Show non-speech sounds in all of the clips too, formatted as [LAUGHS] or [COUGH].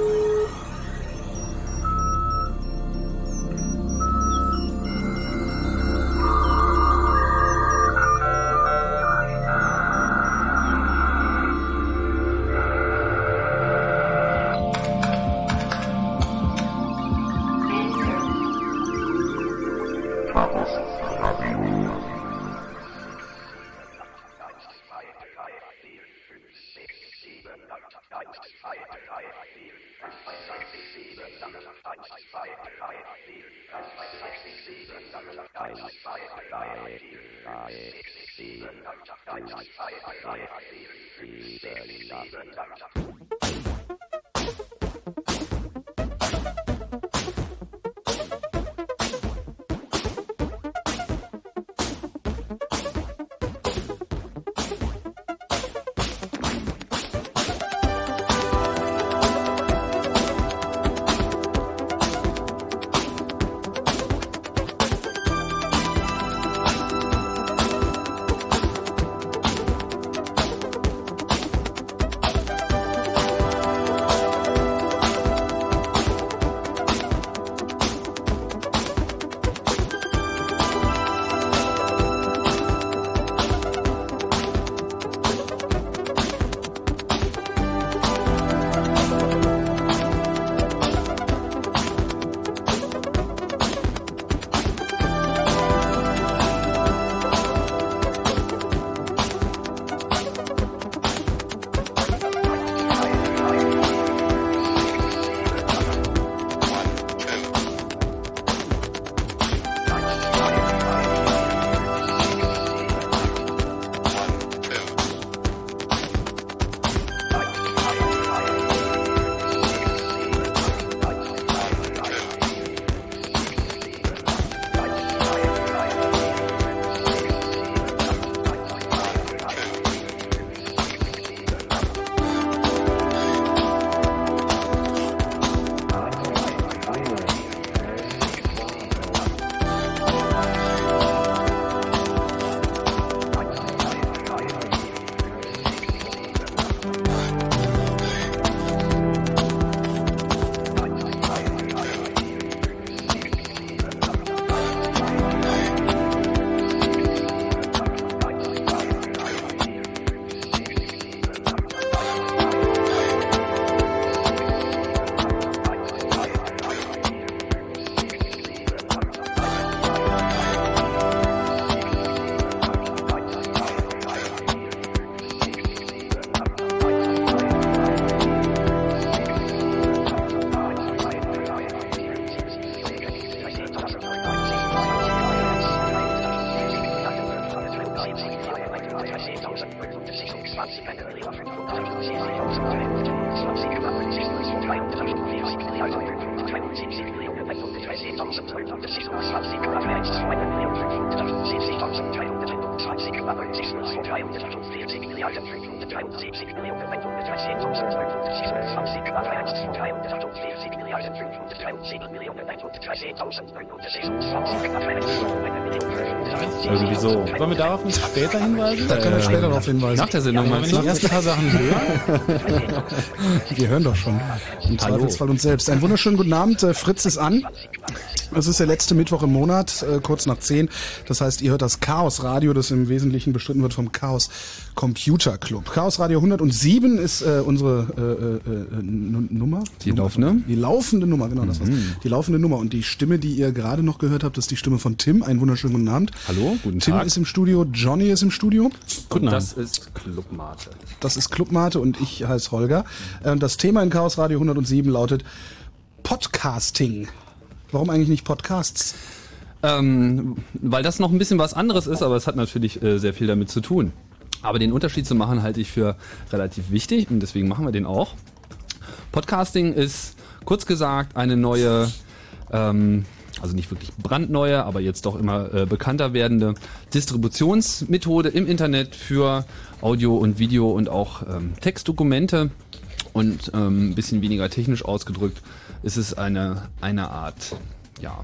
you Wollen wir darauf nicht später hinweisen? Da können wir später darauf hinweisen. Nach der Sendung meinst wenn du? die ersten paar Sachen hören. [LAUGHS] wir hören doch schon. Im Hallo. Zweifelsfall uns selbst. Einen wunderschönen guten Abend. Äh, Fritz ist an. Es ist der letzte Mittwoch im Monat, äh, kurz nach zehn. Das heißt, ihr hört das Chaos Radio, das im Wesentlichen bestritten wird vom Chaos Computer Club. Chaos Radio 107 ist äh, unsere äh, äh, äh, Nu- Nummer. Die laufende? Die laufende Nummer, genau das war's. Die laufende Nummer. Und die Stimme, die ihr gerade noch gehört habt, ist die Stimme von Tim. Einen wunderschönen guten Abend. Hallo, guten Tim Tag. ist im Studio, Johnny ist im Studio. Guten Abend. das ist Clubmate. Das ist Clubmate und ich heiße Holger. Äh, Das Thema in Chaos Radio 107 lautet Podcasting. Warum eigentlich nicht Podcasts? Ähm, weil das noch ein bisschen was anderes ist, aber es hat natürlich äh, sehr viel damit zu tun. Aber den Unterschied zu machen halte ich für relativ wichtig und deswegen machen wir den auch. Podcasting ist kurz gesagt eine neue, ähm, also nicht wirklich brandneue, aber jetzt doch immer äh, bekannter werdende Distributionsmethode im Internet für Audio und Video und auch ähm, Textdokumente. Und ähm, ein bisschen weniger technisch ausgedrückt ist es eine, eine Art, ja,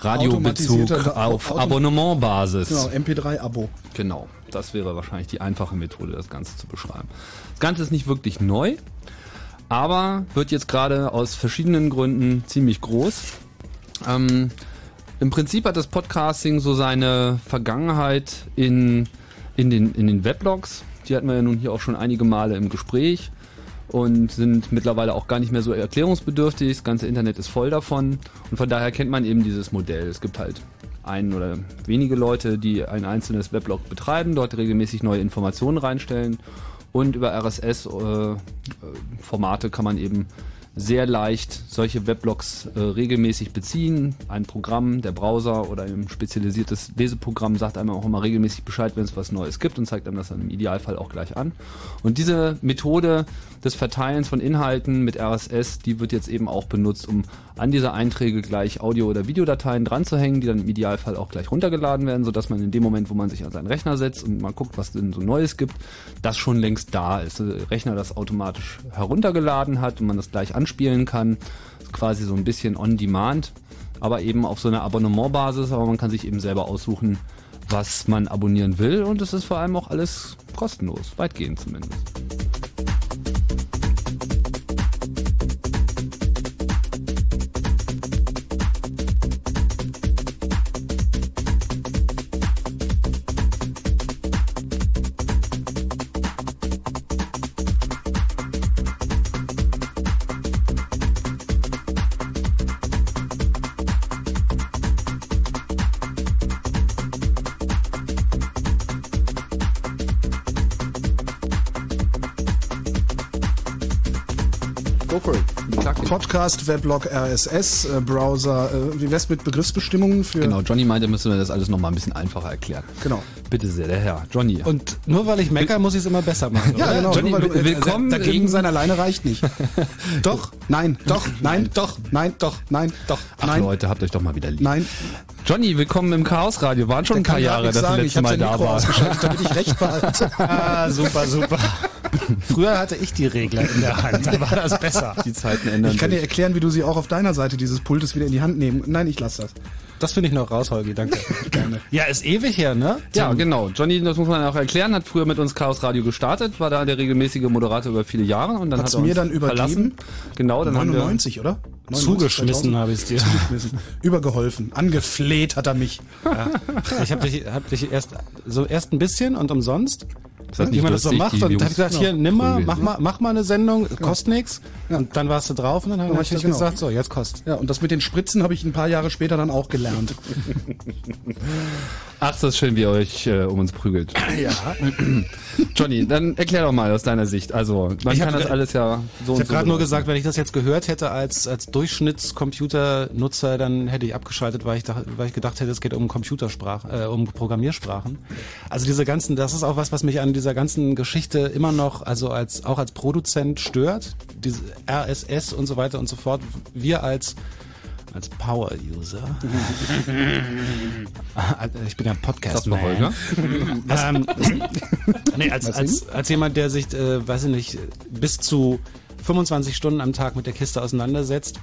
Radiobezug auf Auto- Abonnementbasis. Genau, MP3-Abo. Genau, das wäre wahrscheinlich die einfache Methode, das Ganze zu beschreiben. Das Ganze ist nicht wirklich neu, aber wird jetzt gerade aus verschiedenen Gründen ziemlich groß. Ähm, Im Prinzip hat das Podcasting so seine Vergangenheit in, in, den, in den Weblogs. Die hatten wir ja nun hier auch schon einige Male im Gespräch und sind mittlerweile auch gar nicht mehr so erklärungsbedürftig. Das ganze Internet ist voll davon und von daher kennt man eben dieses Modell. Es gibt halt ein oder wenige Leute, die ein einzelnes Weblog betreiben, dort regelmäßig neue Informationen reinstellen und über RSS-Formate äh, kann man eben sehr leicht solche Weblogs äh, regelmäßig beziehen. Ein Programm, der Browser oder ein spezialisiertes Leseprogramm sagt einem auch immer regelmäßig Bescheid, wenn es was Neues gibt und zeigt einem das dann im Idealfall auch gleich an. Und diese Methode des Verteilens von Inhalten mit RSS, die wird jetzt eben auch benutzt, um an diese Einträge gleich Audio- oder Videodateien dran zu hängen, die dann im Idealfall auch gleich runtergeladen werden, sodass man in dem Moment, wo man sich an seinen Rechner setzt und mal guckt, was denn so Neues gibt, das schon längst da ist. Der Rechner das automatisch heruntergeladen hat und man das gleich an anspielen kann. Quasi so ein bisschen on demand, aber eben auf so einer Abonnementbasis, aber man kann sich eben selber aussuchen, was man abonnieren will und es ist vor allem auch alles kostenlos, weitgehend zumindest. Podcast, Weblog, RSS, äh, Browser. Äh, wie wär's mit Begriffsbestimmungen für? Genau, Johnny meinte, müssen wir das alles nochmal ein bisschen einfacher erklären. Genau. Bitte sehr, der Herr. Johnny. Und nur weil ich mecker, muss ich es immer besser machen. ja, genau. Johnny, nur, weil du, äh, willkommen. Dagegen sein alleine reicht nicht. [LAUGHS] doch, nein, doch, nein, doch, nein, doch, nein, doch, Ach nein. Leute, habt euch doch mal wieder lieb. Nein. Johnny, willkommen im Chaos Radio. Waren schon ein paar Jahre, dass du letztes Mal da warst. Damit ich recht behalte. [LAUGHS] ah, super, super. Früher hatte ich die Regler in der Hand, da war das besser. Die Zeiten ändern Ich kann dir erklären, wie du sie auch auf deiner Seite dieses Pultes wieder in die Hand nehmen. Nein, ich lasse das. Das finde ich noch raus, Holgi, danke. [LAUGHS] Gerne. Ja, ist ewig her, ne? Ja, genau. Johnny, das muss man auch erklären, hat früher mit uns Chaos Radio gestartet, war da der regelmäßige Moderator über viele Jahre und dann Hat's hat er mir uns dann übergeben? verlassen. Genau, dann haben 99, oder? 99, Zugeschmissen 2000. habe ich es dir. Zugeschmissen. Übergeholfen. Angefleht hat er mich. Ja. Ich habe dich, hab dich erst so erst ein bisschen und umsonst. Ist das wie nicht man das so macht. Und habe ich gesagt, hier, nimm mal, mach ne? mal, mach mal eine Sendung, kostet nix. Und dann warst du drauf und dann habe ich ich das gesagt, genau. so, jetzt kostet. Ja, und das mit den Spritzen habe ich ein paar Jahre später dann auch gelernt. [LAUGHS] Ach, das ist schön, wie ihr euch äh, um uns prügelt. Ja. [CLEARS THROAT] Johnny, dann erklär doch mal aus deiner Sicht. Also, man Ich kann das alles ja so Ich habe so gerade nur gesagt, wenn ich das jetzt gehört hätte als, als Durchschnittscomputernutzer, dann hätte ich abgeschaltet, weil ich, dach, weil ich gedacht hätte, es geht um Computersprachen, äh, um Programmiersprachen. Also diese ganzen, das ist auch was, was mich an dieser ganzen Geschichte immer noch, also als auch als Produzent stört. Diese RSS und so weiter und so fort. Wir als als Power-User. [LAUGHS] ich bin ja Podcast. Das war Holger. [LAUGHS] Ähm, [LAUGHS] nee, als, als, als jemand, der sich, äh, weiß ich nicht, bis zu 25 Stunden am Tag mit der Kiste auseinandersetzt,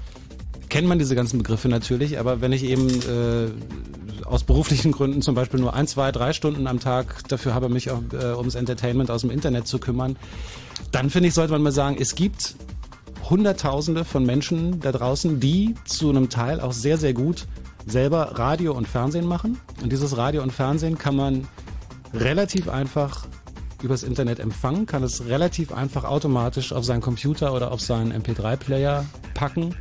kennt man diese ganzen Begriffe natürlich, aber wenn ich eben äh, aus beruflichen Gründen zum Beispiel nur ein, zwei, drei Stunden am Tag dafür habe, mich auch äh, ums Entertainment aus dem Internet zu kümmern, dann finde ich, sollte man mal sagen, es gibt Hunderttausende von Menschen da draußen, die zu einem Teil auch sehr, sehr gut selber Radio und Fernsehen machen. Und dieses Radio und Fernsehen kann man relativ einfach übers Internet empfangen, kann es relativ einfach automatisch auf seinen Computer oder auf seinen MP3-Player packen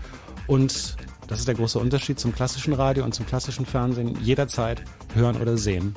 und das ist der große Unterschied zum klassischen Radio und zum klassischen Fernsehen, jederzeit hören oder sehen.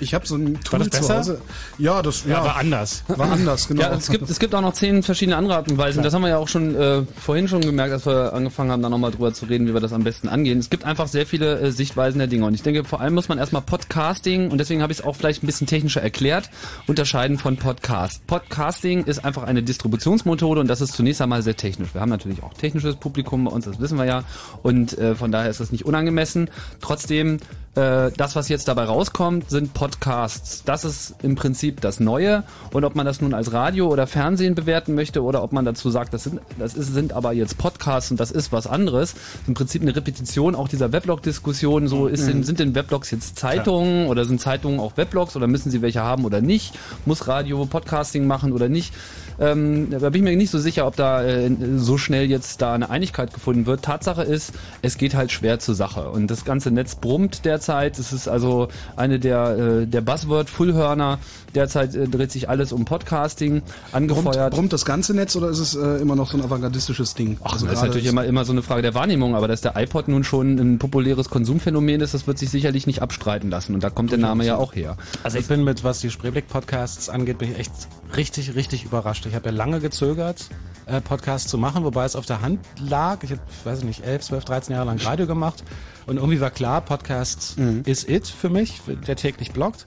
Ich habe so ein War Tool das zu besser? Hause. Ja, das ja, Aber anders. war anders, genau. Ja, es gibt, es gibt auch noch zehn verschiedene andere Arten und Weisen. Das haben wir ja auch schon äh, vorhin schon gemerkt, als wir angefangen haben, da nochmal drüber zu reden, wie wir das am besten angehen. Es gibt einfach sehr viele äh, Sichtweisen der Dinge. Und ich denke, vor allem muss man erstmal Podcasting, und deswegen habe ich es auch vielleicht ein bisschen technischer erklärt, unterscheiden von Podcast. Podcasting ist einfach eine Distributionsmethode und das ist zunächst einmal sehr technisch. Wir haben natürlich auch technisches Publikum bei uns, das wissen wir ja. Und äh, von daher ist das nicht unangemessen. Trotzdem das, was jetzt dabei rauskommt, sind Podcasts. Das ist im Prinzip das Neue. Und ob man das nun als Radio oder Fernsehen bewerten möchte oder ob man dazu sagt, das sind, das ist, sind aber jetzt Podcasts und das ist was anderes. Im Prinzip eine Repetition auch dieser Weblog-Diskussion. So ist, mhm. sind denn Weblogs jetzt Zeitungen Klar. oder sind Zeitungen auch Weblogs oder müssen sie welche haben oder nicht? Muss Radio Podcasting machen oder nicht? Ähm, da bin ich mir nicht so sicher, ob da äh, so schnell jetzt da eine Einigkeit gefunden wird. Tatsache ist, es geht halt schwer zur Sache und das ganze Netz brummt derzeit. Es ist also eine der, äh, der Buzzword-Fullhörner. Derzeit äh, dreht sich alles um Podcasting, angefeuert. Brummt, brummt das ganze Netz oder ist es äh, immer noch so ein avantgardistisches Ding? Ach, also das ist natürlich immer, immer so eine Frage der Wahrnehmung, aber dass der iPod nun schon ein populäres Konsumphänomen ist, das wird sich sicherlich nicht abstreiten lassen und da kommt der Name ja auch her. Also ich bin mit, was die Spreeblick-Podcasts angeht, bin ich echt richtig, richtig überrascht. Ich habe ja lange gezögert, äh, Podcasts zu machen, wobei es auf der Hand lag. Ich habe, weiß ich nicht, 11, 12, 13 Jahre lang Radio gemacht und irgendwie war klar, Podcast mhm. ist it für mich, der täglich bloggt.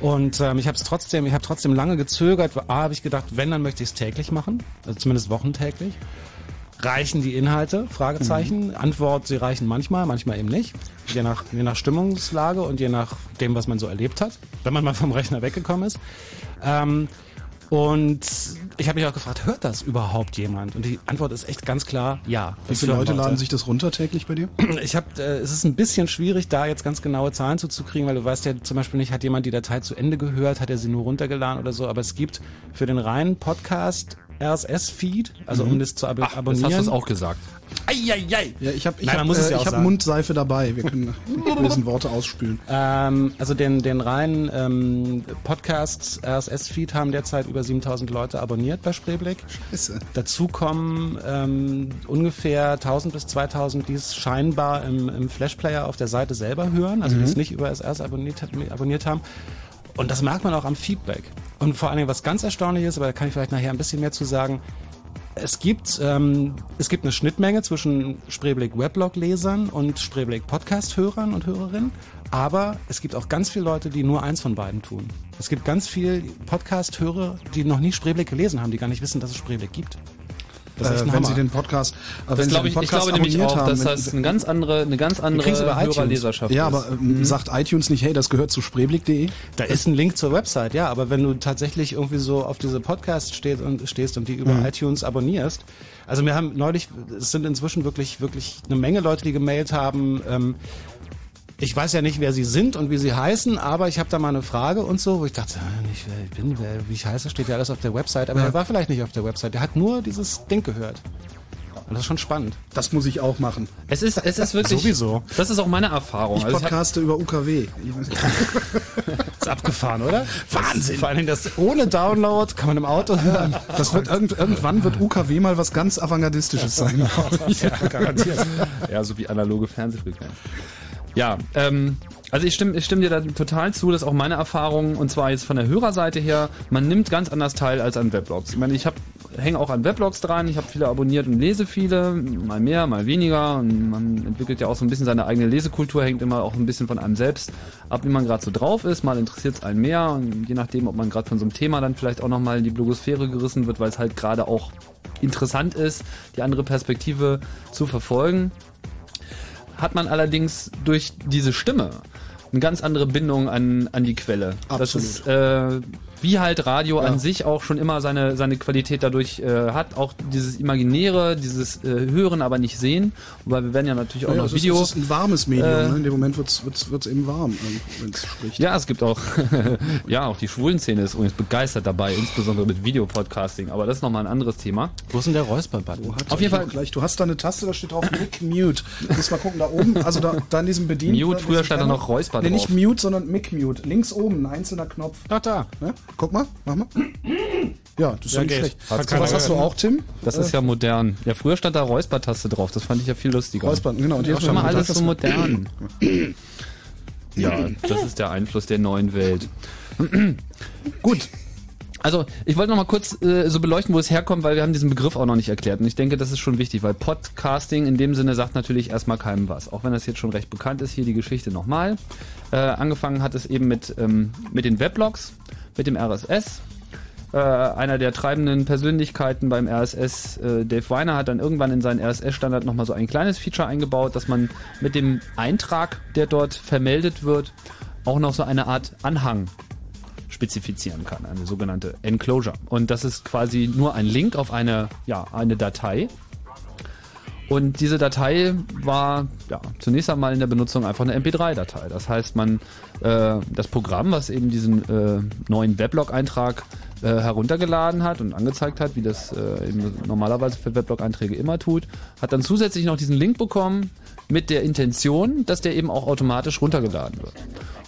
Und ähm, ich habe es trotzdem, ich habe trotzdem lange gezögert. A, habe ich gedacht, wenn, dann möchte ich es täglich machen, also zumindest wochentäglich. Reichen die Inhalte? Fragezeichen. Mhm. Antwort, sie reichen manchmal, manchmal eben nicht. Je nach, je nach Stimmungslage und je nach dem, was man so erlebt hat, wenn man mal vom Rechner weggekommen ist. Ähm, und ich habe mich auch gefragt, hört das überhaupt jemand? Und die Antwort ist echt ganz klar, ja. Wie viele Leute laden sich das runter täglich bei dir? [CLEARS THROAT] Ich habe, äh, es ist ein bisschen schwierig, da jetzt ganz genaue Zahlen zuzukriegen, weil du weißt ja zum Beispiel nicht, hat jemand die Datei zu Ende gehört, hat er sie nur runtergeladen oder so. Aber es gibt für den reinen Podcast RSS-Feed, also mhm. um das zu ab Ach, abonnieren. Das hast du auch gesagt. Eieiei. Ja, ich habe ich hab, äh, ich hab Mundseife dabei. Wir können [LAUGHS] diesen Worte ausspülen. Ähm, also den, den reinen ähm, Podcast RSS-Feed haben derzeit über 7000 Leute abonniert bei Spreeblick. Scheiße. Dazu kommen ähm, ungefähr 1000 bis 2000, die es scheinbar im, im Flashplayer auf der Seite selber hören, also mhm. die es nicht über RSS abonniert, abonniert haben. Und das merkt man auch am Feedback. Und vor allen Dingen, was ganz erstaunlich ist, aber da kann ich vielleicht nachher ein bisschen mehr zu sagen, es gibt, ähm, es gibt eine Schnittmenge zwischen Spreeblick Weblog-Lesern und Spreeblick Podcast-Hörern und Hörerinnen, aber es gibt auch ganz viele Leute, die nur eins von beiden tun. Es gibt ganz viele Podcast-Hörer, die noch nie Spreeblick gelesen haben, die gar nicht wissen, dass es Spreeblick gibt. Das ist äh, wenn Sie den Podcast, äh, wenn glaube ich, ich glaube nämlich auch, haben, dass das eine ganz andere, eine ganz andere Hörerleserschaft Ja, aber ähm, mhm. sagt iTunes nicht, hey, das gehört zu spreeblick.de? Da ist ein Link zur Website, ja, aber wenn du tatsächlich irgendwie so auf diese Podcast stehst und, stehst und die über mhm. iTunes abonnierst, also wir haben neulich, es sind inzwischen wirklich, wirklich eine Menge Leute, die gemailt haben, ähm, ich weiß ja nicht, wer sie sind und wie sie heißen, aber ich habe da mal eine Frage und so, wo ich dachte, ah, nicht wer ich bin, wer, wie ich heiße, steht ja alles auf der Website, aber ja. er war vielleicht nicht auf der Website, der hat nur dieses Ding gehört. Und das ist schon spannend. Das muss ich auch machen. Es ist, es ist wirklich. Sowieso. Das ist auch meine Erfahrung. Ich also podcaste ich über UKW. [LAUGHS] ist abgefahren, oder? Wahnsinn. Vor allen Dingen das ohne Download kann man im Auto hören. Das wird irgend, irgendwann wird UKW mal was ganz avantgardistisches sein. ja, garantiert. Ja, so wie analoge Fernsehfrequenz. Ja, ähm, also ich stimme, ich stimme dir da total zu, das ist auch meine Erfahrung und zwar jetzt von der Hörerseite her, man nimmt ganz anders teil als an Weblogs. Ich meine, ich hänge auch an Weblogs dran, ich habe viele abonniert und lese viele, mal mehr, mal weniger und man entwickelt ja auch so ein bisschen seine eigene Lesekultur, hängt immer auch ein bisschen von einem selbst ab, wie man gerade so drauf ist, mal interessiert es einen mehr und je nachdem, ob man gerade von so einem Thema dann vielleicht auch nochmal in die Blogosphäre gerissen wird, weil es halt gerade auch interessant ist, die andere Perspektive zu verfolgen hat man allerdings durch diese Stimme eine ganz andere Bindung an, an die Quelle. Absolut. Das ist, äh, wie halt Radio ja. an sich auch schon immer seine, seine Qualität dadurch äh, hat. Auch dieses Imaginäre, dieses äh, Hören, aber nicht sehen. Wobei wir werden ja natürlich auch ja, noch Video. Es ist ein warmes Medium. Äh, ne? In dem Moment wird's wird's, wird's eben warm, wenn es spricht. Ja, es gibt auch, [LAUGHS] ja, auch die Schwulenszene ist übrigens begeistert dabei, insbesondere mit Videopodcasting. Aber das ist nochmal ein anderes Thema. Wo ist denn der Räusperbutton? Auf jeden Fall. Gleich, du hast da eine Taste, da steht drauf Mic Mute. Du musst mal gucken, da oben, also da, da in diesem Bedien. Mute, früher stand da noch Räusper Nee, nicht Mute, sondern Mic Mute. Links oben, ein einzelner Knopf. Ach da. Ne? Guck mal, mach mal. Ja, das ist ja nicht schlecht. Was hast du auch, Tim? Das ist ja modern. Ja, früher stand da Räuspertaste drauf. Das fand ich ja viel lustiger. Räuspern, genau. Und jetzt schon mal alles so modern. ja, das ist der Einfluss der neuen Welt. [CLEARS THROAT] Gut. Also, ich wollte noch mal kurz äh, so beleuchten, wo es herkommt, weil wir haben diesen Begriff auch noch nicht erklärt. Und ich denke, das ist schon wichtig, weil Podcasting in dem Sinne sagt natürlich erstmal keinem was. Auch wenn das jetzt schon recht bekannt ist, hier die Geschichte nochmal. Äh, angefangen hat es eben mit, ähm, mit den Weblogs mit dem RSS. äh, einer der treibenden Persönlichkeiten beim RSS, äh, Dave Weiner, hat dann irgendwann in seinen RSS-Standard nochmal so ein kleines Feature eingebaut, dass man mit dem Eintrag, der dort vermeldet wird, auch noch so eine Art Anhang spezifizieren kann, eine sogenannte Enclosure. Und das ist quasi nur ein Link auf eine, ja, eine Datei. Und diese Datei war ja, zunächst einmal in der Benutzung einfach eine MP3-Datei. Das heißt, man äh, das Programm, was eben diesen äh, neuen Weblog-Eintrag äh, heruntergeladen hat und angezeigt hat, wie das äh, eben normalerweise für Weblog-Einträge immer tut, hat dann zusätzlich noch diesen Link bekommen mit der Intention, dass der eben auch automatisch runtergeladen wird.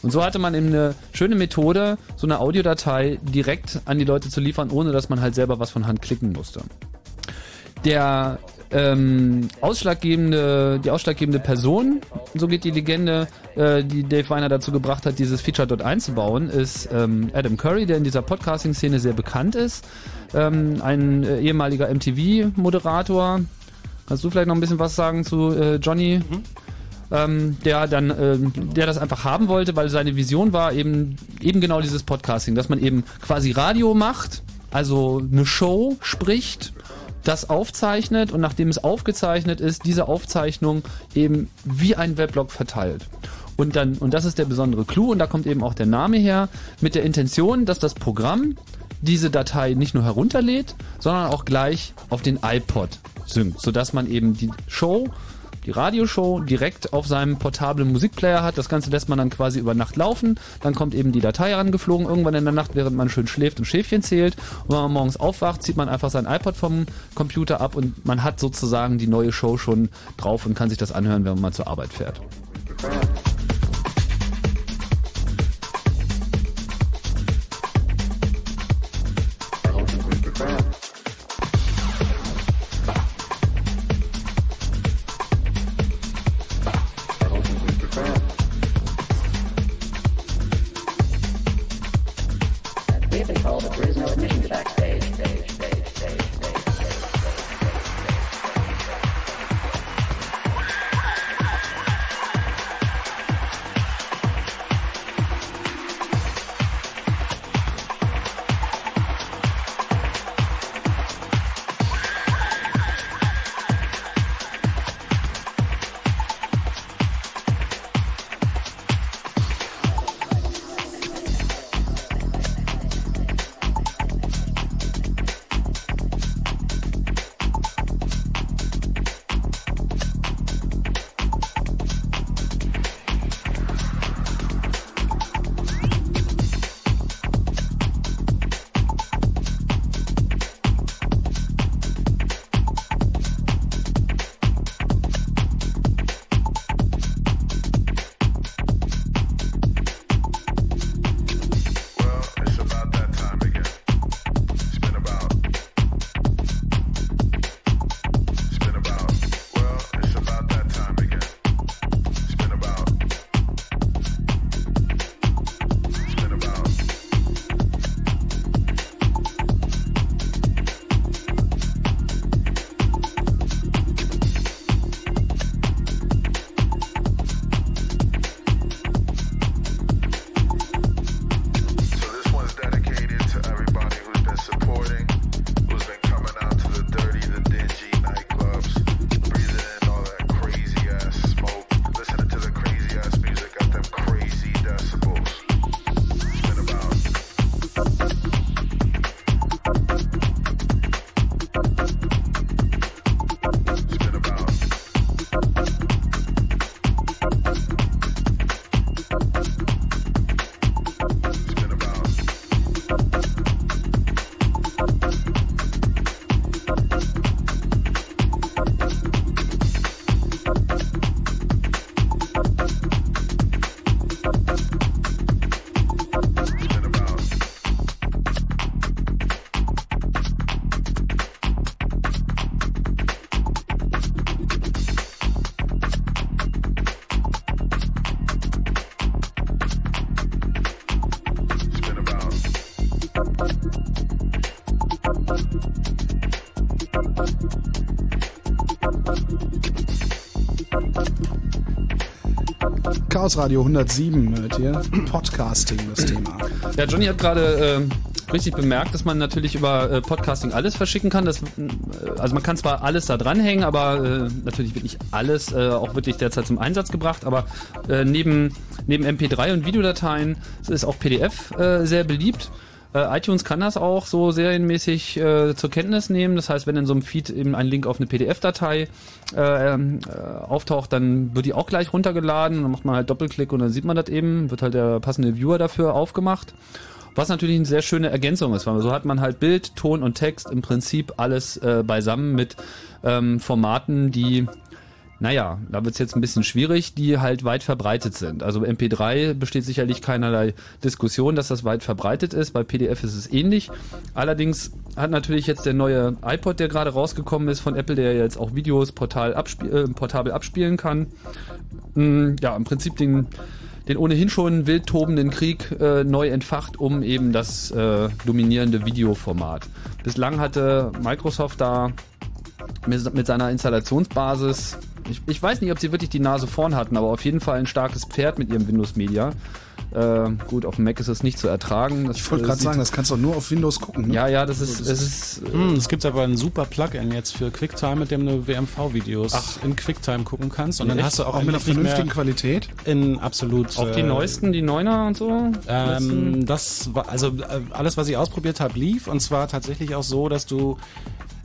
Und so hatte man eben eine schöne Methode, so eine Audiodatei direkt an die Leute zu liefern, ohne dass man halt selber was von Hand klicken musste. Der ähm, ausschlaggebende, die ausschlaggebende Person, so geht die Legende, äh, die Dave Weiner dazu gebracht hat, dieses Feature dort einzubauen, ist ähm, Adam Curry, der in dieser Podcasting-Szene sehr bekannt ist. Ähm, ein äh, ehemaliger MTV-Moderator. Kannst du vielleicht noch ein bisschen was sagen zu äh, Johnny? Mhm. Ähm, der dann, äh, der das einfach haben wollte, weil seine Vision war eben eben genau dieses Podcasting, dass man eben quasi Radio macht, also eine Show spricht das aufzeichnet und nachdem es aufgezeichnet ist, diese Aufzeichnung eben wie ein Weblog verteilt. Und dann, und das ist der besondere Clou, und da kommt eben auch der Name her, mit der Intention, dass das Programm diese Datei nicht nur herunterlädt, sondern auch gleich auf den iPod synkt, sodass man eben die Show die Radioshow direkt auf seinem portablen Musikplayer hat. Das Ganze lässt man dann quasi über Nacht laufen. Dann kommt eben die Datei angeflogen, irgendwann in der Nacht, während man schön schläft und Schäfchen zählt. Und wenn man morgens aufwacht, zieht man einfach sein iPod vom Computer ab und man hat sozusagen die neue Show schon drauf und kann sich das anhören, wenn man mal zur Arbeit fährt. Chaos Radio 107 hört ihr. Podcasting, das Thema. Ja, Johnny hat gerade richtig bemerkt, dass man natürlich über äh, Podcasting alles verschicken kann. Das, äh, also man kann zwar alles da dranhängen, aber äh, natürlich wird nicht alles äh, auch wirklich derzeit zum Einsatz gebracht. Aber äh, neben, neben MP3 und Videodateien ist auch PDF äh, sehr beliebt. Äh, iTunes kann das auch so serienmäßig äh, zur Kenntnis nehmen. Das heißt, wenn in so einem Feed eben ein Link auf eine PDF-Datei äh, äh, auftaucht, dann wird die auch gleich runtergeladen. Dann macht man halt Doppelklick und dann sieht man das eben, wird halt der passende Viewer dafür aufgemacht. Was natürlich eine sehr schöne Ergänzung ist, weil so hat man halt Bild, Ton und Text im Prinzip alles äh, beisammen mit ähm, Formaten, die naja, da wird's jetzt ein bisschen schwierig, die halt weit verbreitet sind. Also MP3 besteht sicherlich keinerlei Diskussion, dass das weit verbreitet ist. Bei PDF ist es ähnlich. Allerdings hat natürlich jetzt der neue iPod, der gerade rausgekommen ist von Apple, der jetzt auch Videos portal abspiel, äh, portabel abspielen kann, mh, mm, ja, im Prinzip den den ohnehin schon wild tobenden Krieg äh, neu entfacht, um eben das äh, dominierende Videoformat. Bislang hatte Microsoft da mit, mit seiner Installationsbasis, ich, ich weiß nicht, ob sie wirklich die Nase vorn hatten, aber auf jeden Fall ein starkes Pferd mit ihrem Windows Media. Äh, gut, auf dem Mac ist es nicht zu ertragen. Das, ich wollte gerade sagen, das kannst du auch nur auf Windows gucken. Ne? Ja, ja, das ist, das ist. Äh, hm, es gibt aber ein super Plugin jetzt für QuickTime, mit dem du WMV-Videos in QuickTime gucken kannst. Und dann echt? hast du auch, auch mit einer vernünftigen Qualität. In absolut. Auch die äh, neuesten, die Neuner und so. Ähm, das war also äh, alles, was ich ausprobiert habe, lief und zwar tatsächlich auch so, dass du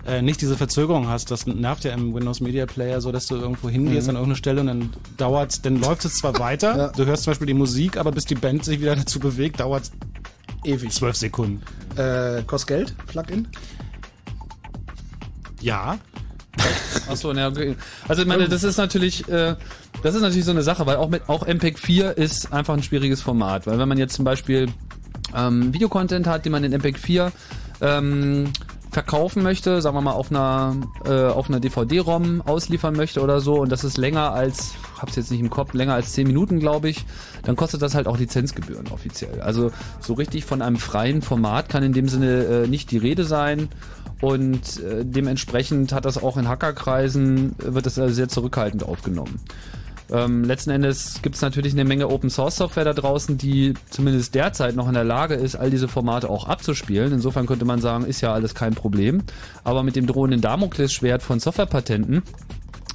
äh, nicht diese Verzögerung hast. Das nervt ja im Windows Media Player so, dass du irgendwo hingehst mhm. an irgendeine Stelle und dann dauert, dann läuft es zwar weiter, ja. du hörst zum Beispiel die Musik, aber bis die Band sich wieder [LAUGHS] dazu bewegt, dauert ewig. Zwölf Sekunden. Äh, kostet Geld, Plugin? Ja. Achso, ne, okay. Also ich meine, das ist natürlich, äh, das ist natürlich so eine Sache, weil auch mit auch MPEG 4 ist einfach ein schwieriges Format, weil wenn man jetzt zum Beispiel ähm, Videocontent hat, den man in MPEG 4 ähm, verkaufen möchte, sagen wir mal auf einer äh, auf einer DVD-ROM ausliefern möchte oder so und das ist länger als, hab's jetzt nicht im Kopf, länger als 10 Minuten, glaube ich, dann kostet das halt auch Lizenzgebühren offiziell. Also so richtig von einem freien Format kann in dem Sinne äh, nicht die Rede sein und äh, dementsprechend hat das auch in Hackerkreisen wird das sehr zurückhaltend aufgenommen. Ähm, letzten Endes gibt es natürlich eine Menge Open Source Software da draußen, die zumindest derzeit noch in der Lage ist, all diese Formate auch abzuspielen. Insofern könnte man sagen, ist ja alles kein Problem. Aber mit dem drohenden Damoklesschwert von Softwarepatenten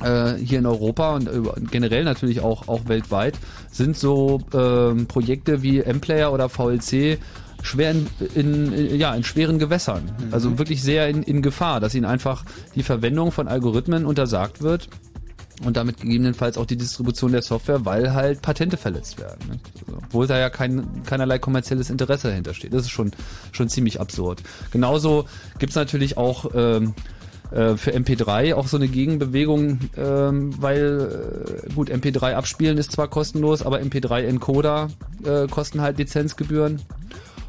äh, hier in Europa und generell natürlich auch, auch weltweit sind so äh, Projekte wie M-Player oder VLC schwer in, in, ja, in schweren Gewässern. Mhm. Also wirklich sehr in, in Gefahr, dass ihnen einfach die Verwendung von Algorithmen untersagt wird und damit gegebenenfalls auch die Distribution der Software, weil halt Patente verletzt werden. Ne? Obwohl da ja kein, keinerlei kommerzielles Interesse dahinter steht. Das ist schon, schon ziemlich absurd. Genauso gibt's natürlich auch ähm, äh, für MP3 auch so eine Gegenbewegung, ähm, weil äh, gut, MP3 abspielen ist zwar kostenlos, aber MP3 Encoder äh, kosten halt Lizenzgebühren.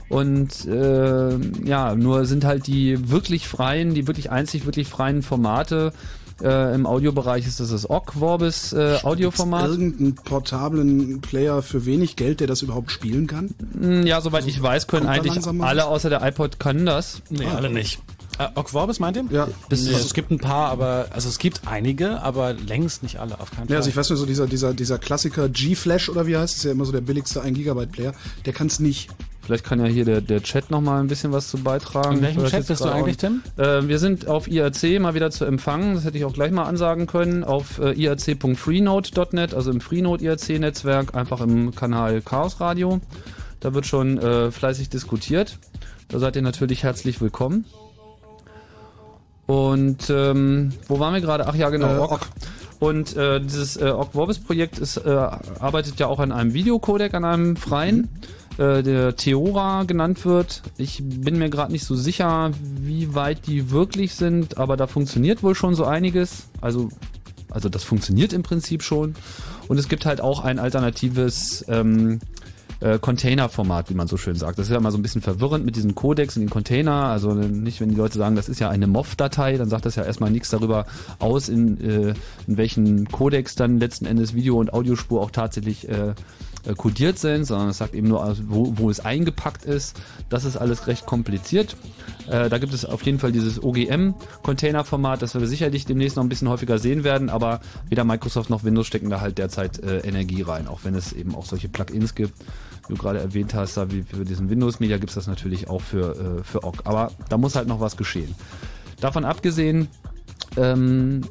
Und äh, ja, nur sind halt die wirklich freien, die wirklich einzig wirklich freien Formate äh, Im Audiobereich ist das das OGG Vorbis äh, Audioformat. Irgendeinen portablen Player für wenig Geld, der das überhaupt spielen kann? Mm, ja, soweit ich weiß, können eigentlich alle außer der iPod können das. Nee, ah. alle nicht. Äh, Ogg Vorbis meint ihr? Ja. Das, nee. also es gibt ein paar, aber also es gibt einige, aber längst nicht alle, auf keinen Fall. Ja, also ich weiß nur so dieser dieser dieser Klassiker G-Flash oder wie heißt es ja immer so der billigste 1 Gigabyte Player, der kann es nicht. Vielleicht kann ja hier der, der Chat noch mal ein bisschen was zu beitragen. In welchem Chat bist du eigentlich, Tim? Äh, wir sind auf IRC mal wieder zu empfangen. Das hätte ich auch gleich mal ansagen können. Auf äh, irc.freenode.net, also im Freenode IRC-Netzwerk, einfach im Kanal Chaos Radio. Da wird schon äh, fleißig diskutiert. Da seid ihr natürlich herzlich willkommen. Und ähm, wo waren wir gerade? Ach ja, genau. Äh, Ock. Und äh, dieses äh, Ogg Vorbis Projekt ist, äh, arbeitet ja auch an einem Videocodec, an einem freien. Mhm äh, der Theora genannt wird. Ich bin mir gerade nicht so sicher, wie weit die wirklich sind, aber da funktioniert wohl schon so einiges. Also, also das funktioniert im Prinzip schon. Und es gibt halt auch ein alternatives ähm, äh, Container-Format, wie man so schön sagt. Das ist ja immer so ein bisschen verwirrend mit diesen Codecs in den Container. Also nicht, wenn die Leute sagen, das ist ja eine MOV-Datei, dann sagt das ja erstmal nichts darüber aus, in, äh, in welchen Codecs dann letzten Endes Video- und Audiospur auch tatsächlich äh, äh, kodiert sind, sondern es sagt eben nur, also wo, wo es eingepackt ist. Das ist alles recht kompliziert. Äh, da gibt es auf jeden Fall dieses OGM-Container-Format, das wir sicherlich demnächst noch ein bisschen häufiger sehen werden, aber weder Microsoft noch Windows stecken da halt derzeit äh, Energie rein, auch wenn es eben auch solche Plugins gibt. wie du gerade erwähnt hast, da wie für diesen Windows Media gibt es das natürlich auch für, äh, für OGG. Aber da muss halt noch was geschehen. Davon abgesehen, ähm,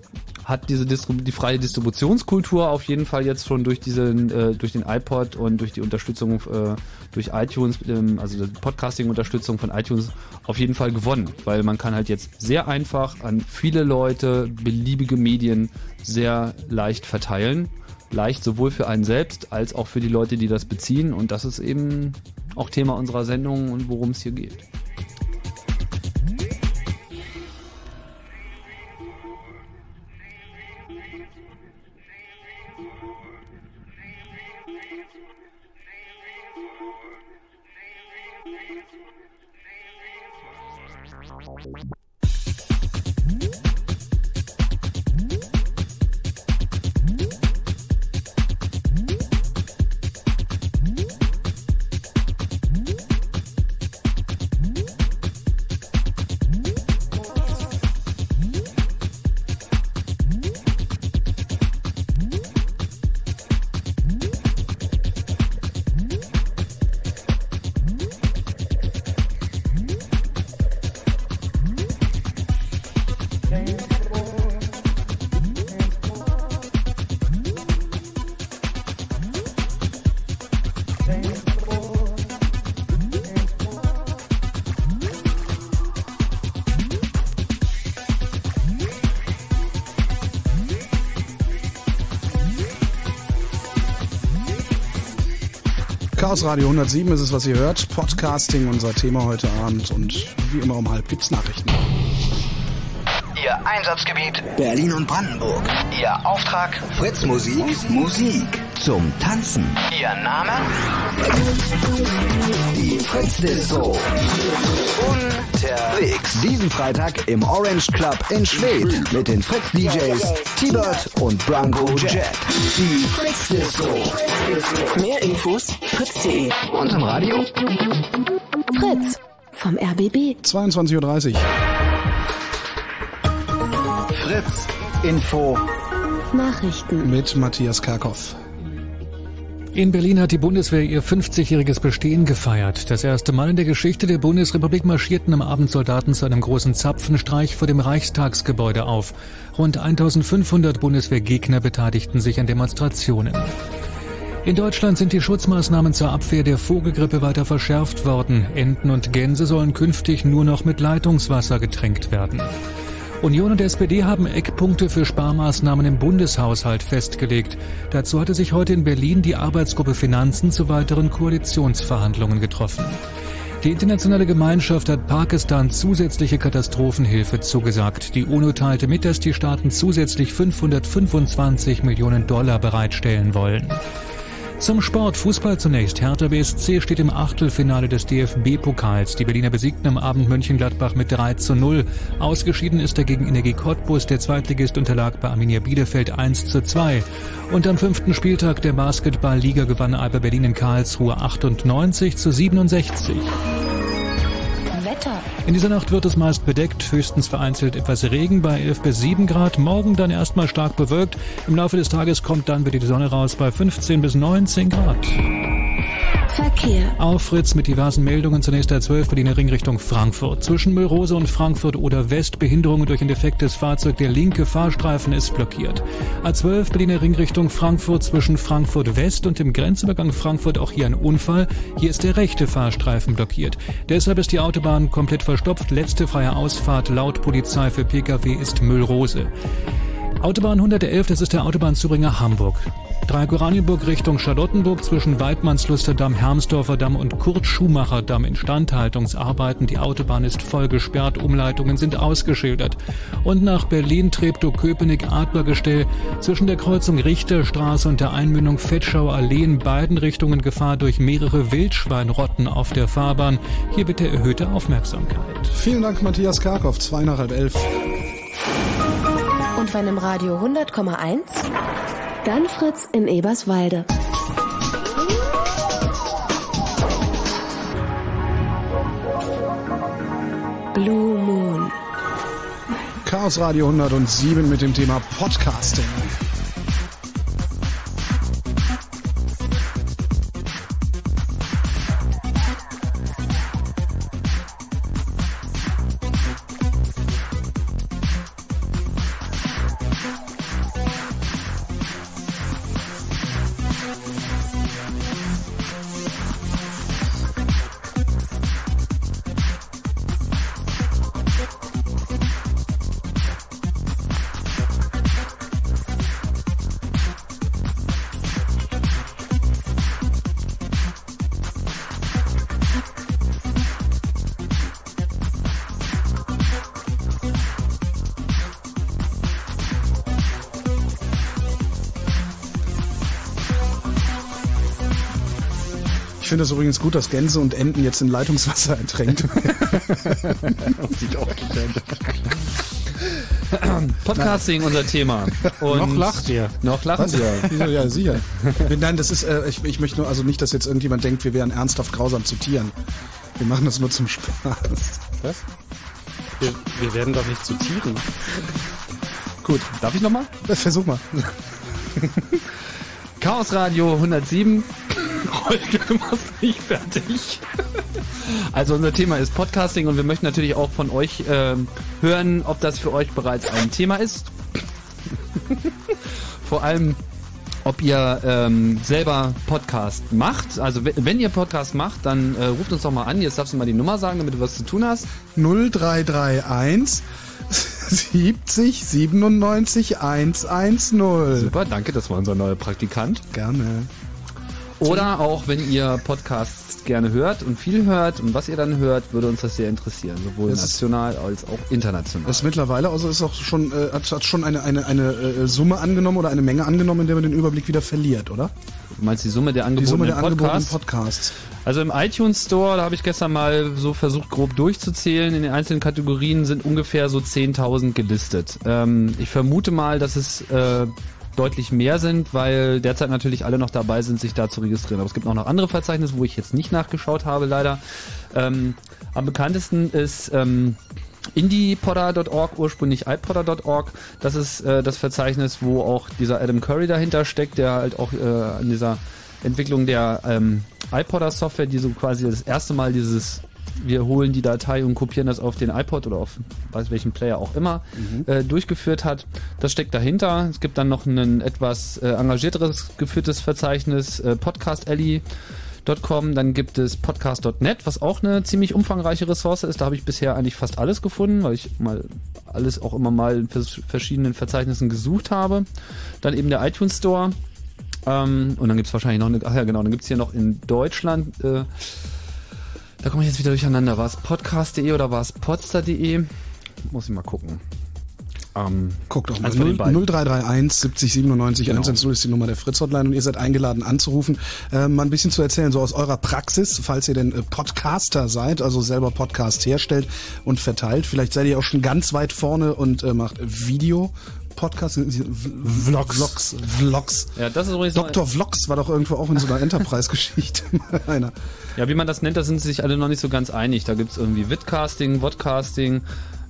hat diese Distri die freie Distributionskultur auf jeden Fall jetzt schon durch diesen äh, durch den iPod und durch die Unterstützung äh, durch iTunes, ähm, also die Podcasting-Unterstützung von iTunes auf jeden Fall gewonnen, weil man kann halt jetzt sehr einfach an viele Leute beliebige Medien sehr leicht verteilen, leicht sowohl für einen selbst als auch für die Leute, die das beziehen. Und das ist eben auch Thema unserer Sendung und worum es hier geht. Bye. Radio 107 ist es, was ihr hört. Podcasting, unser Thema heute Abend. Und wie immer um halb gibt's Nachrichten. Ihr Einsatzgebiet Berlin und Brandenburg. Ihr Auftrag Fritz Musik, Musik zum Tanzen. Ihr Name? Die Fritz Disco. Unterwegs. Diesen Freitag im Orange Club in Schwedt mit den Fritz DJs T-Bird und Branko Jet. Die Fritz Disco. Mehr Infos fritz.de Und im Radio? Fritz vom RBB. 22.30 Uhr. Fritz Info. Nachrichten. Mit Matthias Karkow. In Berlin hat die Bundeswehr ihr 50-jähriges Bestehen gefeiert. Das erste Mal in der Geschichte der Bundesrepublik marschierten am Abend Soldaten zu einem großen Zapfenstreich vor dem Reichstagsgebäude auf. Rund 1500 Bundeswehrgegner beteiligten sich an Demonstrationen. In Deutschland sind die Schutzmaßnahmen zur Abwehr der Vogelgrippe weiter verschärft worden. Enten und Gänse sollen künftig nur noch mit Leitungswasser getränkt werden. Union und SPD haben Eckpunkte für Sparmaßnahmen im Bundeshaushalt festgelegt. Dazu hatte sich heute in Berlin die Arbeitsgruppe Finanzen zu weiteren Koalitionsverhandlungen getroffen. Die internationale Gemeinschaft hat Pakistan zusätzliche Katastrophenhilfe zugesagt. Die UNO teilte mit, dass die Staaten zusätzlich 525 Millionen Dollar bereitstellen wollen. Zum Sport. Fußball zunächst. Hertha BSC steht im Achtelfinale des DFB-Pokals. Die Berliner besiegten am Abend Mönchengladbach mit 3 zu 0. Ausgeschieden ist dagegen Energie Cottbus. Der Zweitligist unterlag bei Arminia Bielefeld 1 zu 2. Und am fünften Spieltag der Basketball-Liga gewann Alba Berlin in Karlsruhe 98 zu 67. In dieser Nacht wird es meist bedeckt, höchstens vereinzelt etwas Regen bei 11 bis 7 Grad. Morgen dann erstmal stark bewölkt. Im Laufe des Tages kommt dann wieder die Sonne raus bei 15 bis 19 Grad. Verkehr. Auf Fritz mit diversen Meldungen. Zunächst A12 Berliner Ring Richtung Frankfurt. Zwischen Müllrose und Frankfurt oder West Behinderungen durch ein defektes Fahrzeug. Der linke Fahrstreifen ist blockiert. A12 Berliner Ring Richtung Frankfurt zwischen Frankfurt West und dem Grenzübergang Frankfurt auch hier ein Unfall. Hier ist der rechte Fahrstreifen blockiert. Deshalb ist die Autobahn komplett verstopft. Letzte freie Ausfahrt laut Polizei für Pkw ist Müllrose. Autobahn 111, das ist der Autobahnzubringer Hamburg. Dreieck Oranienburg Richtung Charlottenburg zwischen Weidmannslusterdamm, Hermsdorfer Damm und Kurt-Schumacher-Damm Instandhaltungsarbeiten. Die Autobahn ist voll gesperrt, Umleitungen sind ausgeschildert. Und nach Berlin Treptow-Köpenick Adlergestell zwischen der Kreuzung Richterstraße und der Einmündung Fetschauer Allee in beiden Richtungen Gefahr durch mehrere Wildschweinrotten auf der Fahrbahn. Hier bitte erhöhte Aufmerksamkeit. Vielen Dank, Matthias Karkow. Zwei nach halb elf. Und wenn im Radio 100,1, dann Fritz in Eberswalde. Blue Moon. Chaos Radio 107 mit dem Thema Podcasting. Finde es übrigens gut, dass Gänse und Enten jetzt in Leitungswasser ertränkt. [LAUGHS] Sieht auch Podcasting unser Thema. Und noch lacht ihr. Noch lachen Was? wir. Ja, sicher. [LAUGHS] Nein, das ist, äh, ich, ich möchte nur, also nicht, dass jetzt irgendjemand denkt, wir wären ernsthaft grausam zu Tieren. Wir machen das nur zum Spaß. Was? Wir, wir werden doch nicht zu Tieren. Gut, darf ich nochmal? Versuch mal. Chaos Radio 107. Heute machst nicht fertig. Also unser Thema ist Podcasting und wir möchten natürlich auch von euch ähm, hören, ob das für euch bereits ein Thema ist. [LAUGHS] Vor allem, ob ihr ähm, selber Podcast macht. Also wenn, wenn ihr Podcast macht, dann äh, ruft uns doch mal an. Jetzt darfst du mal die Nummer sagen, damit du was zu tun hast. 0331 70 97 110. Super, danke, das war unser neuer Praktikant. Gerne. Oder auch, wenn ihr Podcasts gerne hört und viel hört und was ihr dann hört, würde uns das sehr interessieren, sowohl Das national als auch international. Das ist mittlerweile, also ist auch schon, äh, hat, hat schon eine, eine, eine äh, Summe angenommen oder eine Menge angenommen, in der man den Überblick wieder verliert, oder? du meinst die Summe der Die angebotenen Summe der angebotenen Podcasts? Podcasts. Also im iTunes Store, da habe ich gestern mal so versucht grob durchzuzählen, in den einzelnen Kategorien sind ungefähr so 10.000 gelistet. Ähm, ich vermute mal, dass es äh, deutlich mehr sind, weil derzeit natürlich alle noch dabei sind, sich da zu registrieren. Aber es gibt auch noch andere Verzeichnisse, wo ich jetzt nicht nachgeschaut habe, leider. Ähm, am bekanntesten ist ähm, indiepodder.org, ursprünglich iPodder.org. Das ist äh, das Verzeichnis, wo auch dieser Adam Curry dahinter steckt, der halt auch äh, an dieser Entwicklung der ähm, iPodder-Software, die so quasi das erste Mal dieses wir holen die Datei und kopieren das auf den iPod oder auf weiß welchen Player auch immer äh, durchgeführt hat. Das steckt dahinter. Es gibt dann noch ein etwas äh, engagierteres geführtes Verzeichnis äh, Podcast Alley. .com, dann gibt es podcast.net, was auch eine ziemlich umfangreiche Ressource ist. Da habe ich bisher eigentlich fast alles gefunden, weil ich mal alles auch immer mal in vers verschiedenen Verzeichnissen gesucht habe. Dann eben der iTunes Store. Ähm, und dann gibt's wahrscheinlich noch eine, ach ja genau, dann gibt's hier noch in Deutschland, äh, da komme ich jetzt wieder durcheinander. War es podcast.de oder war es podster.de? Muss ich mal gucken. Ähm, Guck doch mal. Den 0, beiden. 0331 70 97 Genau. 110 ist die Nummer der Fritz-Hotline und ihr seid eingeladen anzurufen, äh, mal ein bisschen zu erzählen, so aus eurer Praxis, falls ihr denn äh, Podcaster seid, also selber Podcast herstellt und verteilt. Vielleicht seid ihr auch schon ganz weit vorne und äh, macht Video. Podcast, Vlogs. Vlogs. Vlogs. ja, das ist übrigens Dr. Vlogs war doch irgendwo auch in so einer Enterprise-Geschichte mal [LAUGHS] einer. Ja, wie man das nennt, da sind sich alle noch nicht so ganz einig. Da gibt's irgendwie Vidcasting, Vodcasting.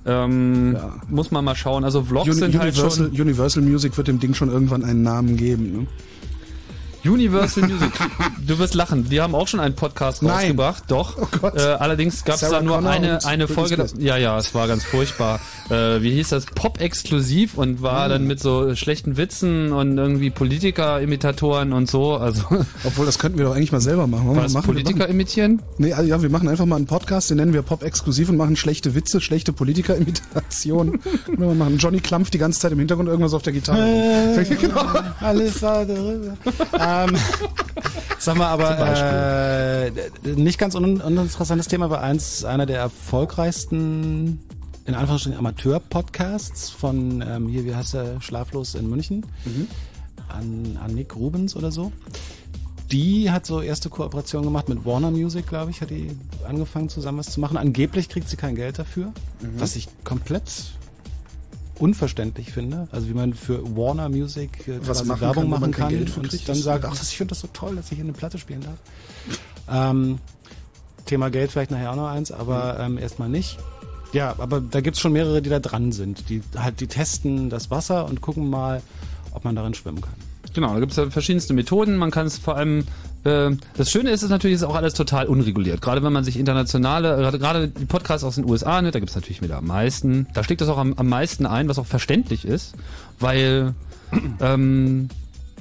Ähm, Ja. Muss man mal schauen. Also Vlogs Uni sind halt Universal, schon Universal Music wird dem Ding schon irgendwann einen Namen geben. Ne? Universal Music. Du wirst lachen. Die haben auch schon einen Podcast Nein. rausgebracht. Doch. Oh Gott. Äh, allerdings gab's Sarah da nur Connor eine und eine Folge. Ja, ja, es war ganz furchtbar. Äh, wie hieß das? Pop exklusiv und war Hm. dann mit so schlechten Witzen und irgendwie Politiker-Imitatoren und so. Also Obwohl, das könnten wir doch eigentlich mal selber machen. Wollen wir was machen? Wir Politiker imitieren? Nee, also ja, wir machen einfach mal einen Podcast, den nennen wir Pop exklusiv und machen schlechte Witze, schlechte Politiker-Imitationen. [LAUGHS] Oder wir machen Johnny Klampf die ganze Zeit im Hintergrund irgendwas auf der Gitarre. [LAUGHS] genau. Alles darüber. [LAUGHS] ähm, [LAUGHS] sag mal, aber äh, nicht ganz un uninteressantes Thema war eins, einer der erfolgreichsten, in Anführungsstrichen, Amateur-Podcasts von ähm, hier, wie heißt der, Schlaflos in München, an, an Nick Rubens oder so. Die hat so erste Kooperation gemacht mit Warner Music, glaube ich, hat die angefangen zusammen was zu machen. Angeblich kriegt sie kein Geld dafür, was ich komplett unverständlich finde. Also wie man für Warner Music äh, Was quasi machen Werbung kann, machen kann Geld und kriegt, dann das- sagt, ach, ich finde das so toll, dass ich hier eine Platte spielen darf. Ähm, Thema Geld vielleicht nachher auch noch eins, aber ähm, erstmal nicht. Ja, aber da gibt's schon mehrere, die da dran sind. Die halt, die testen das Wasser und gucken mal, ob man darin schwimmen kann. Genau, da gibt's ja verschiedenste Methoden. Man kann es vor allem. Äh, das Schöne ist, ist natürlich, ist auch alles total unreguliert. Gerade wenn man sich internationale, gerade, die Podcasts aus den USA nimmt, da gibt's natürlich wieder am meisten. Da steckt das auch am, am meisten ein, was auch verständlich ist, weil ähm,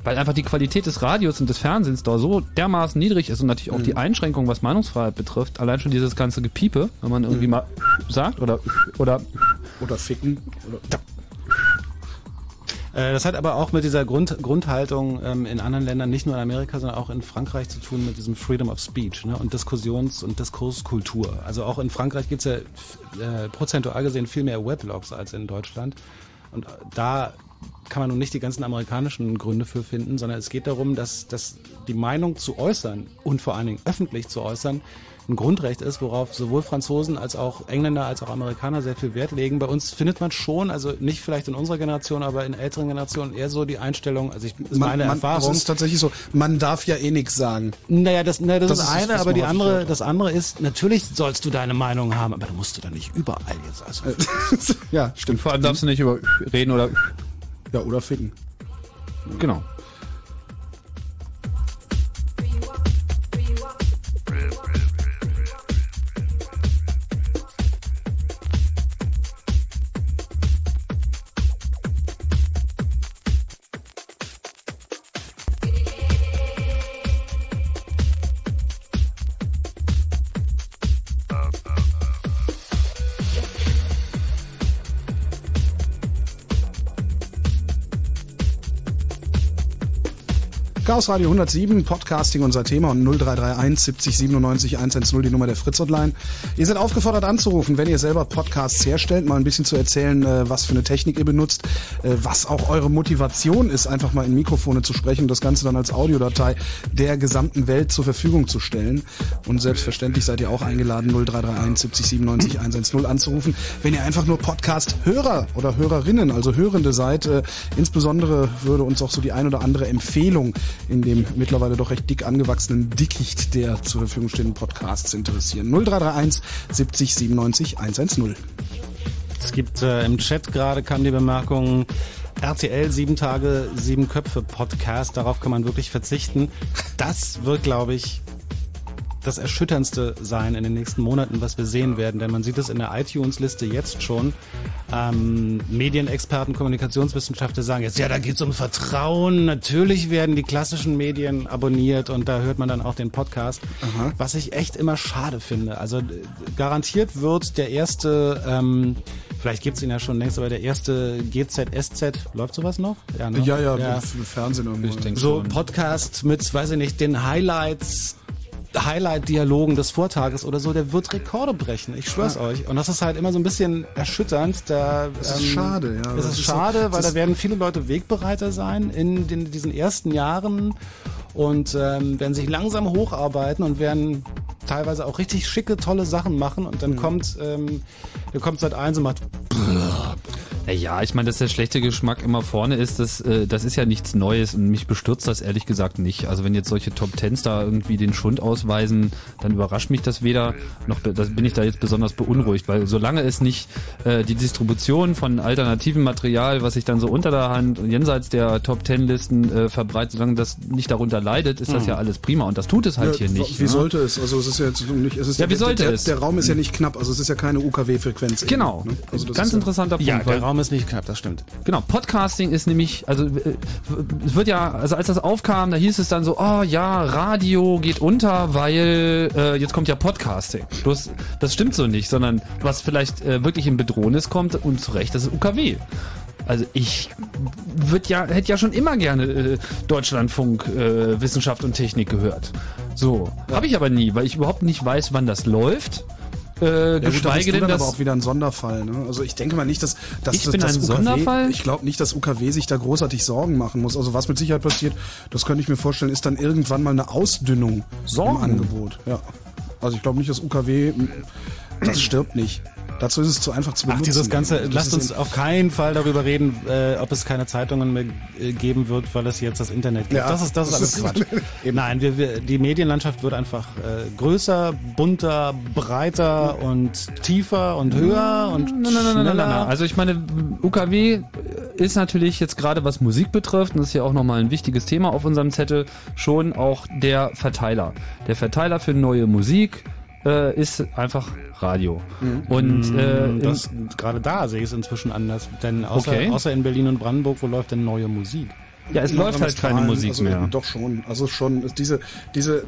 weil einfach die Qualität des Radios und des Fernsehens da so dermaßen niedrig ist und natürlich auch die Einschränkung, was Meinungsfreiheit betrifft, allein schon dieses ganze Gepiepe, wenn man irgendwie mal sagt oder oder Oder ficken. Oder Das hat aber auch mit dieser Grund, Grundhaltung ähm, in anderen Ländern, nicht nur in Amerika, sondern auch in Frankreich zu tun mit diesem Freedom of Speech ne? und Diskussions- und Diskurskultur. Also auch in Frankreich gibt's ja f- äh, prozentual gesehen viel mehr Weblogs als in Deutschland. Und äh, da kann man nun nicht die ganzen amerikanischen Gründe für finden, sondern es geht darum, dass, dass die Meinung zu äußern und vor allen Dingen öffentlich zu äußern ein Grundrecht ist, worauf sowohl Franzosen als auch Engländer als auch Amerikaner sehr viel Wert legen. Bei uns findet man schon, also nicht vielleicht in unserer Generation, aber in älteren Generationen eher so die Einstellung, also ich, das ist Man, meine man, Erfahrung. Es ist tatsächlich so, man darf ja eh nichts sagen. Naja, das, naja, das, Das ist das das, eine, aber die andere, hört. das andere ist, natürlich sollst du deine Meinung haben, aber da musst du dann nicht überall jetzt. Also, [LAUGHS] ja, stimmt. Vor allem darfst du nicht über reden oder Ja, oder ficken. genau. Chaos Radio 107, Podcasting unser Thema und 0331 70 97 110 die Nummer der Fritz Hotline. Ihr seid aufgefordert anzurufen, wenn ihr selber Podcasts herstellt, mal ein bisschen zu erzählen, äh, was für eine Technik ihr benutzt, äh, was auch eure Motivation ist, einfach mal in Mikrofone zu sprechen und das Ganze dann als Audiodatei der gesamten Welt zur Verfügung zu stellen. Und selbstverständlich seid ihr auch eingeladen, 0331 70 97 110 anzurufen, wenn ihr einfach nur Podcast-Hörer oder Hörerinnen, also Hörende seid. Äh, insbesondere würde uns auch so die ein oder andere Empfehlung in dem mittlerweile doch recht dick angewachsenen Dickicht der zur Verfügung stehenden Podcasts interessieren. 0331 70 97 110. es gibt äh, im Chat gerade kam die Bemerkung, RTL sieben Tage, sieben Köpfe Podcast, darauf kann man wirklich verzichten. Das wird, glaube ich, das Erschütterndste sein in den nächsten Monaten, was wir sehen werden, denn man sieht es in der iTunes-Liste jetzt schon. Ähm, Medienexperten, Kommunikationswissenschaftler sagen jetzt, ja, da geht es um Vertrauen. Natürlich werden die klassischen Medien abonniert und da hört man dann auch den Podcast, was ich echt immer schade finde. Also äh, garantiert wird der erste, ähm, vielleicht gibt's ihn ja schon längst, aber der erste GZSZ, läuft sowas noch? ne? Ja, ja, für Fernsehen denke so schon. Podcast mit, weiß ich nicht, den Highlights, Highlight-Dialogen des Vortages oder so, der wird Rekorde brechen. Ich schwör's euch. Und das ist halt immer so ein bisschen erschütternd. Da, Das ist schade, ja. Es Das ist ist so- schade, weil das da werden viele Leute Wegbereiter sein in den, diesen ersten Jahren und ähm, werden sich langsam hocharbeiten und werden teilweise auch richtig schicke, tolle Sachen machen und Mhm. dann kommt, ähm, dann kommt seit eins und macht Naja, ich meine, dass der schlechte Geschmack immer vorne ist, das, äh, das ist ja nichts Neues und mich bestürzt das ehrlich gesagt nicht. Also wenn jetzt solche Top Tens da irgendwie den Schund ausweisen, dann überrascht mich das weder, noch das bin ich da jetzt besonders beunruhigt, weil solange es nicht äh, die Distribution von alternativem Material, was sich dann so unter der Hand und jenseits der Top Ten Listen äh, verbreitet, solange das nicht darunter leidet, ist das ja alles prima und das tut es halt Ja, hier nicht. Wie ne? sollte es? Also es ist ja jetzt nicht, es ist Ja, wie der, sollte der, es? Der Raum ist ja nicht knapp, also es ist ja keine UKW-Frequenz. Genau, Ne? Also ganz ja, interessanter Punkt. ja, weil- der Raum ist nicht knapp, das stimmt. Genau, Podcasting ist nämlich, also äh, es wird ja, also als das aufkam, da hieß es dann so, oh ja, Radio geht unter, weil äh, jetzt kommt ja Podcasting. Bloß, das stimmt so nicht, sondern was vielleicht äh, wirklich in Bedrohnis kommt und zu Recht, das ist UKW. Also ich würd ja, hätte ja schon immer gerne äh, Deutschlandfunk äh, Wissenschaft und Technik gehört. So, habe ich aber nie, weil ich überhaupt nicht weiß, wann das läuft. Äh, Ja, gut, geschweige du denn, dann dass aber auch wieder ein Sonderfall. Ne? Also ich denke mal nicht, dass, dass Ich das, bin das ein UKW, Sonderfall? Ich glaube nicht, dass UKW sich da großartig Sorgen machen muss. Also was mit Sicherheit passiert, das könnte ich mir vorstellen, ist dann irgendwann mal eine Ausdünnung Sorgen? im Angebot. Ja. Also ich glaube nicht, dass UKW das stirbt nicht. Dazu ist es zu einfach zu Ach, benutzen. dieses ganze, Das lasst uns auf keinen Fall darüber reden, äh, ob es keine Zeitungen mehr äh, geben wird, weil es jetzt das Internet gibt. Ja, das ist, das ist alles Quatsch. [LAUGHS] Nein, wir, wir, die Medienlandschaft wird einfach äh, größer, bunter, breiter und tiefer und höher und Nein, nein, nein, nein, schneller. nein, nein. Also ich meine, UKW ist natürlich jetzt gerade was Musik betrifft, und das ist ja auch nochmal ein wichtiges Thema auf unserem Zettel, schon auch der Verteiler. Der Verteiler für neue Musik äh, ist einfach Radio. Und äh, in- das, gerade da sehe ich es inzwischen anders. Denn außer, Okay. außer in Berlin und Brandenburg, wo läuft denn neue Musik? Ja, es läuft halt keine Musik also, mehr. Doch schon, also schon diese diese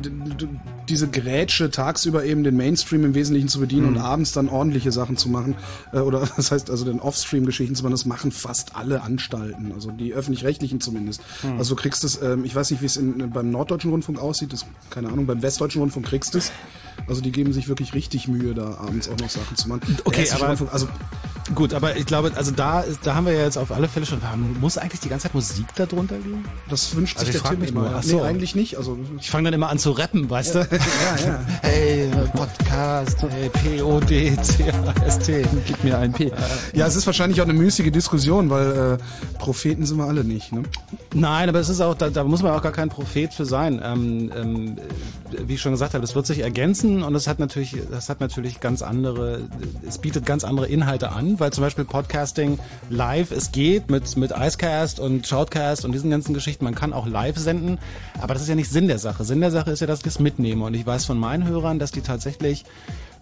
diese Grätsche tagsüber eben den Mainstream im Wesentlichen zu bedienen Mhm. und abends dann ordentliche Sachen zu machen äh, oder [LAUGHS] das heißt also den Offstream-Geschichten zu machen, das machen fast alle Anstalten, also die öffentlich-rechtlichen zumindest. Mhm. Also du kriegst es, ähm, ich weiß nicht, wie es in, beim Norddeutschen Rundfunk aussieht, das keine Ahnung, beim Westdeutschen Rundfunk kriegst du es. Also die geben sich wirklich richtig Mühe, da abends auch noch Sachen zu machen. Okay, aber- Rundfunk, also Gut, aber ich glaube, also da, da haben wir ja jetzt auf alle Fälle schon, muss eigentlich die ganze Zeit Musik da liegen? Das wünscht Also sich ich der Tim mich immer. nur. Ach Nee, eigentlich nicht. Also Ich fange dann immer an zu rappen, weißt du? ja, ja. [LAUGHS] Hey, Podcast, hey, P-O-D-C-A-S-T. Gib mir ein P. Ja, es ist wahrscheinlich auch eine müßige Diskussion, weil äh, Propheten sind wir alle nicht. Ne? Nein, aber es ist auch, da, da muss man auch gar kein Prophet für sein. Ähm, ähm, wie ich schon gesagt habe, das wird sich ergänzen und es hat natürlich, das hat natürlich ganz andere, es bietet ganz andere Inhalte an, weil zum Beispiel Podcasting live, es geht mit, mit Icecast und Shoutcast und diesen ganzen Geschichten, man kann auch live senden, aber das ist ja nicht Sinn der Sache. Sinn der Sache ist ja, dass ich das mitnehme und ich weiß von meinen Hörern, dass die tatsächlich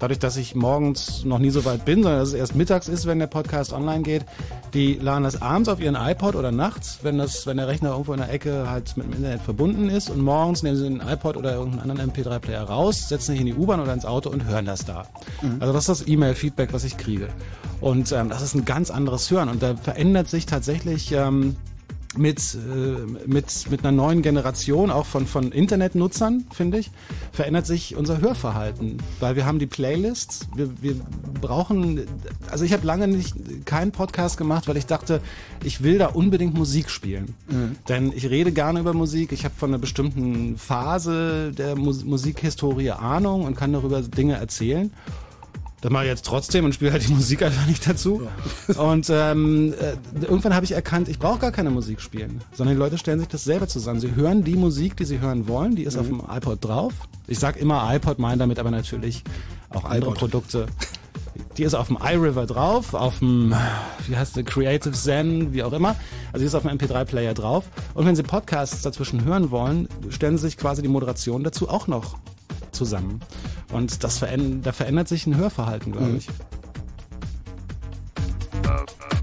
dadurch, dass ich morgens noch nie so weit bin, sondern dass es erst mittags ist, wenn der Podcast online geht, die laden das abends auf ihren iPod oder nachts, wenn das, wenn der Rechner irgendwo in der Ecke halt mit dem Internet verbunden ist und morgens nehmen sie den iPod oder irgendeinen anderen MP3-Player raus, setzen sich in die U-Bahn oder ins Auto und hören das da. Also das ist das E-Mail-Feedback, was ich kriege. Und ähm, das ist ein ganz anderes Hören und da verändert sich tatsächlich ähm, mit, äh, mit, mit einer neuen Generation, auch von, von Internetnutzern, finde ich, verändert sich unser Hörverhalten. Weil wir haben die Playlists, wir, wir brauchen, also ich habe lange nicht keinen Podcast gemacht, weil ich dachte, ich will da unbedingt Musik spielen. Denn ich rede gerne über Musik, ich habe von einer bestimmten Phase der Mus Musikhistorie Ahnung und kann darüber Dinge erzählen. Das mache ich jetzt trotzdem und spiele halt die Musik einfach nicht dazu. Und ähm, äh, irgendwann habe ich erkannt, ich brauche gar keine Musik spielen, sondern die Leute stellen sich das selber zusammen. Sie hören die Musik, die sie hören wollen, die ist auf dem iPod drauf. Ich sag immer iPod, meine damit aber natürlich auch andere iPod. Produkte. Die ist auf dem iRiver drauf, auf dem, wie heißt der, Creative Zen, wie auch immer. Also die ist auf dem MP3-Player drauf. Und wenn Sie Podcasts dazwischen hören wollen, stellen Sie sich quasi die Moderation dazu auch noch zusammen. Und das verändert, da verändert sich ein Hörverhalten, glaube ich. Habt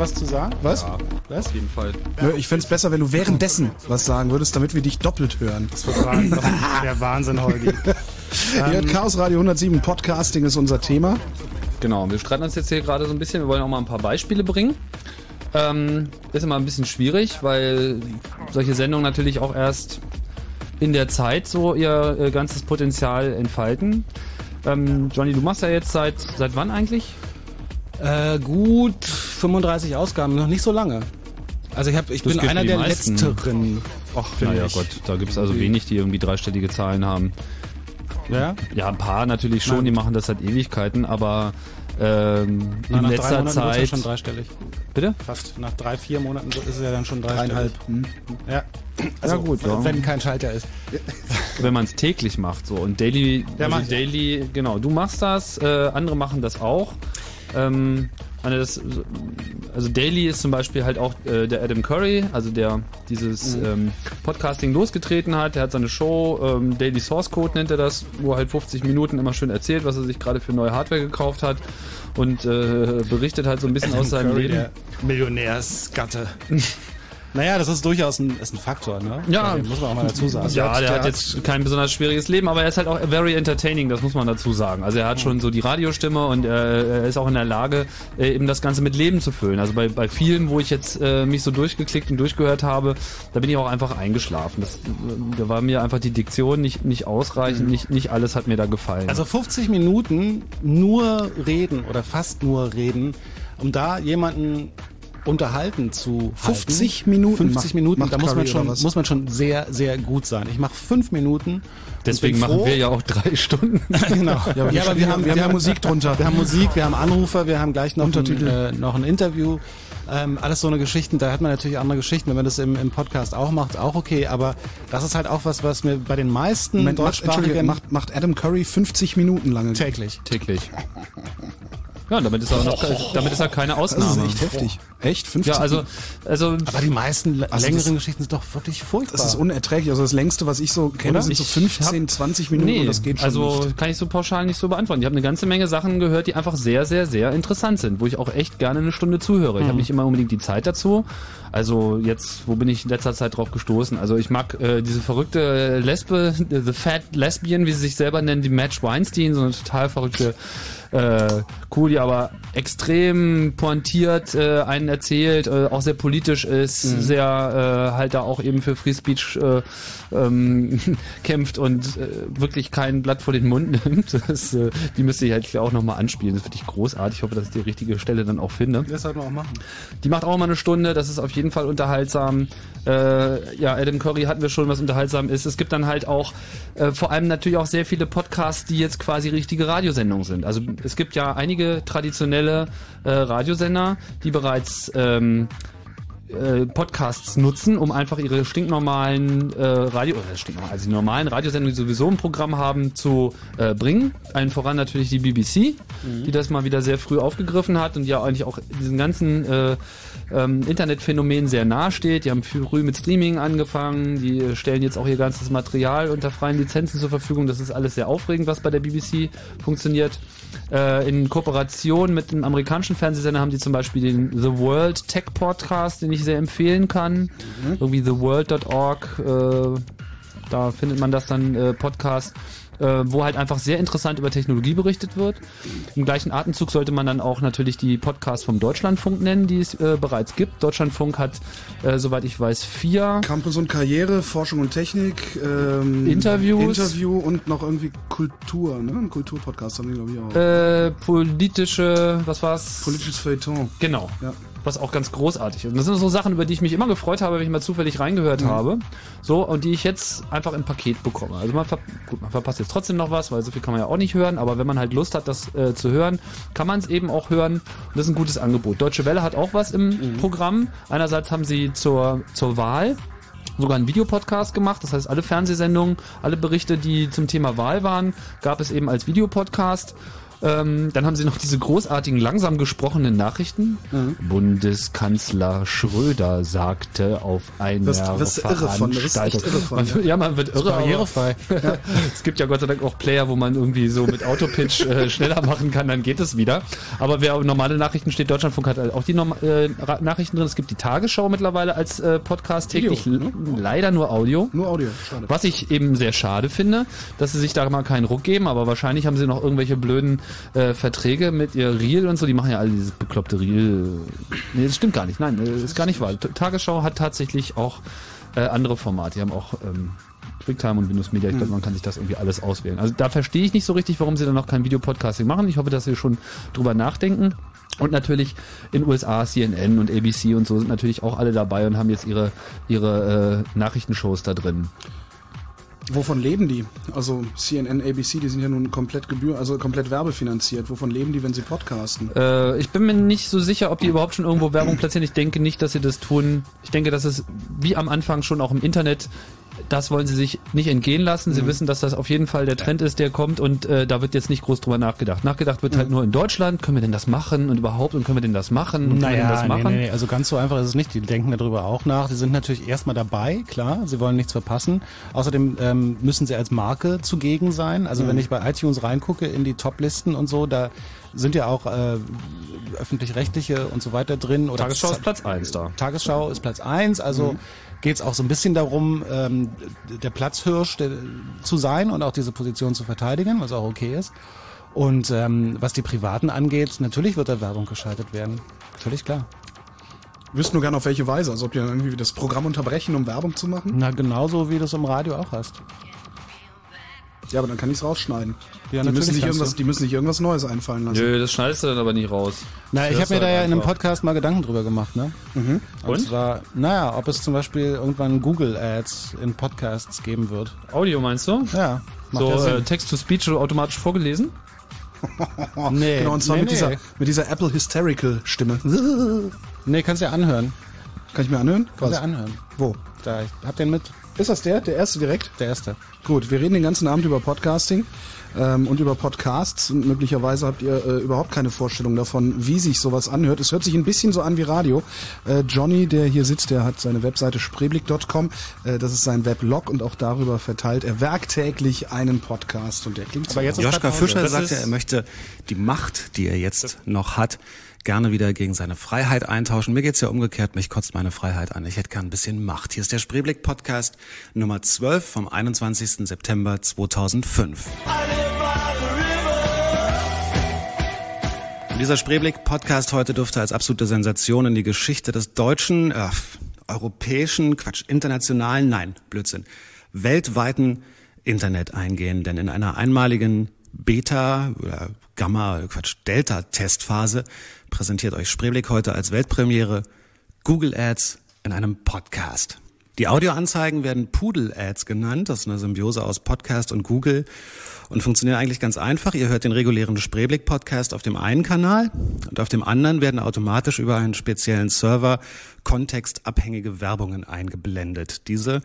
was zu sagen? Was? Was? Auf jeden Fall. Nö, Ich fänd's besser, wenn du währenddessen was sagen würdest, damit wir dich doppelt hören. [LAUGHS] Der Wahnsinn, Holgi. Hier, Chaos Radio 107 Podcasting ist unser Thema. Genau, wir streiten uns jetzt hier gerade so ein bisschen. Wir wollen auch mal ein paar Beispiele bringen. Ähm, ist immer ein bisschen schwierig, weil solche Sendungen natürlich auch erst in der Zeit so ihr äh, ganzes Potenzial entfalten. Ähm, Johnny, du machst ja jetzt seit seit wann eigentlich? Äh, gut 35 Ausgaben, noch nicht so lange. Also ich, hab, ich Das bin einer der meisten. letzteren. Och, Naja. Gott, da gibt es also wenig, die irgendwie dreistellige Zahlen haben. Ja? Ja, ein paar natürlich schon, Nein. die machen das seit Ewigkeiten, aber ähm, Na, in nach drei letzter Monaten wird's ja Zeit. schon dreistellig. Bitte? Fast. Nach drei, vier Monaten ist es ja dann schon dreistellig. Dreieinhalb. Hm. Ja. Also, Ja, gut, ja. Wenn kein Schalter ist. [LAUGHS] wenn man es täglich macht so und Daily Ja, also Daily genau du machst das äh, andere machen das auch ähm, das, also Daily ist zum Beispiel halt auch äh, der Adam Curry also der dieses Mhm. ähm, Podcasting losgetreten hat der hat seine Show ähm, Daily Source Code nennt er das wo er halt 50 Minuten immer schön erzählt was er sich gerade für neue Hardware gekauft hat und äh, berichtet halt so ein bisschen aus seinem Curry, Leben der Millionärsgatte. [LAUGHS] naja, das ist durchaus ein, ist ein Faktor, ne? Ja. Den muss man auch mal dazu sagen. Ja, der, der hat jetzt kein besonders schwieriges Leben, aber er ist halt auch very entertaining, das muss man dazu sagen. Also er hat schon so die Radiostimme und äh, er ist auch in der Lage, äh, eben das Ganze mit Leben zu füllen. Also bei, bei vielen, wo ich jetzt äh, mich so durchgeklickt und durchgehört habe, da bin ich auch einfach eingeschlafen. Das, da war mir einfach die Diktion nicht, nicht ausreichend, nicht, nicht alles hat mir da gefallen. Also 50 Minuten nur reden oder fast nur reden, um da jemanden unterhalten zu 50 halten. Minuten 50 macht- Minuten, macht da muss man schon muss man schon sehr sehr gut sein. Ich mache fünf Minuten. Deswegen machen froh- wir ja auch drei Stunden. [LAUGHS] genau. Ja, aber wir haben- wir haben ja Musik drunter. Wir haben Musik, wir haben Anrufer, wir haben gleich noch ein, Untertitel. äh, noch ein Interview. Ähm, alles so eine Geschichten, da hat man natürlich andere Geschichten. Wenn man das im, im Podcast auch macht, auch okay. Aber das ist halt auch was, was mir bei den meisten Moment, deutschsprachigen macht, macht Adam Curry 50 Minuten lange. täglich. Täglich. [LAUGHS] Ja, damit ist er noch, damit ist er keine Das ist Ausnahme. echt heftig. Echt? 50 Ja, also, also Aber die meisten Also längeren das- Geschichten sind doch wirklich furchtbar. Das ist unerträglich. Also das längste, was ich so kenne, Oder? sind so Ich 15, 20 Minuten Nee, und das geht schon also nicht. kann ich so pauschal nicht so beantworten. Ich habe eine ganze Menge Sachen gehört, die einfach sehr, sehr, sehr interessant sind, wo ich auch echt gerne eine Stunde zuhöre. Ich Mhm. habe nicht immer unbedingt die Zeit dazu. Also jetzt, wo bin ich in letzter Zeit drauf gestoßen? Also ich mag äh, diese verrückte Lesbe, The Fat Lesbian, wie sie sich selber nennen, die Match Weinstein, so eine total verrückte äh, cool, die aber extrem pointiert äh, einen erzählt, äh, auch sehr politisch ist, Mhm. sehr äh, halt da auch eben für Free Speech äh, ähm, [LAUGHS] kämpft und äh, wirklich kein Blatt vor den Mund nimmt. [LAUGHS] Das, äh, die müsste ich halt auch nochmal anspielen. Das finde ich großartig. Ich hoffe, dass ich die richtige Stelle dann auch finde. Das sollten wir auch machen. Die macht auch mal eine Stunde, das ist auf jeden Fall unterhaltsam. Äh, ja, Adam Curry hatten wir schon, was unterhaltsam ist. Es gibt dann halt auch äh, vor allem natürlich auch sehr viele Podcasts, die jetzt quasi richtige Radiosendungen sind. Also es gibt ja einige traditionelle äh, Radiosender, die bereits ähm, äh, Podcasts nutzen, um einfach ihre stinknormalen äh, Radio, oder stinknormal, also die normalen Radiosendungen, die sowieso ein Programm haben, zu äh, bringen. Allen voran natürlich die BBC, die das mal wieder sehr früh aufgegriffen hat und ja eigentlich auch diesen ganzen äh, ähm, Internetphänomen sehr nahe steht. Die haben früh mit Streaming angefangen, die äh, stellen jetzt auch ihr ganzes Material unter freien Lizenzen zur Verfügung. Das ist alles sehr aufregend, was bei der BBC funktioniert. Äh, in Kooperation mit einem amerikanischen Fernsehsender haben die zum Beispiel den The World Tech Podcast, den ich sehr empfehlen kann. Irgendwie theworld.org, äh, da findet man das dann äh, Podcast, äh, wo halt einfach sehr interessant über Technologie berichtet wird. Im gleichen Atemzug sollte man dann auch natürlich die Podcasts vom Deutschlandfunk nennen, die es äh, bereits gibt. Deutschlandfunk hat, äh, soweit ich weiß, vier Campus und Karriere, Forschung und Technik, ähm, Interviews. Interview und noch irgendwie Kultur, ne? Ein Kulturpodcast haben die, glaube ich, auch. äh, politische, was war's? Politisches Feuilleton. Genau. Ja. Was auch ganz großartig ist. Und das sind so Sachen, über die ich mich immer gefreut habe, wenn ich mal zufällig reingehört habe. So, und die ich jetzt einfach im Paket bekomme. Also man, ver gut, man verpasst jetzt trotzdem noch was, weil so viel kann man ja auch nicht hören. Aber wenn man halt Lust hat, das äh, zu hören, kann man es eben auch hören. Und das ist ein gutes Angebot. Deutsche Welle hat auch was im Programm. Einerseits haben sie zur, zur Wahl sogar einen Videopodcast gemacht. Das heißt, alle Fernsehsendungen, alle Berichte, die zum Thema Wahl waren, gab es eben als Videopodcast. Ähm, dann haben sie noch diese großartigen, langsam gesprochenen Nachrichten. Bundeskanzler Schröder sagte auf einer Wirst- wirst du irre von, wirst Veranstaltung. irre von, man, ja. ja, man wird irre. Barrierefrei. [LAUGHS] es gibt ja Gott sei Dank auch Player, wo man irgendwie so mit Autopitch äh, [LAUGHS] schneller machen kann, dann geht es wieder. Aber wer normale Nachrichten steht, Deutschlandfunk hat halt auch die Norm äh, Nachrichten drin. Es gibt die Tagesschau mittlerweile als äh, Podcast täglich, Video, ne? leider nur Audio. Nur Audio, schade. Was ich eben sehr schade finde, dass sie sich da mal keinen Ruck geben, aber wahrscheinlich haben sie noch irgendwelche blöden äh, Verträge mit ihr Reel und so, die machen ja alle dieses bekloppte Reel. Nee, das stimmt gar nicht. Nein, äh, ist gar nicht wahr. Tagesschau hat tatsächlich auch äh, andere Formate. Die haben auch ähm, QuickTime und Windows Media. Ich glaube, man kann sich das irgendwie alles auswählen. Also da verstehe ich nicht so richtig, warum sie dann noch kein Videopodcasting machen. Ich hoffe, dass sie schon drüber nachdenken. Und natürlich in USA CNN und ABC und so sind natürlich auch alle dabei und haben jetzt ihre ihre äh, Nachrichtenshows da drin. Wovon leben die? Also CNN, ABC, die sind ja nun komplett Gebühr, also komplett werbefinanziert. Wovon leben die, wenn sie podcasten? Äh, ich bin mir nicht so sicher, ob die überhaupt schon irgendwo Werbung platzieren. Ich denke nicht, dass sie das tun. Ich denke, dass es wie am Anfang schon auch im Internet das wollen sie sich nicht entgehen lassen. Sie mhm. wissen, dass das auf jeden Fall der Trend ist, der kommt und äh, da wird jetzt nicht groß drüber nachgedacht. Nachgedacht wird halt mhm. halt nur in Deutschland, können wir denn das machen und überhaupt und können wir denn das machen und naja, können wir das machen? Nee, nee, also ganz so einfach ist es nicht. Die denken darüber auch nach. Die sind natürlich erstmal dabei, klar, sie wollen nichts verpassen. Außerdem ähm, müssen sie als Marke zugegen sein. Also mhm. wenn ich bei iTunes reingucke in die Top-Listen und so, da sind ja auch äh, öffentlich-rechtliche und so weiter drin. Oder Tagesschau ist Platz eins da. Tagesschau ist Platz eins, also mhm geht es auch so ein bisschen darum, ähm, der Platzhirsch der, zu sein und auch diese Position zu verteidigen, was auch okay ist. Und ähm, was die Privaten angeht, natürlich wird da Werbung geschaltet werden. Völlig klar. Wüssten nur gerne auf welche Weise, also ob die dann irgendwie das Programm unterbrechen, um Werbung zu machen? Na, genauso wie du es im Radio auch hast. Ja, aber dann kann ich es rausschneiden. Ja, die, müssen nicht irgendwas, die müssen nicht irgendwas Neues einfallen lassen. Nö, das schneidest du dann aber nicht raus. Na, ich habe mir da ja in einem Podcast mal Gedanken drüber gemacht, ne? Mhm. Und? Und zwar, naja, ob es zum Beispiel irgendwann Google Ads in Podcasts geben wird. Audio meinst du? Ja. So äh, Text-to-Speech automatisch vorgelesen? [LAUGHS] nee. Genau, und zwar nee, mit, nee. Dieser, mit dieser Apple Hysterical Stimme. nee, kannst du ja anhören. Kann ich mir anhören? Kannst du ja anhören. Wo? Da, ich hab den mit. Ist das der? Der erste direkt? Der erste. Gut, wir reden den ganzen Abend über Podcasting ähm, und über Podcasts. Und möglicherweise habt ihr äh, überhaupt keine Vorstellung davon, wie sich sowas anhört. Es hört sich ein bisschen so an wie Radio. Äh, Johnny, der hier sitzt, der hat seine Webseite spreeblick.com. Äh, das ist sein Weblog und auch darüber verteilt er werktäglich einen Podcast und der klingt Aber jetzt Joschka Fischer sagt ja, er möchte die Macht, die er jetzt noch hat, gerne wieder gegen seine Freiheit eintauschen. Mir geht's ja umgekehrt, mich kotzt meine Freiheit an. Ich hätte gern ein bisschen Macht. Hier ist der Spreeblick Podcast Nummer 12 vom 21. September 2005. dieser Spreeblick-Podcast heute dürfte als absolute Sensation in die Geschichte des deutschen, äh, europäischen, Quatsch, internationalen, nein, Blödsinn, weltweiten Internet eingehen. Denn in einer einmaligen Beta oder Gamma, Quatsch, Delta-Testphase präsentiert euch Spreeblick heute als Weltpremiere Google Ads in einem Podcast. Die Audioanzeigen werden Pudel-Ads genannt. Das ist eine Symbiose aus Podcast und Google und funktionieren eigentlich ganz einfach. Ihr hört den regulären Spreeblick-Podcast auf dem einen Kanal und auf dem anderen werden automatisch über einen speziellen Server kontextabhängige Werbungen eingeblendet. Diese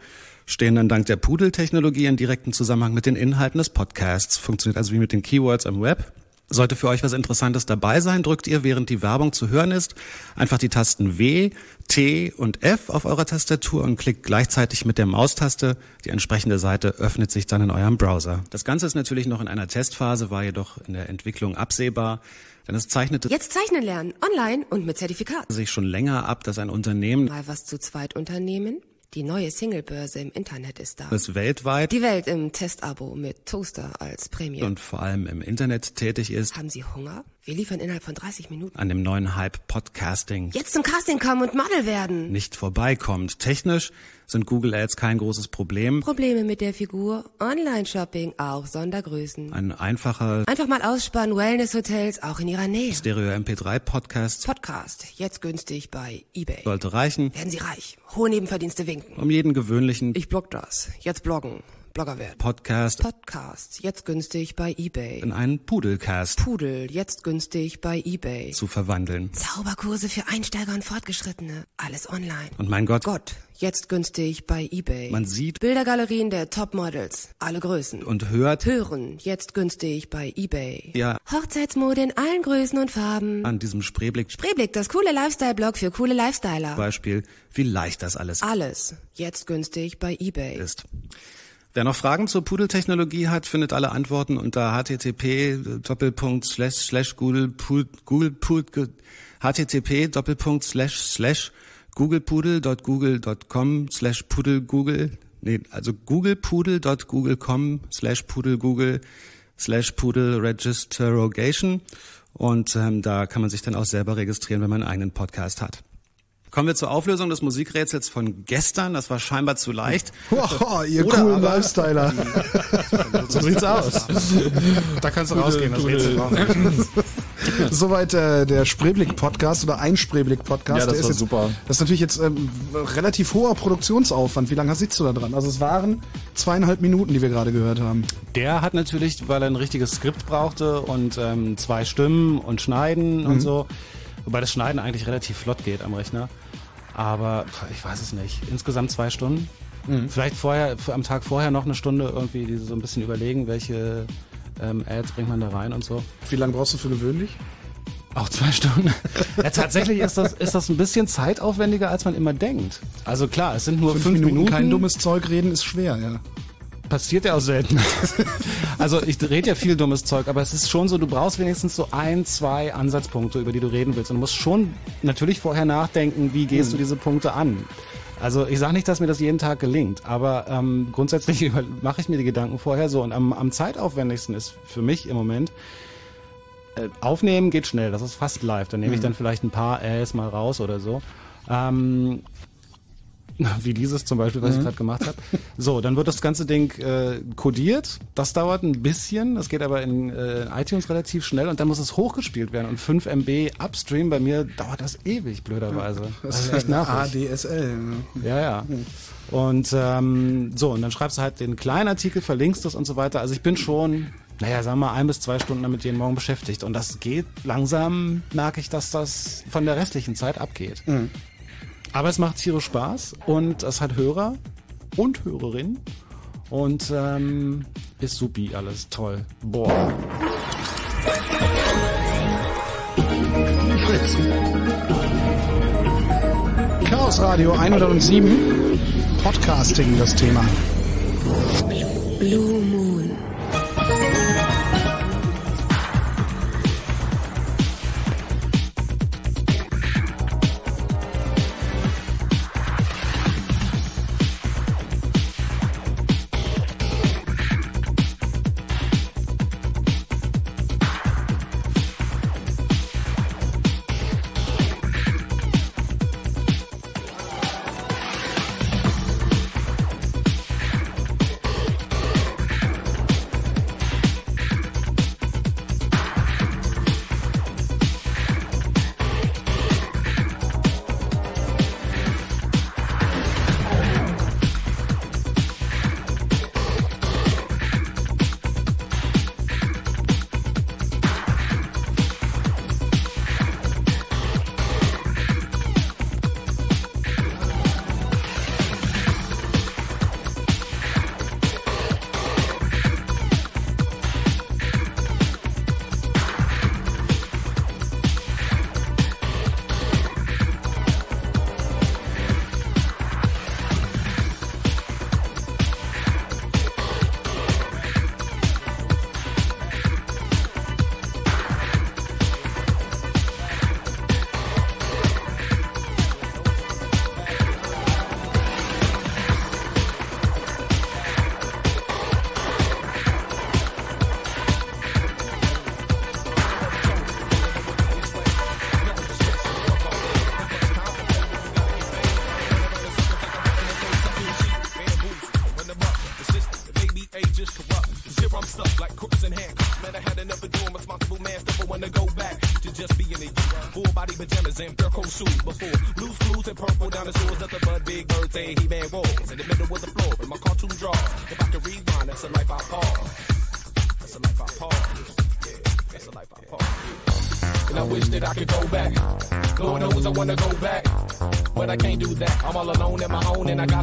stehen dann dank der Pudel-Technologie in direktem Zusammenhang mit den Inhalten des Podcasts. Funktioniert also wie mit den Keywords am Web. Sollte für euch was Interessantes dabei sein, drückt ihr, während die Werbung zu hören ist, einfach die Tasten W, T und F auf eurer Tastatur und klickt gleichzeitig mit der Maustaste. Die entsprechende Seite öffnet sich dann in eurem Browser. Das Ganze ist natürlich noch in einer Testphase, war jedoch in der Entwicklung absehbar. Denn es zeichnete Jetzt zeichnen lernen, online und mit Zertifikat. sich schon länger ab, dass ein Unternehmen mal was zu zweit unternehmen die neue Singlebörse im Internet ist da. Ist weltweit. Die Welt im Testabo mit Toaster als Prämie. Und vor allem im Internet tätig ist. Haben Sie Hunger? Wir liefern innerhalb von 30 Minuten. An dem neuen Hype Podcasting. Jetzt zum Casting kommen und Model werden. Nicht vorbeikommt. Technisch sind Google Ads kein großes Problem. Probleme mit der Figur, Online-Shopping, auch Sondergrößen. Ein einfacher... Einfach mal ausspannen, Wellness-Hotels, auch in ihrer Nähe. Stereo MP3 Podcast. Podcast, jetzt günstig bei eBay. Sollte reichen. Werden Sie reich. Hohe Nebenverdienste winken. Um jeden gewöhnlichen... Ich blog das. Jetzt bloggen. Blogger werden. Podcast. Podcast, jetzt günstig bei eBay. In einen Pudelcast. Pudel, jetzt günstig bei eBay. Zu verwandeln. Zauberkurse für Einsteiger und Fortgeschrittene. Alles online. Und mein Gott. Gott, jetzt günstig bei eBay. Man sieht Bildergalerien der Topmodels. Alle Größen. Und hört. Hören, jetzt günstig bei eBay. Ja. Hochzeitsmode in allen Größen und Farben. An diesem Spreeblick. Spreeblick, das coole Lifestyle-Blog für coole Lifestyler. Beispiel, wie leicht das alles. Alles, jetzt günstig bei eBay. Ist. Wer noch Fragen zur Pudeltechnologie hat, findet alle Antworten unter http Doppelpunkt slash slash Google Google http Doppelpunkt slash slash googlepudel.google.com slash pudel google nee, also googlepudel.google.com slash pudel google slash Pudel Registerogation. Und ähm, da kann man sich dann auch selber registrieren, wenn man einen eigenen Podcast hat. Kommen wir zur Auflösung des Musikrätsels von gestern. Das war scheinbar zu leicht. [LAUGHS] Oh, ihr Oder coolen aber, Lifestyler. [LAUGHS] so sieht's aus. Da kannst du rausgehen, das Rätsel [LAUGHS] Soweit äh, der Spreeblick-Podcast oder ein Spreeblick-Podcast. Ja, das der war ist jetzt, super. Das ist natürlich jetzt ähm, relativ hoher Produktionsaufwand. Wie lange sitzt du da dran? Also es waren zweieinhalb Minuten, die wir gerade gehört haben. Der hat natürlich, weil er ein richtiges Skript brauchte und ähm, zwei Stimmen und Schneiden mhm. und so. Wobei das Schneiden eigentlich relativ flott geht am Rechner. Aber ich weiß es nicht. Insgesamt zwei Stunden. Mhm. Vielleicht vorher, am Tag vorher noch eine Stunde irgendwie so ein bisschen überlegen, welche ähm, Ads bringt man da rein und so. Wie lange brauchst du für gewöhnlich? Auch zwei Stunden. [LAUGHS] ja, tatsächlich ist das, ist das ein bisschen zeitaufwendiger, als man immer denkt. Also klar, es sind nur fünf, fünf Minuten, Minuten. Kein dummes Zeug reden ist schwer, ja passiert ja auch selten. [LAUGHS] also ich rede ja viel dummes Zeug, aber es ist schon so, du brauchst wenigstens so ein, zwei Ansatzpunkte, über die du reden willst. Und du musst schon natürlich vorher nachdenken, wie gehst hm. du diese Punkte an. Also ich sage nicht, dass mir das jeden Tag gelingt, aber ähm, grundsätzlich [LAUGHS] mache ich mir die Gedanken vorher so. Und am, am zeitaufwendigsten ist für mich im Moment, äh, aufnehmen geht schnell, das ist fast live. Dann nehme ich hm. dann vielleicht ein paar Äs mal raus oder so. Ähm, [LAUGHS] wie dieses zum Beispiel, was mhm. ich gerade gemacht habe. So, dann wird das ganze Ding äh, codiert. Das dauert ein bisschen, das geht aber in äh, iTunes relativ schnell und dann muss es hochgespielt werden. Und 5 MB Upstream bei mir dauert das ewig, blöderweise. Das, das ist echt nervig. ADSL. Ne? Ja, ja. Und ähm, so, und dann schreibst du halt den kleinen Artikel, verlinkst das und so weiter. Also ich bin schon naja, sagen wir mal, ein bis zwei Stunden damit jeden Morgen beschäftigt. Und das geht langsam, merke ich, dass das von der restlichen Zeit abgeht. Mhm. Aber es macht tierisch Spaß und es hat Hörer und Hörerinnen und ähm, ist supi alles toll. Boah. Fritz. Chaos Radio 107. Podcasting das Thema. Blue Moon.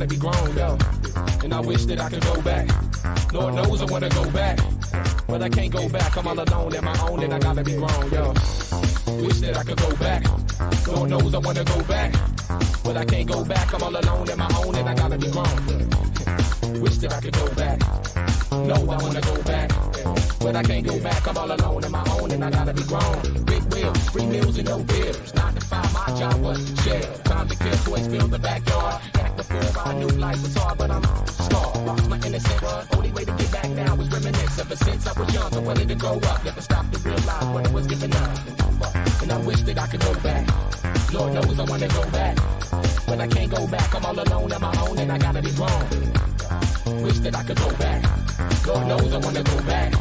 gotta be grown, yo. And I wish that I could go back. Lord knows I wanna go back. But I can't go back. I'm all alone at my own and I gotta be grown, yo. Wish that I could go back. Lord knows I wanna go back. But I can't go back. I'm all alone at my own and I gotta be grown. Wish that I could go back. No, I wanna go back. But I can't go back. I'm all alone on my own and I gotta be grown. Big wheels, free meals and no bills. Nine to five, my job was to share. Time to kill toys, fill the backyard star. New life was hard, but I'm scarred. My innocent only way to get back now is reminisce. Ever since I was young, I wanted to grow up. Never stopped to realize what I was giving up. And I wish that I could go back. Lord knows I wanna go back. But I can't go back. I'm all alone on my own and I gotta be wrong. Wish that I could go back. Lord knows I wanna go back.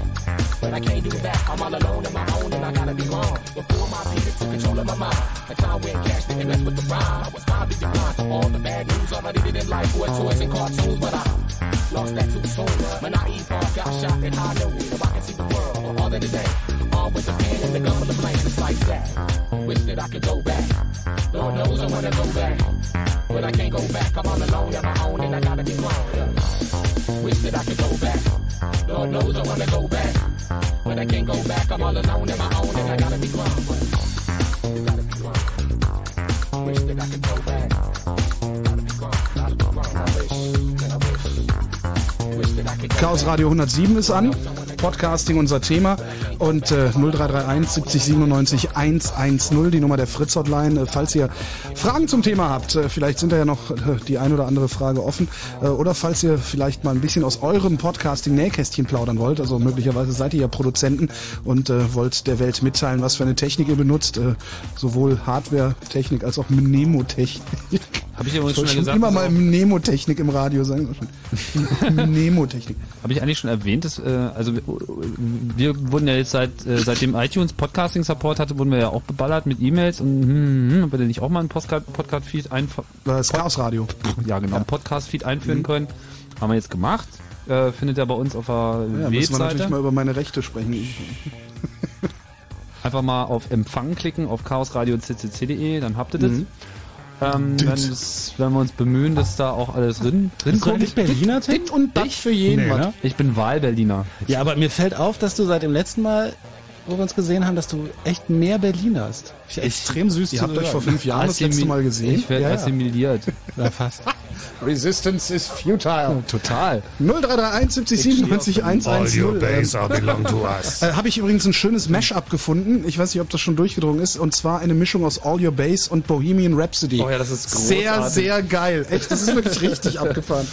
But I can't do that. I'm all alone on my own and I gotta be wrong. Before my peers took control of my mind. The time went cash, didn't with the rhyme. I was probably blind all the bad news. I needed in life were toys and cartoons. But I lost that too soon. My naive heart got shot and I knew if I can see the world for all that it ain't. All with the pen and the gun for the blame. It's like that. Wish that I could go back. Lord knows I wanna go back. But I can't go back. I'm all alone on my own and I gotta be grown. Wish that I could go back. Lord knows I wanna go back. But I can't go back. I'm all alone on my own and I gotta be grown. Radio 107 ist an. Podcasting unser Thema. Und äh, 0331 70 97 110, die Nummer der Fritz Hotline. Äh, falls ihr Fragen zum Thema habt, äh, vielleicht sind da ja noch äh, die ein oder andere Frage offen. Äh, oder falls ihr vielleicht mal ein bisschen aus eurem Podcasting-Nähkästchen plaudern wollt. Also möglicherweise seid ihr ja Produzenten und äh, wollt der Welt mitteilen, was für eine Technik ihr benutzt. Sowohl Hardware-Technik als auch Mnemotechnik. Habe ich übrigens schon schon gesagt. immer mal Mnemotechnik im Radio sagen. Mnemotechnik. [LAUGHS] Habe ich eigentlich schon erwähnt, dass, äh, also wir, wir wurden ja jetzt seit äh, seitdem iTunes Podcasting Support hatte, wurden wir ja auch beballert mit E-Mails und hm, hm, ob wir denn nicht auch mal einen Podcast Podcast Feed einfach Das Chaos Radio. ja genau einen Podcast Feed einführen können, haben wir jetzt gemacht. Äh, findet ihr bei uns auf der Ja, müssen wir Webseite. natürlich mal über meine Rechte sprechen. Einfach mal auf Empfang klicken auf chaosradio.ccc.de, dann habt ihr das. Mhm. Ähm, wenn, wir uns bemühen, dass da auch alles drin, drin du kommt. eigentlich Berliner, Tim? Dit und das für jeden. Nee, ne? Ich bin Wahlberliner. Ja, aber mir fällt auf, dass du seit dem letzten Mal, wo wir uns gesehen haben, dass du echt mehr Berliner hast. Ich extrem süß Ihr habt euch vor fünf Jahren das letzte Mal gesehen. Ich werde ja. assimiliert. Ja, fast. Resistance is futile. [LAUGHS] Total. 0331 70 97 110. are belong to us. [LAUGHS] Äh, Habe ich übrigens ein schönes Mashup gefunden. Ich weiß nicht, ob das schon durchgedrungen ist. Und zwar eine Mischung aus All Your Bass und Bohemian Rhapsody. Oh ja, das ist Sehr, großartig. sehr geil. Echt, das ist wirklich richtig [LAUGHS] abgefahren.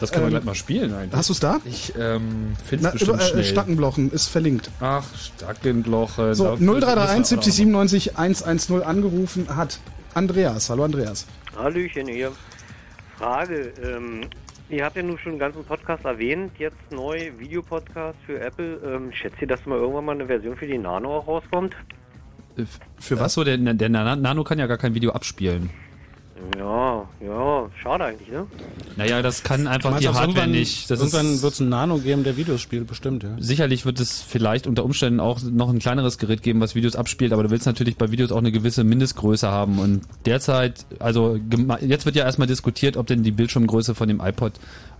Das können wir gleich mal spielen eigentlich. Hast du es da? Ich ähm, finde es bestimmt über, äh. Stackenblochen ist verlinkt. Ach, Stackenbloch. Äh, So, da- 0331 70 das- 97 110 angerufen hat Andreas. Hallo Andreas. Hallöchen hier. Frage, ähm, ihr habt ja nun schon einen ganzen Podcast erwähnt, jetzt neu Videopodcast für Apple. Ähm, schätzt ihr, dass mal irgendwann mal eine Version für die Nano auch rauskommt? Für was? Achso, der, der Nano Nano kann ja gar kein Video abspielen. Ja, ja, schade eigentlich, ne? Naja, das kann einfach die Hardware irgendwann, nicht. Das irgendwann wird es ein Nano geben, der Videos spielt, bestimmt, ja. sicherlich wird es vielleicht unter Umständen auch noch ein kleineres Gerät geben, was Videos abspielt, aber du willst natürlich bei Videos auch eine gewisse Mindestgröße haben. Und derzeit, also jetzt wird ja erstmal diskutiert, ob denn die Bildschirmgröße von dem iPod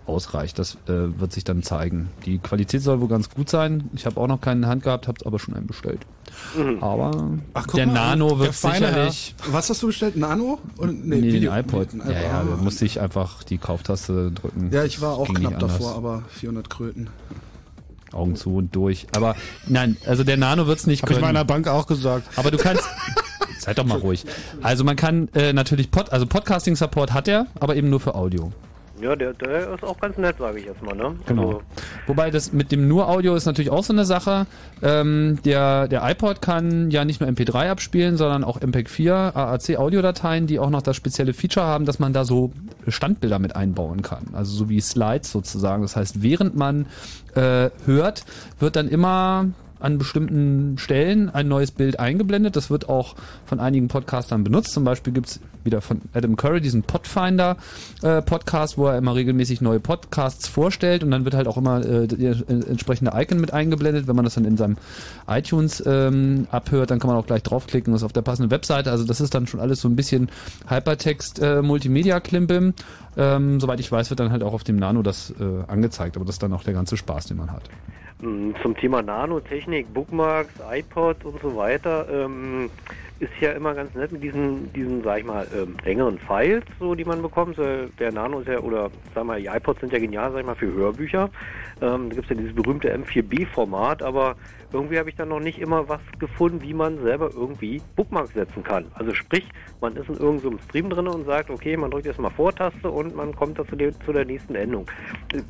ausreicht. Das äh, wird sich dann zeigen. Die Qualität soll wohl ganz gut sein. Ich habe auch noch keinen in der Hand gehabt, habe aber schon einen bestellt. Aber Ach, der mal, Nano der wird feine sicherlich... Was hast du bestellt? Nano? Oder, Nee, Video- den iPod. Nee, Ja, ja, da musste ich einfach die Kauftaste drücken. Ja, ich war auch knapp nicht davor, aber 400 Kröten. Augen zu und durch. Aber nein, also der Nano wird's nicht Habe ich können. meiner Bank auch gesagt. aber du kannst. [LAUGHS] Seid doch mal ruhig. Also man kann äh, natürlich Pod, also Podcasting Support hat er, aber eben nur für Audio. Ja, der, der ist auch ganz nett, sage ich erstmal, ne? Genau. Also, Wobei das mit dem nur Audio ist natürlich auch so eine Sache. Ähm, der, der iPod kann ja nicht nur MP3 abspielen, sondern auch MPEG-4, AAC-Audiodateien, die auch noch das spezielle Feature haben, dass man da so Standbilder mit einbauen kann. Also so wie Slides sozusagen. Das heißt, während man äh, hört, wird dann immer an bestimmten Stellen ein neues Bild eingeblendet. Das wird auch von einigen Podcastern benutzt. Zum Beispiel gibt's wieder von Adam Curry diesen Podfinder äh, Podcast, wo er immer regelmäßig neue Podcasts vorstellt und dann wird halt auch immer äh, entsprechende Icon mit eingeblendet. Wenn man das dann in seinem iTunes ähm, abhört, dann kann man auch gleich draufklicken und ist auf der passenden Webseite. Also das ist dann schon alles so ein bisschen Hypertext äh, Multimedia Klimbim. Ähm, soweit ich weiß, wird dann halt auch auf dem Nano das äh, angezeigt, aber das ist dann auch der ganze Spaß, den man hat. mh, zum Thema Nanotechnik, Bookmarks, iPod und so weiter. Ähm, ist ja immer ganz nett mit diesen, diesen sag ich mal, ähm, längeren Files, so die man bekommt. So, der Nano ist ja, oder sag mal, die iPods sind ja genial, sag ich mal, für Hörbücher. Ähm, da gibt es ja dieses berühmte M4B-Format, aber irgendwie habe ich dann noch nicht immer was gefunden, wie man selber irgendwie Bookmarks setzen kann. Also sprich, man ist in irgendeinem Stream drin und sagt, okay, man drückt jetzt mal Vortaste und man kommt da zu, der, zu der nächsten Endung.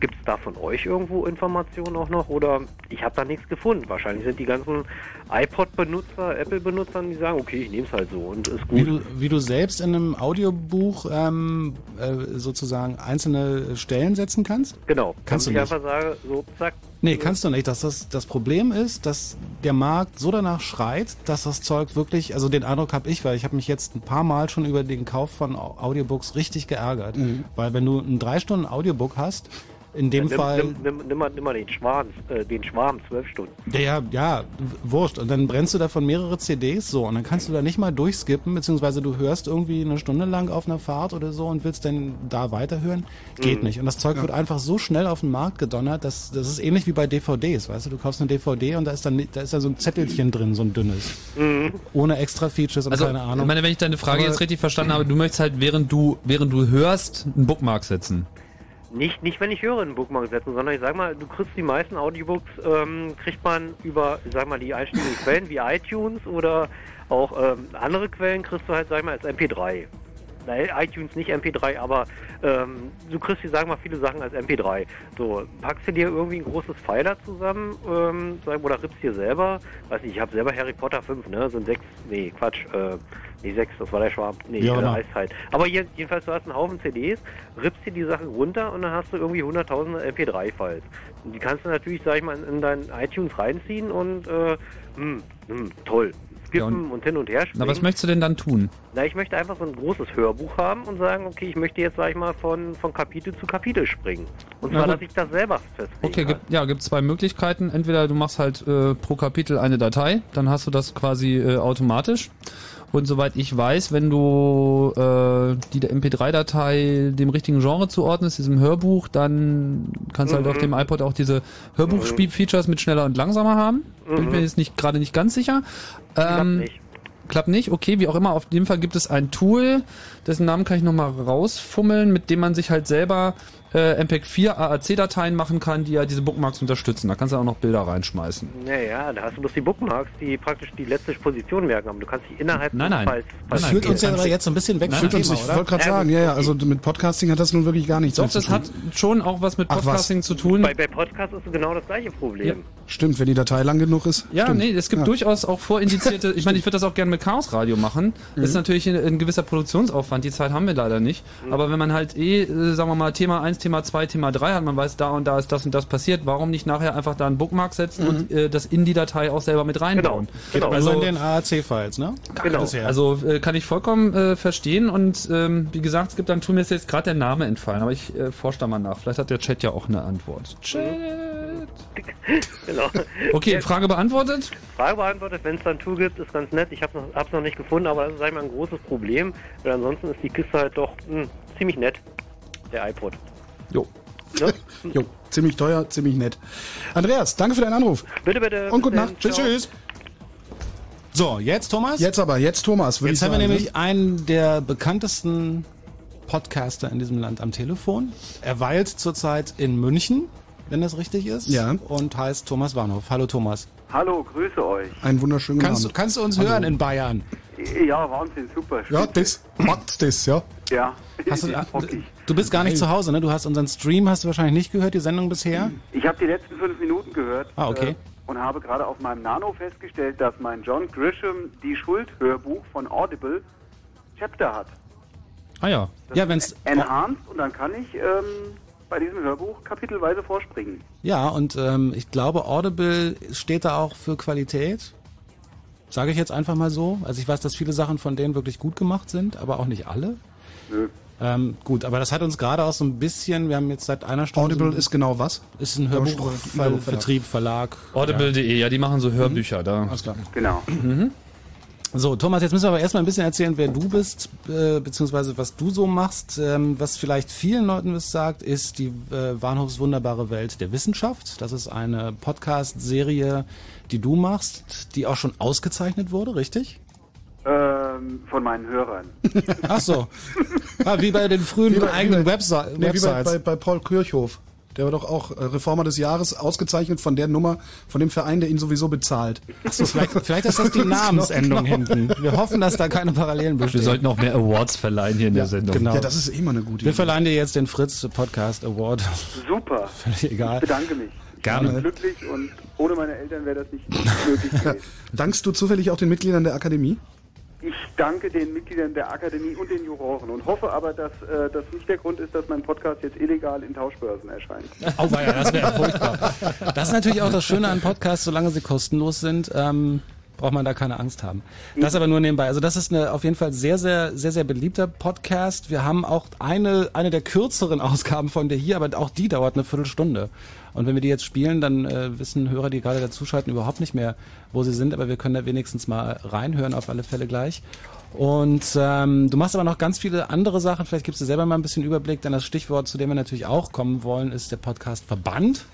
Gibt es da von euch irgendwo Informationen auch noch oder ich habe da nichts gefunden? Wahrscheinlich sind die ganzen iPod-Benutzer, Apple-Benutzer, die sagen, okay, ich nehme es halt so und ist gut. Wie du, wie du selbst in einem Audiobuch ähm, äh, sozusagen einzelne Stellen setzen kannst? Genau. Kannst du ich nicht. einfach sagen, so, zack. Nee, kannst du nicht. Das, das, das Problem ist, dass der Markt so danach schreit, dass das Zeug wirklich, also den Eindruck habe ich, weil ich habe mich jetzt ein paar Mal schon über den Kauf von Au- Audiobooks richtig geärgert. Weil wenn du ein drei Stunden Audiobook hast, in dem nimm, Fall Nimm, nimm, nimm, mal, nimm mal den Schwarm, äh, den Schwarm, zwölf Stunden. Ja, ja, ja, wurscht. Und dann brennst du davon mehrere CDs so und dann kannst du da nicht mal durchskippen, beziehungsweise du hörst irgendwie eine Stunde lang auf einer Fahrt oder so und willst dann da weiterhören. Geht nicht. Und das Zeug wird einfach so schnell auf den Markt gedonnert, dass das ist ähnlich wie bei DVDs, weißt du, du kaufst eine DVD und da ist dann da ist da so ein Zettelchen drin, so ein dünnes. Ohne extra Features und Also, keine ich Ahnung. meine, wenn ich deine Frage Aber- jetzt richtig verstanden habe, du möchtest halt, während du, während du hörst, einen Bookmark setzen. Nicht, nicht wenn ich höre, einen Bookmark setzen, sondern ich sag mal, du kriegst die meisten Audiobooks, ähm, kriegt man über, sag mal, die einschlägigen Quellen wie iTunes oder auch ähm, andere Quellen kriegst du halt, sag ich mal, als MP3. Nein, iTunes nicht MP3, aber ähm, du kriegst, ich sag mal, viele Sachen als MP3. So, packst du dir irgendwie ein großes Pfeil da zusammen, ähm, oder rippst dir selber, weiß nicht, ich habe selber Harry Potter 5, ne, sind sechs, nee, Quatsch, äh, nee, sechs, das war der Schwarm, nee, äh, immer. Eiszeit. Aber je, jedenfalls, du hast einen Haufen CDs, rippst dir die Sachen runter und dann hast du irgendwie hunderttausende MP3-Files. Und die kannst du natürlich, sag ich mal, in, in deinen iTunes reinziehen und, äh, hm, hm, toll. Ja, Skippen und- und, hin und her springen. Na, was möchtest du denn dann tun? Na, ich möchte einfach so ein großes Hörbuch haben und sagen, okay, ich möchte jetzt, sag ich mal, von, von Kapitel zu Kapitel springen. Und zwar, dass ich das selber festlegen Okay, gibt, ja, gibt zwei Möglichkeiten. Entweder du machst halt äh, pro Kapitel eine Datei, dann hast du das quasi äh, automatisch. Und soweit ich weiß, wenn du äh, die der MP3-Datei dem richtigen Genre zuordnest, diesem Hörbuch, dann kannst du halt auf dem iPod auch diese Hörbuch-Features mit schneller und langsamer haben. Bin mir jetzt nicht gerade nicht ganz sicher. Klappt Ähm, nicht. Klappt nicht, okay, wie auch immer. Auf jeden Fall gibt es ein Tool, dessen Namen kann ich nochmal rausfummeln, mit dem man sich halt selber äh, MPEG-4 AAC-Dateien machen kann, die ja diese Bookmarks unterstützen. Da kannst du auch noch Bilder reinschmeißen. Naja, da hast du bloß die Bookmarks, die praktisch die letzte Position merken haben. Du kannst sie innerhalb Nein, nein. Falls, Nein, nein. Führt uns ja Nein, aber jetzt so ein bisschen weg vom Fühlt uns, ich wollte gerade sagen, ja, ja, also mit Podcasting hat das nun wirklich gar nichts Doch, zu das tun. hat schon auch was mit Ach, was? Podcasting zu tun. Bei, bei Podcasts ist es genau das gleiche Problem. Ja. Stimmt, wenn die Datei lang genug ist. Ja, Stimmt. nee, es gibt Ja. durchaus auch vorindizierte, [LAUGHS] ich meine, ich würde das auch gerne mit Chaos Radio machen. Das ist natürlich ein, ein gewisser Produktionsaufwand, die Zeit haben wir leider nicht. Aber wenn man halt eh, äh, sagen wir mal, Thema 1, Thema 2, Thema 3 hat, man weiß, da und da ist das und das passiert, warum nicht nachher einfach da einen Bookmark setzen und äh, das in die Datei auch selber mit reinbauen? Genau. Also Also- in den AAC-Files, ne? Genau. Bisher. Also äh, kann ich vollkommen äh, verstehen und ähm, wie gesagt, es gibt dann tun mir jetzt gerade der Name entfallen, aber ich äh, forsche da mal nach. Vielleicht hat der Chat ja auch eine Antwort. Chat. [LAUGHS] Genau. Okay, Frage beantwortet. Frage beantwortet, wenn es da ein Tool gibt, ist ganz nett. Ich habe es noch, hab's noch nicht gefunden, aber das ist, sag ich mal, ein großes Problem. Weil ansonsten ist die Kiste halt doch hm, ziemlich nett. Der iPod. Jo. Ne? [LAUGHS] Jo, ziemlich teuer, ziemlich nett. Andreas, danke für deinen Anruf. bitte, bitte. Und gute Nacht. dann. Tschüss, tschüss. So, jetzt Thomas? Jetzt aber, jetzt Thomas, Jetzt haben sagen. wir nämlich einen der bekanntesten Podcaster in diesem Land am Telefon. Er weilt zurzeit in München, wenn das richtig ist. Ja. Und heißt Thomas Warnhof. Hallo Thomas. Hallo, grüße euch. Einen wunderschönen guten Kannst, du- Abend. kannst du uns Hallo. hören in Bayern? Ja, Wahnsinn, super. Ja, das macht das, ja. Ja, Hast du, [LAUGHS] bockig. du bist gar nicht zu Hause, ne? Du hast unseren Stream, hast du wahrscheinlich nicht gehört, die Sendung bisher? Ich habe die letzten fünf Minuten gehört. Ah, okay. Äh, und habe gerade auf meinem Nano festgestellt, dass mein John Grisham die Schuld-Hörbuch von Audible Chapter hat. Ah ja. Das Ja, wenn's- Enhanced und dann kann ich ähm, bei diesem Hörbuch kapitelweise vorspringen. Ja, und ähm, ich glaube, Audible steht da auch für Qualität. Sage ich jetzt einfach mal so. Also ich weiß, dass viele Sachen von denen wirklich gut gemacht sind, aber auch nicht alle. Nö. Ähm, gut, aber das hat uns gerade auch so ein bisschen, wir haben jetzt seit einer Stunde... Audible so, ist genau was? ist ein Hörbuchvertrieb, Hörbuch- Vertrieb, Verlag. Audible.de, ja, die machen so Hörbücher da. Alles klar. Genau. So, Thomas, jetzt müssen wir aber erstmal ein bisschen erzählen, wer du bist, äh, beziehungsweise was du so machst. Ähm, was vielleicht vielen Leuten was sagt, ist die äh, Warnhofs wunderbare Welt der Wissenschaft. Das ist eine Podcast-Serie, die du machst, die auch schon ausgezeichnet wurde, richtig? Ähm, von meinen Hörern. [LAUGHS] Ach so. Ah, wie bei den frühen Wie bei- eigenen wie bei- Websi Nee, wie bei, Websites. bei, bei Paul Kirchhoff. Der war doch auch äh, Reformer des Jahres ausgezeichnet von der Nummer, von dem Verein, der ihn sowieso bezahlt. Ach so, vielleicht, vielleicht ist das die [LAUGHS] Namensendung Genau. hinten. Wir hoffen, dass da keine Parallelen bestehen. Wir sollten auch mehr Awards verleihen hier in der Sendung. genau. Ja, das ist immer eine gute Wir Idee. verleihen dir jetzt den Fritz Podcast Award. Super. [LAUGHS] Völlig egal. Ich bedanke mich. Ich Gerne. bin glücklich und ohne meine Eltern wäre das nicht [LAUGHS] möglich gewesen. Dankst du zufällig auch den Mitgliedern der Akademie? Ich danke den Mitgliedern der Akademie und den Juroren und hoffe aber, dass äh, das nicht der Grund ist, dass mein Podcast jetzt illegal in Tauschbörsen erscheint. Oh, ja, das wäre furchtbar. Das ist natürlich auch das Schöne an Podcasts, solange sie kostenlos sind, ähm, braucht man da keine Angst haben. Das aber nur nebenbei. Also das ist eine auf jeden Fall sehr, sehr, sehr, sehr beliebter Podcast. Wir haben auch eine, eine der kürzeren Ausgaben von der hier, aber auch die dauert eine Viertelstunde. Und wenn wir die jetzt spielen, dann äh, wissen Hörer, die gerade dazuschalten, überhaupt nicht mehr, wo sie sind, aber wir können da wenigstens mal reinhören, auf alle Fälle gleich. Und ähm, du machst aber noch ganz viele andere Sachen. Vielleicht gibst du selber mal ein bisschen Überblick. Denn das Stichwort, zu dem wir natürlich auch kommen wollen, ist der Podcast Verband.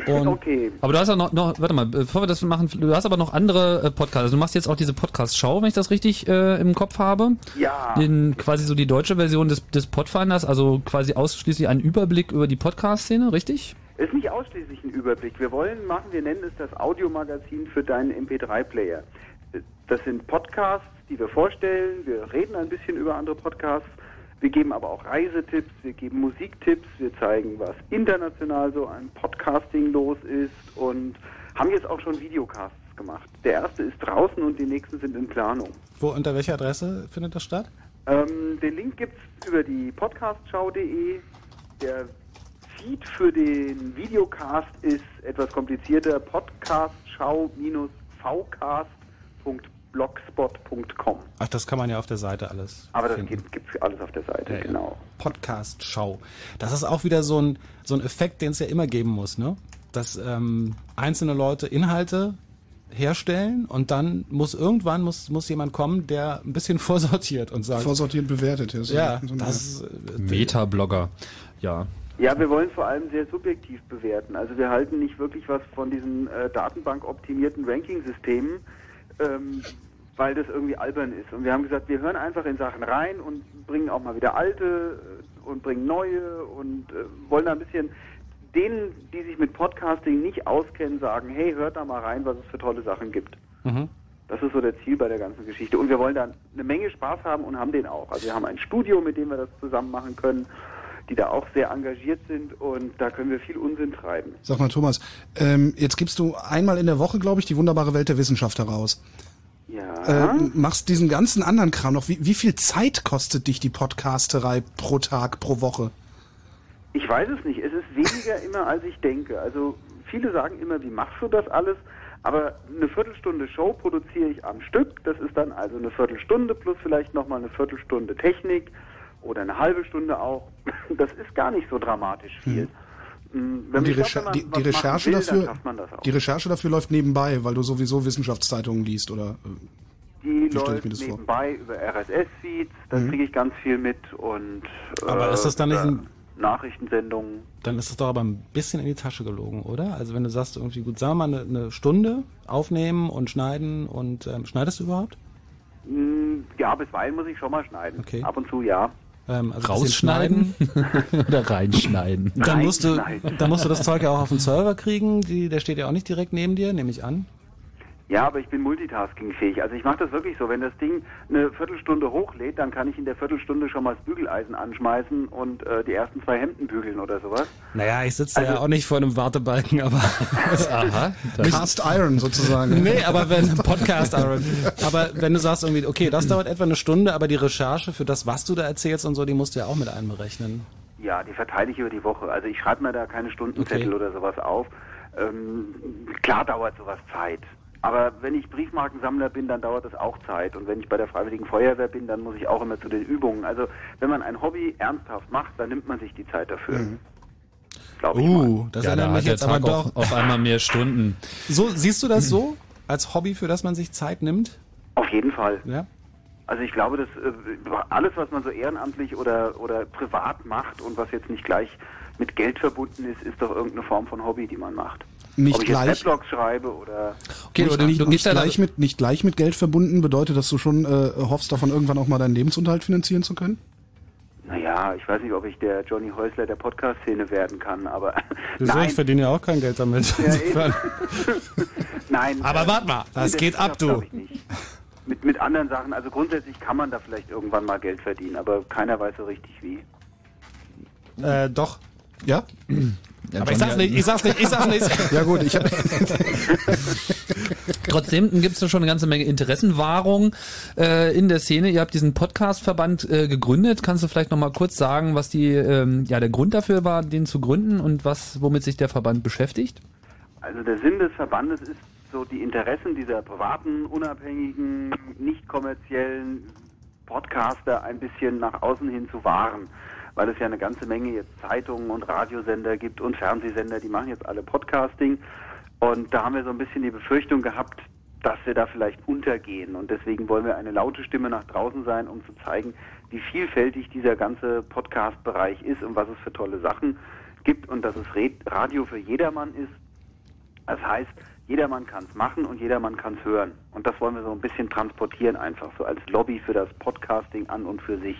[LAUGHS] Und Okay. Aber du hast ja noch, noch, warte mal, bevor wir das machen, du hast aber noch andere äh, Podcasts. Also du machst jetzt auch diese Podcast-Show, wenn ich das richtig äh, im Kopf habe. Ja. In quasi so die deutsche Version des, des Podfinders, also quasi ausschließlich einen Überblick über die Podcast-Szene, richtig? Ist nicht ausschließlich ein Überblick. Wir wollen machen, wir nennen es das Audiomagazin für deinen MP3-Player. Das sind Podcasts, die wir vorstellen. Wir reden ein bisschen über andere Podcasts. Wir geben aber auch Reisetipps, wir geben Musiktipps, wir zeigen, was international so an Podcasting los ist und haben jetzt auch schon Videocasts gemacht. Der erste ist draußen und die nächsten sind in Planung. wo, unter welcher Adresse findet das statt? Ähm, den Link gibt's über die podcastschau.de. Der Feed für den Videocast ist etwas komplizierter. podcastschau-vcast.blogspot.com. Ach, das kann man ja auf der Seite alles. Aber das finden. gibt, gibt's alles auf der Seite, Ja, ja. genau. Podcast-Show. Das ist auch wieder so ein, so ein Effekt, den es ja immer geben muss, ne? Dass ähm, einzelne Leute Inhalte herstellen und dann muss irgendwann muss, muss jemand kommen, der ein bisschen [LAUGHS] vorsortiert und sagt, Vorsortiert bewertet. Ja, so, ja, so das ist, äh, Meta-Blogger. Ja. Ja, wir wollen vor allem sehr subjektiv bewerten. Also wir halten nicht wirklich was von diesen äh, Datenbank-optimierten Ranking-Systemen, ähm, weil das irgendwie albern ist. Und wir haben gesagt, wir hören einfach in Sachen rein und bringen auch mal wieder alte äh, und bringen neue und äh, wollen da ein bisschen denen, die sich mit Podcasting nicht auskennen, sagen, hey, hört da mal rein, was es für tolle Sachen gibt. Mhm. Das ist so der Ziel bei der ganzen Geschichte. Und wir wollen da eine Menge Spaß haben und haben den auch. Also wir haben ein Studio, mit dem wir das zusammen machen können, die da auch sehr engagiert sind und da können wir viel Unsinn treiben. Sag mal, Thomas, ähm, jetzt gibst du einmal in der Woche, glaube ich, die wunderbare Welt der Wissenschaft heraus. Ja. Äh, machst diesen ganzen anderen Kram noch. Wie, wie viel Zeit kostet dich die Podcasterei pro Tag, pro Woche? Ich weiß es nicht. Es ist weniger [LAUGHS] immer, als ich denke. Also viele sagen immer, wie machst du das alles? Aber eine Viertelstunde Show produziere ich am Stück. Das ist dann also eine Viertelstunde plus vielleicht nochmal eine Viertelstunde Technik oder eine halbe Stunde auch. [LAUGHS] Das ist gar nicht so dramatisch viel. Wenn Und man- die, glaub, wenn Recherche will, dafür, schafft man das auch. die Recherche dafür läuft nebenbei, weil du sowieso Wissenschaftszeitungen liest oder äh, Die läuft mir das vor? nebenbei über RSS-Feeds, da Mhm. kriege ich ganz viel mit und Aber äh, ist das dann nicht ein- Nachrichtensendungen. dann ist es doch aber ein bisschen in die Tasche gelogen, oder? Also wenn du sagst irgendwie gut, sagen wir mal eine, eine Stunde aufnehmen und schneiden und ähm, schneidest du überhaupt? Mm, Ja, bisweilen muss ich schon mal schneiden. Okay. Ab und zu ja. Ähm, also Rausschneiden [LAUGHS] oder reinschneiden? Dann musst, du, dann musst du das Zeug ja auch auf den Server kriegen. Die, der steht ja auch nicht direkt neben dir, nehme ich an. Ja, aber ich bin multitaskingfähig. Also ich mache das wirklich so. Wenn das Ding eine Viertelstunde hochlädt, dann kann ich in der Viertelstunde schon mal das Bügeleisen anschmeißen und äh, die ersten zwei Hemden bügeln oder sowas. Naja, ich sitze ja Also- auch nicht vor einem Wartebalken, aber. [LAUGHS] Aha. Cast Iron sozusagen. nee, aber wenn Podcast, Aaron. Aber wenn du sagst irgendwie, okay, das dauert etwa eine Stunde, aber die Recherche für das, was du da erzählst und so, die musst du ja auch mit einberechnen. Ja, die verteile ich über die Woche. Also ich schreibe mir da keine Stundenzettel Okay. oder sowas auf. Ähm, klar dauert sowas Zeit. Aber wenn ich Briefmarkensammler bin, dann dauert das auch Zeit. Und wenn ich bei der Freiwilligen Feuerwehr bin, dann muss ich auch immer zu den Übungen. Also wenn man ein Hobby ernsthaft macht, dann nimmt man sich die Zeit dafür. Glaube ich mal. Uh, das ja, erinnert da mich jetzt aber doch. auf, auf einmal mehr Stunden. [LAUGHS] So, siehst du das so? Als Hobby, für das man sich Zeit nimmt? Auf jeden Fall. Ja? Also ich glaube, dass äh, alles, was man so ehrenamtlich oder, oder privat macht und was jetzt nicht gleich mit Geld verbunden ist, ist doch irgendeine Form von Hobby, die man macht. Nicht Ob ich jetzt gleich. Weblogs schreibe oder Okay, nicht, du, nicht, nicht, gleich mit, nicht gleich mit Geld verbunden bedeutet, dass du schon äh, hoffst, davon irgendwann auch mal deinen Lebensunterhalt finanzieren zu können? naja, ich weiß nicht, ob ich der Johnny Häusler der Podcast-Szene werden kann, aber [LAUGHS] Wieso? nein, Ich verdiene ja auch kein Geld damit. Ja, [LAUGHS] [LAUGHS] nein. Aber äh, warte mal, das geht ab, du. glaub ich nicht. Mit, mit anderen Sachen, also grundsätzlich kann man da vielleicht irgendwann mal Geld verdienen, aber keiner weiß so richtig wie. Äh, doch. Ja? [CLEARS THROAT] Ja, Aber ich sag's nicht, ich sag's nicht, ich sag's nicht. [LAUGHS] Ja gut, ich habe [LAUGHS] Trotzdem gibt es da schon eine ganze Menge Interessenwahrung äh, in der Szene. Ihr habt diesen Podcast-Verband äh, gegründet. Kannst du vielleicht noch mal kurz sagen, was die ähm, ja der Grund dafür war, den zu gründen und was womit sich der Verband beschäftigt? Also der Sinn des Verbandes ist so die Interessen dieser privaten, unabhängigen, nicht kommerziellen Podcaster ein bisschen nach außen hin zu wahren. Weil es ja eine ganze Menge jetzt Zeitungen und Radiosender gibt und Fernsehsender, die machen jetzt alle Podcasting. Und da haben wir so ein bisschen die Befürchtung gehabt, dass wir da vielleicht untergehen. Und deswegen wollen wir eine laute Stimme nach draußen sein, um zu zeigen, wie vielfältig dieser ganze Podcast-Bereich ist und was es für tolle Sachen gibt und dass es Radio für jedermann ist. Das heißt, jedermann kann es machen und jedermann kann es hören. Und das wollen wir so ein bisschen transportieren, einfach so als Lobby für das Podcasting an und für sich.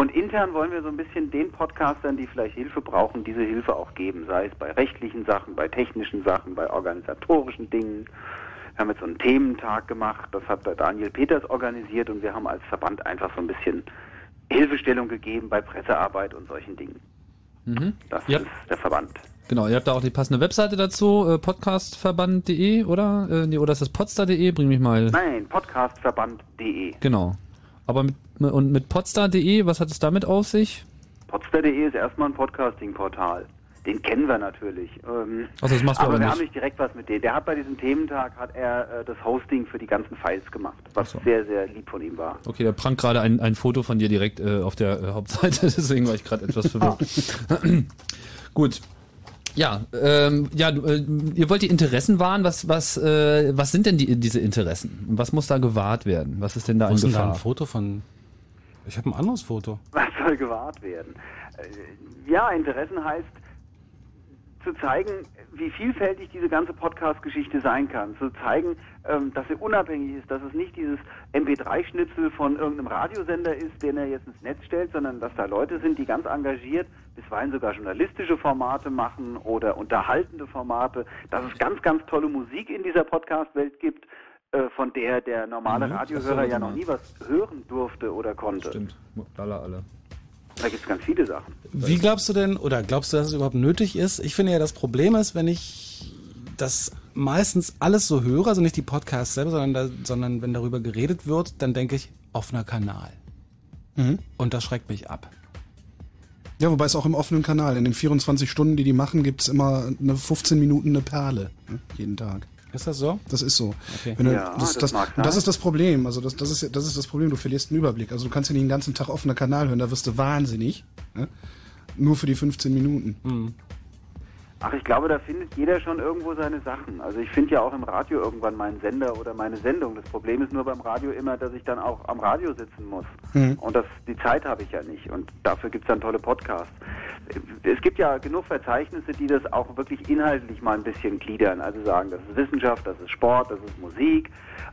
Und intern wollen wir so ein bisschen den Podcastern, die vielleicht Hilfe brauchen, diese Hilfe auch geben, sei es bei rechtlichen Sachen, bei technischen Sachen, bei organisatorischen Dingen. Wir haben jetzt so einen Thementag gemacht, das hat der Daniel Peters organisiert und wir haben als Verband einfach so ein bisschen Hilfestellung gegeben bei Pressearbeit und solchen Dingen. Mhm. Das Ja. ist der Verband. Genau, ihr habt da auch die passende Webseite dazu, äh, podcastverband.de oder äh, nee, oder ist das podstar.de? Bring mich mal. Nein, podcastverband.de. Genau. Aber mit und mit podstar.de, was hat es damit auf sich? Podstar.de ist erstmal ein Podcasting-Portal. Den kennen wir natürlich. Ähm, Ach, das machst du aber aber wir nicht. haben nicht direkt was mit dem. Der hat bei diesem Thementag hat er äh, das Hosting für die ganzen Files gemacht, was so. sehr, sehr lieb von ihm war. Okay, da prangt gerade ein, ein Foto von dir direkt äh, auf der äh, Hauptseite, [LAUGHS] deswegen war ich gerade etwas [LAUGHS] verwirrt. [CLEARS THROAT] Gut. Ja, ähm, ja, äh, ihr wollt die Interessen wahren. Was, was, äh, was sind denn die, diese Interessen? Und was muss da gewahrt werden? Was ist denn da Wo in ist denn da ein? Foto von... Ich habe ein anderes Foto. Was soll gewahrt werden? Äh, ja, Interessen heißt zu zeigen, wie vielfältig diese ganze Podcast-Geschichte sein kann. Zu zeigen, ähm, dass sie unabhängig ist, dass es nicht dieses MP3-Schnitzel von irgendeinem Radiosender ist, den er jetzt ins Netz stellt, sondern dass da Leute sind, die ganz engagiert, bisweilen sogar journalistische Formate machen oder unterhaltende Formate, dass es ganz, ganz tolle Musik in dieser Podcast-Welt gibt, äh, von der der normale Mhm. Radiohörer ja noch nie was hören durfte oder konnte. Stimmt, Lala alle. Da gibt es ganz viele Sachen. Wie glaubst du denn, oder glaubst du, dass es überhaupt nötig ist? Ich finde ja, das Problem ist, wenn ich das meistens alles so höre, also nicht die Podcasts selber, sondern, da, sondern wenn darüber geredet wird, dann denke ich, offener Kanal. Mhm. Und das schreckt mich ab. Ja, wobei es auch im offenen Kanal. In den 24 Stunden, die die machen, gibt's immer eine 15 Minuten eine Perle. Ne? Jeden Tag. Ist das so? Das ist so. Okay. Wenn du, Ja, das, das das, das ist das Problem. Also das, das, ist, ja- das ist das Problem. Du verlierst einen Überblick. Also du kannst ja nicht den ganzen Tag offener Kanal hören. Da wirst du wahnsinnig. Ne? Nur für die 15 Minuten. Ach, ich glaube, da findet jeder schon irgendwo seine Sachen. Also ich finde ja auch im Radio irgendwann meinen Sender oder meine Sendung. Das Problem ist nur beim Radio immer, dass ich dann auch am Radio sitzen muss. Mhm. Und das, die Zeit habe ich ja nicht. Und dafür gibt es dann tolle Podcasts. Es gibt ja genug Verzeichnisse, die das auch wirklich inhaltlich mal ein bisschen gliedern. Also sagen, das ist Wissenschaft, das ist Sport, das ist Musik.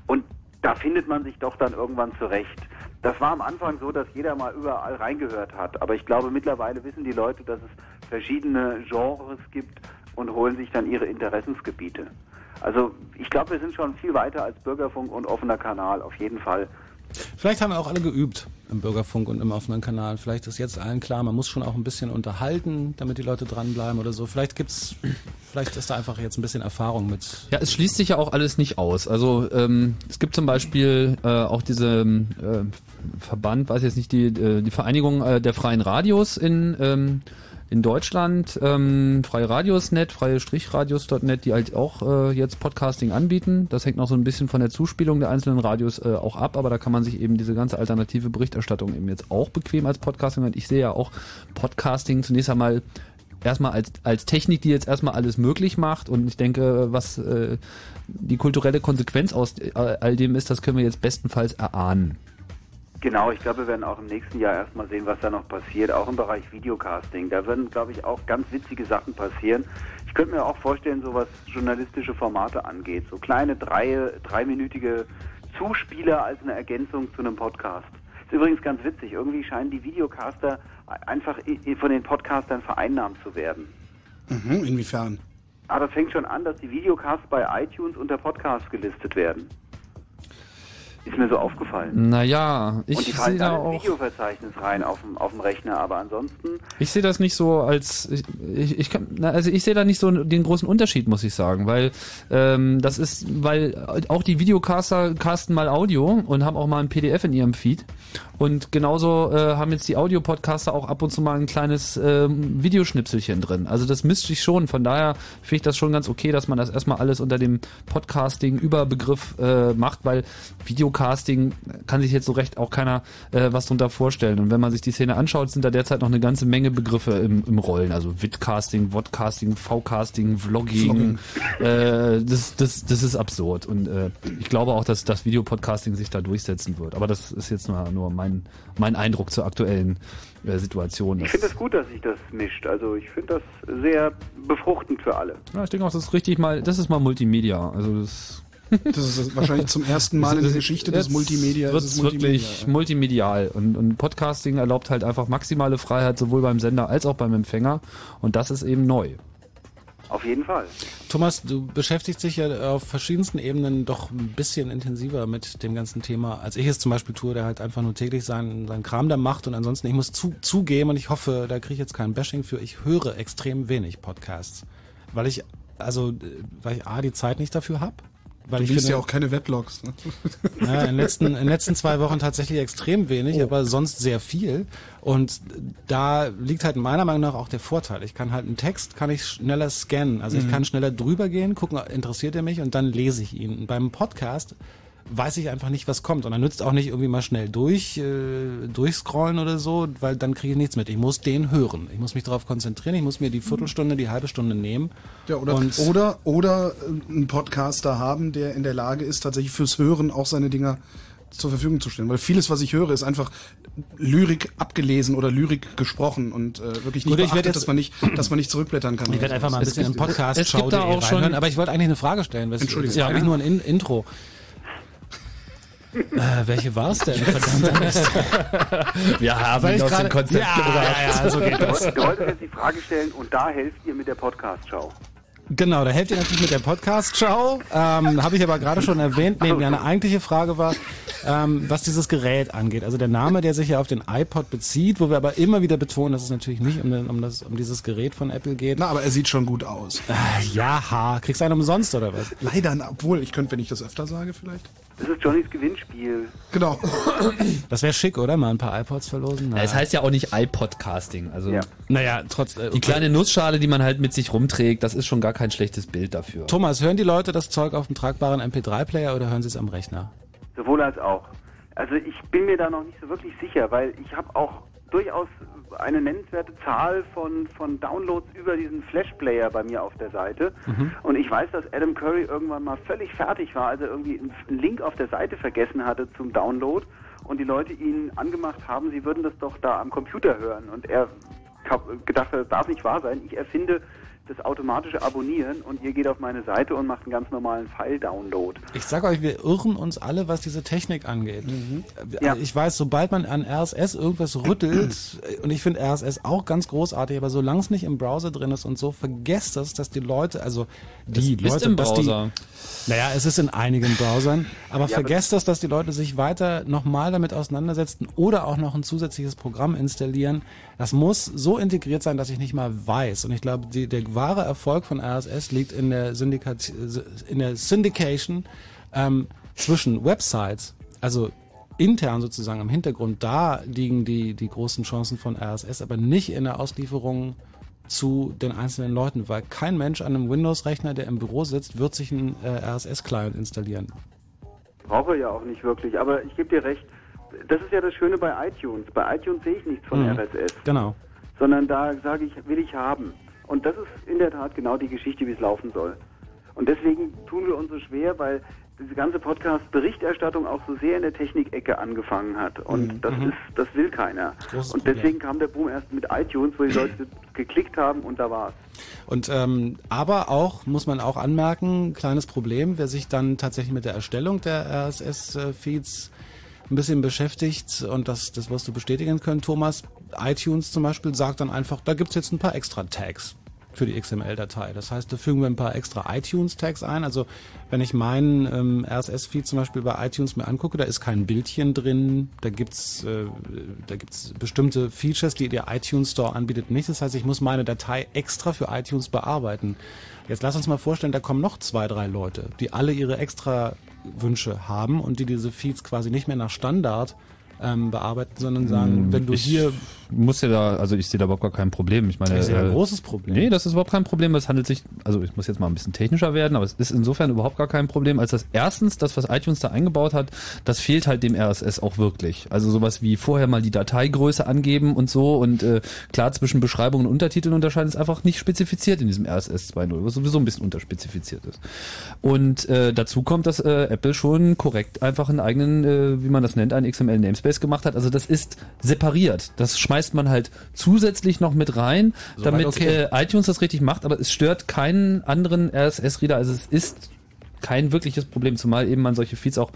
Und da findet man sich doch dann irgendwann zurecht. Das war am Anfang so, dass jeder mal überall reingehört hat. Aber ich glaube, mittlerweile wissen die Leute, dass es verschiedene Genres gibt und holen sich dann ihre Interessensgebiete. Also ich glaube, wir sind schon viel weiter als Bürgerfunk und offener Kanal, auf jeden Fall. Vielleicht haben wir auch alle geübt im Bürgerfunk und im offenen Kanal. Vielleicht ist jetzt allen klar, man muss schon auch ein bisschen unterhalten, damit die Leute dranbleiben oder so. Vielleicht gibt's, vielleicht ist da einfach jetzt ein bisschen Erfahrung mit. Ja, es schließt sich ja auch alles nicht aus. Also ähm, es gibt zum Beispiel äh, auch diese ähm, äh, Verband, weiß jetzt nicht, die, äh, die Vereinigung äh, der freien Radios in, ähm, in Deutschland, ähm, freie Radios.net, freie Strichradios.net, die halt auch äh, jetzt Podcasting anbieten. Das hängt noch so ein bisschen von der Zuspielung der einzelnen Radios äh, auch ab, aber da kann man sich eben diese ganze alternative Berichterstattung eben jetzt auch bequem als Podcasting. Und ich sehe ja auch Podcasting zunächst einmal erstmal als, als Technik, die jetzt erstmal alles möglich macht und ich denke, was äh, die kulturelle Konsequenz aus äh, all dem ist, das können wir jetzt bestenfalls erahnen. Genau, ich glaube, wir werden auch im nächsten Jahr erstmal sehen, was da noch passiert, auch im Bereich Videocasting. Da werden, glaube ich, auch ganz witzige Sachen passieren. Ich könnte mir auch vorstellen, so was journalistische Formate angeht, so kleine drei, dreiminütige Zuspieler als eine Ergänzung zu einem Podcast. Ist übrigens ganz witzig, irgendwie scheinen die Videocaster einfach von den Podcastern vereinnahmt zu werden. Mhm, inwiefern? Aber das fängt schon an, dass die Videocasts bei iTunes unter Podcasts gelistet werden. Ist mir so aufgefallen. Naja, ich Und die sehe fallen da auch. Videoverzeichnis rein auf dem, auf dem Rechner, aber ansonsten Ich sehe das nicht so als ich, ich, ich kann, also ich sehe da nicht so den großen Unterschied, muss ich sagen, weil ähm, das ist, weil auch die Videocaster casten mal Audio und haben auch mal ein PDF in ihrem Feed und genauso äh, haben jetzt die Audio-Podcaster auch ab und zu mal ein kleines ähm, Videoschnipselchen drin. Also das misst sich schon. Von daher finde ich das schon ganz okay, dass man das erstmal alles unter dem Podcasting-Überbegriff äh, macht, weil Videocasting kann sich jetzt so recht auch keiner äh, was drunter vorstellen. Und wenn man sich die Szene anschaut, sind da derzeit noch eine ganze Menge Begriffe im, im Rollen. Also Vidcasting, Vodcasting, Vcasting, Vlogging. Äh, das, das, das ist absurd. Und äh, ich glaube auch, dass das Videopodcasting sich da durchsetzen wird. Aber das ist jetzt nur, nur mein, mein Eindruck zur aktuellen äh, Situation. Ich finde es gut, dass sich das mischt. Also ich finde das sehr befruchtend für alle. Ja, ich denke auch, das ist richtig mal, das ist mal Multimedia. Also das, [LAUGHS] Das ist wahrscheinlich zum ersten Mal in der Geschichte des Multimedia. Wird ist es es wirklich multimedial. Und, und Podcasting erlaubt halt einfach maximale Freiheit, sowohl beim Sender als auch beim Empfänger. Und das ist eben neu. Auf jeden Fall. Thomas, du beschäftigst dich ja auf verschiedensten Ebenen doch ein bisschen intensiver mit dem ganzen Thema, als ich es zum Beispiel tue, der halt einfach nur täglich seinen, seinen Kram da macht und ansonsten, ich muss zu, zugeben und ich hoffe, da kriege ich jetzt kein Bashing für, ich höre extrem wenig Podcasts, weil ich, also, äh, weil ich A, die Zeit nicht dafür habe. Weil Du ich liest finde, ja auch keine Weblogs. Ne? [LAUGHS] ja, in, den letzten, in den letzten zwei Wochen tatsächlich extrem wenig, aber sonst sehr viel. Und da liegt halt meiner Meinung nach auch der Vorteil. Ich kann halt einen Text, kann ich schneller scannen. Also ich Mhm. kann schneller drüber gehen, gucken, interessiert er mich und dann lese ich ihn. Und beim Podcast weiß ich einfach nicht, was kommt. Und dann nützt auch nicht irgendwie mal schnell durch, äh, durchscrollen oder so, weil dann kriege ich nichts mit. Ich muss den hören. Ich muss mich darauf konzentrieren. Ich muss mir die Viertelstunde, die halbe Stunde nehmen. Ja, oder, Und- oder, oder äh, einen Podcaster haben, der in der Lage ist, tatsächlich fürs Hören auch seine Dinger zur Verfügung zu stellen. Weil vieles, was ich höre, ist einfach Lyrik abgelesen oder Lyrik gesprochen und äh, wirklich nicht Gut, ich beachtet, jetzt- dass man nicht, dass man nicht zurückblättern kann. Ich werde einfach mal ein bisschen im Podcast es gibt da schau.de auch schon- reinhören, aber ich wollte eigentlich eine Frage stellen. Was, Entschuldigung. Das ja eigentlich nur ein In Intro. Äh, welche war es denn? Verdammt. [LAUGHS] Wir haben ihn aus gerade- dem Konzept ja, gebracht. ja, ja, so geht das. du wolltest jetzt die Frage stellen und da helft ihr mit der Podcast-Show. Genau, da helft ihr natürlich mit der Podcast-Show. Ähm, Habe ich aber gerade schon erwähnt. Nee, meine eigentliche Frage war, ähm, was dieses Gerät angeht. Also der Name, der sich ja auf den iPod bezieht, wo wir aber immer wieder betonen, dass es natürlich nicht um, um, das, um dieses Gerät von Apple geht. Na, aber er sieht schon gut aus. Ja, ha, kriegst du einen umsonst oder was? Leider, obwohl, ich könnte, wenn ich das öfter sage, vielleicht. Das ist Johnnys Gewinnspiel. Genau. Das wäre schick, oder? Mal ein paar iPods verlosen. Ja, Es heißt ja auch nicht iPodcasting. Also Ja. naja, trotz... Äh, die kleine Nussschale, die man halt mit sich rumträgt, das ist schon gar kein schlechtes Bild dafür. Thomas, hören die Leute das Zeug auf dem tragbaren MP3-Player oder hören sie es am Rechner? Sowohl als auch. Also ich bin mir da noch nicht so wirklich sicher, weil ich habe auch durchaus eine nennenswerte Zahl von, von Downloads über diesen Flash-Player bei mir auf der Seite. Und ich weiß, dass Adam Curry irgendwann mal völlig fertig war, als er irgendwie einen Link auf der Seite vergessen hatte zum Download und die Leute ihn angemacht haben, sie würden das doch da am Computer hören. Und er gedacht hat, das darf nicht wahr sein. Ich erfinde das automatische Abonnieren und ihr geht auf meine Seite und macht einen ganz normalen File-Download. Ich sag euch, wir irren uns alle, was diese Technik angeht. Äh, Ja. Ich weiß, sobald man an RSS irgendwas rüttelt, [CLEARS THROAT] und ich finde RSS auch ganz großartig, aber solange es nicht im Browser drin ist und so, vergesst das, dass die Leute, also die Das ist Leute, im dass Browser. Die, naja, es ist in einigen Browsern, aber vergesst das, dass die Leute sich weiter nochmal damit auseinandersetzen oder auch noch ein zusätzliches Programm installieren. Das muss so integriert sein, dass ich nicht mal weiß. Und ich glaube, die, der wahre Erfolg von RSS liegt in der, Syndikat, in der Syndication ähm, zwischen Websites, also intern sozusagen im Hintergrund, da liegen die, die großen Chancen von RSS, aber nicht in der Auslieferung zu den einzelnen Leuten, weil kein Mensch an einem Windows-Rechner, der im Büro sitzt, wird sich einen äh, RSS-Client installieren. Brauche ja auch nicht wirklich, aber ich gebe dir recht. Das ist ja das Schöne bei iTunes. Bei iTunes sehe ich nichts von Mhm. RSS, Genau. sondern da sage ich, will ich haben. Und das ist in der Tat genau die Geschichte, wie es laufen soll. Und deswegen tun wir uns so schwer, weil diese ganze Podcast-Berichterstattung auch so sehr in der Technikecke angefangen hat. Und Mhm. das Mhm. ist, das will keiner. Großes Und deswegen kam der Boom erst mit iTunes, wo die Leute [CLEARS THROAT] geklickt haben und da war's. Und ähm, aber auch muss man auch anmerken, kleines Problem, wer sich dann tatsächlich mit der Erstellung der RSS-Feeds ein bisschen beschäftigt und das, das wirst du bestätigen können, Thomas. iTunes zum Beispiel sagt dann einfach, da gibt's jetzt ein paar extra Tags für die XML-Datei. Das heißt, da fügen wir ein paar extra iTunes-Tags ein. Also wenn ich meinen ähm, RSS-Feed zum Beispiel bei iTunes mir angucke, da ist kein Bildchen drin, da gibt's äh, da gibt's bestimmte Features, die der iTunes Store anbietet, nicht. Das heißt, ich muss meine Datei extra für iTunes bearbeiten. Jetzt lass uns mal vorstellen, da kommen noch zwei, drei Leute, die alle ihre extra Wünsche haben und die diese Feeds quasi nicht mehr nach Standard ähm, bearbeiten, sondern sagen, wenn du Hm, ich hier muss ja da, also ich sehe da überhaupt gar kein Problem. Ich meine, Das ist ja ein äh, großes Problem. Nee, das ist überhaupt kein Problem. Es handelt sich, also ich muss jetzt mal ein bisschen technischer werden, aber es ist insofern überhaupt gar kein Problem, als das erstens, das, was iTunes da eingebaut hat, das fehlt halt dem RSS auch wirklich. Also sowas wie vorher mal die Dateigröße angeben und so und äh, klar zwischen Beschreibung und Untertiteln unterscheiden ist einfach nicht spezifiziert in diesem RSS 2.0, was sowieso ein bisschen unterspezifiziert ist. Und äh, dazu kommt, dass äh, Apple schon korrekt einfach einen eigenen, äh, wie man das nennt, einen XML Namespace gemacht hat. Also das ist separiert. Das schmeißt man halt zusätzlich noch mit rein, Soweit damit okay. äh, iTunes das richtig macht, aber es stört keinen anderen RSS-Reader. Also es ist kein wirkliches Problem, zumal eben man solche Feeds auch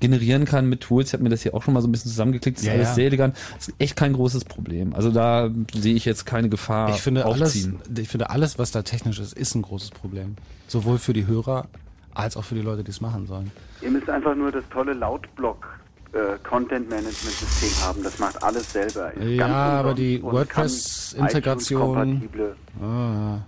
generieren kann mit Tools. Ich habe mir das hier auch schon mal so ein bisschen zusammengeklickt. Das ist Ja, alles ja. sehr elegant. Das ist echt kein großes Problem. Also da sehe ich jetzt keine Gefahr Ich finde, alles, aufziehen. ich finde, alles, was da technisch ist, ist ein großes Problem. Sowohl für die Hörer als auch für die Leute, die es machen sollen. Ihr müsst einfach nur das tolle Lautblock äh, Content Management System haben. Das macht alles selber. Ist Ja, aber die WordPress-Integration- Ah.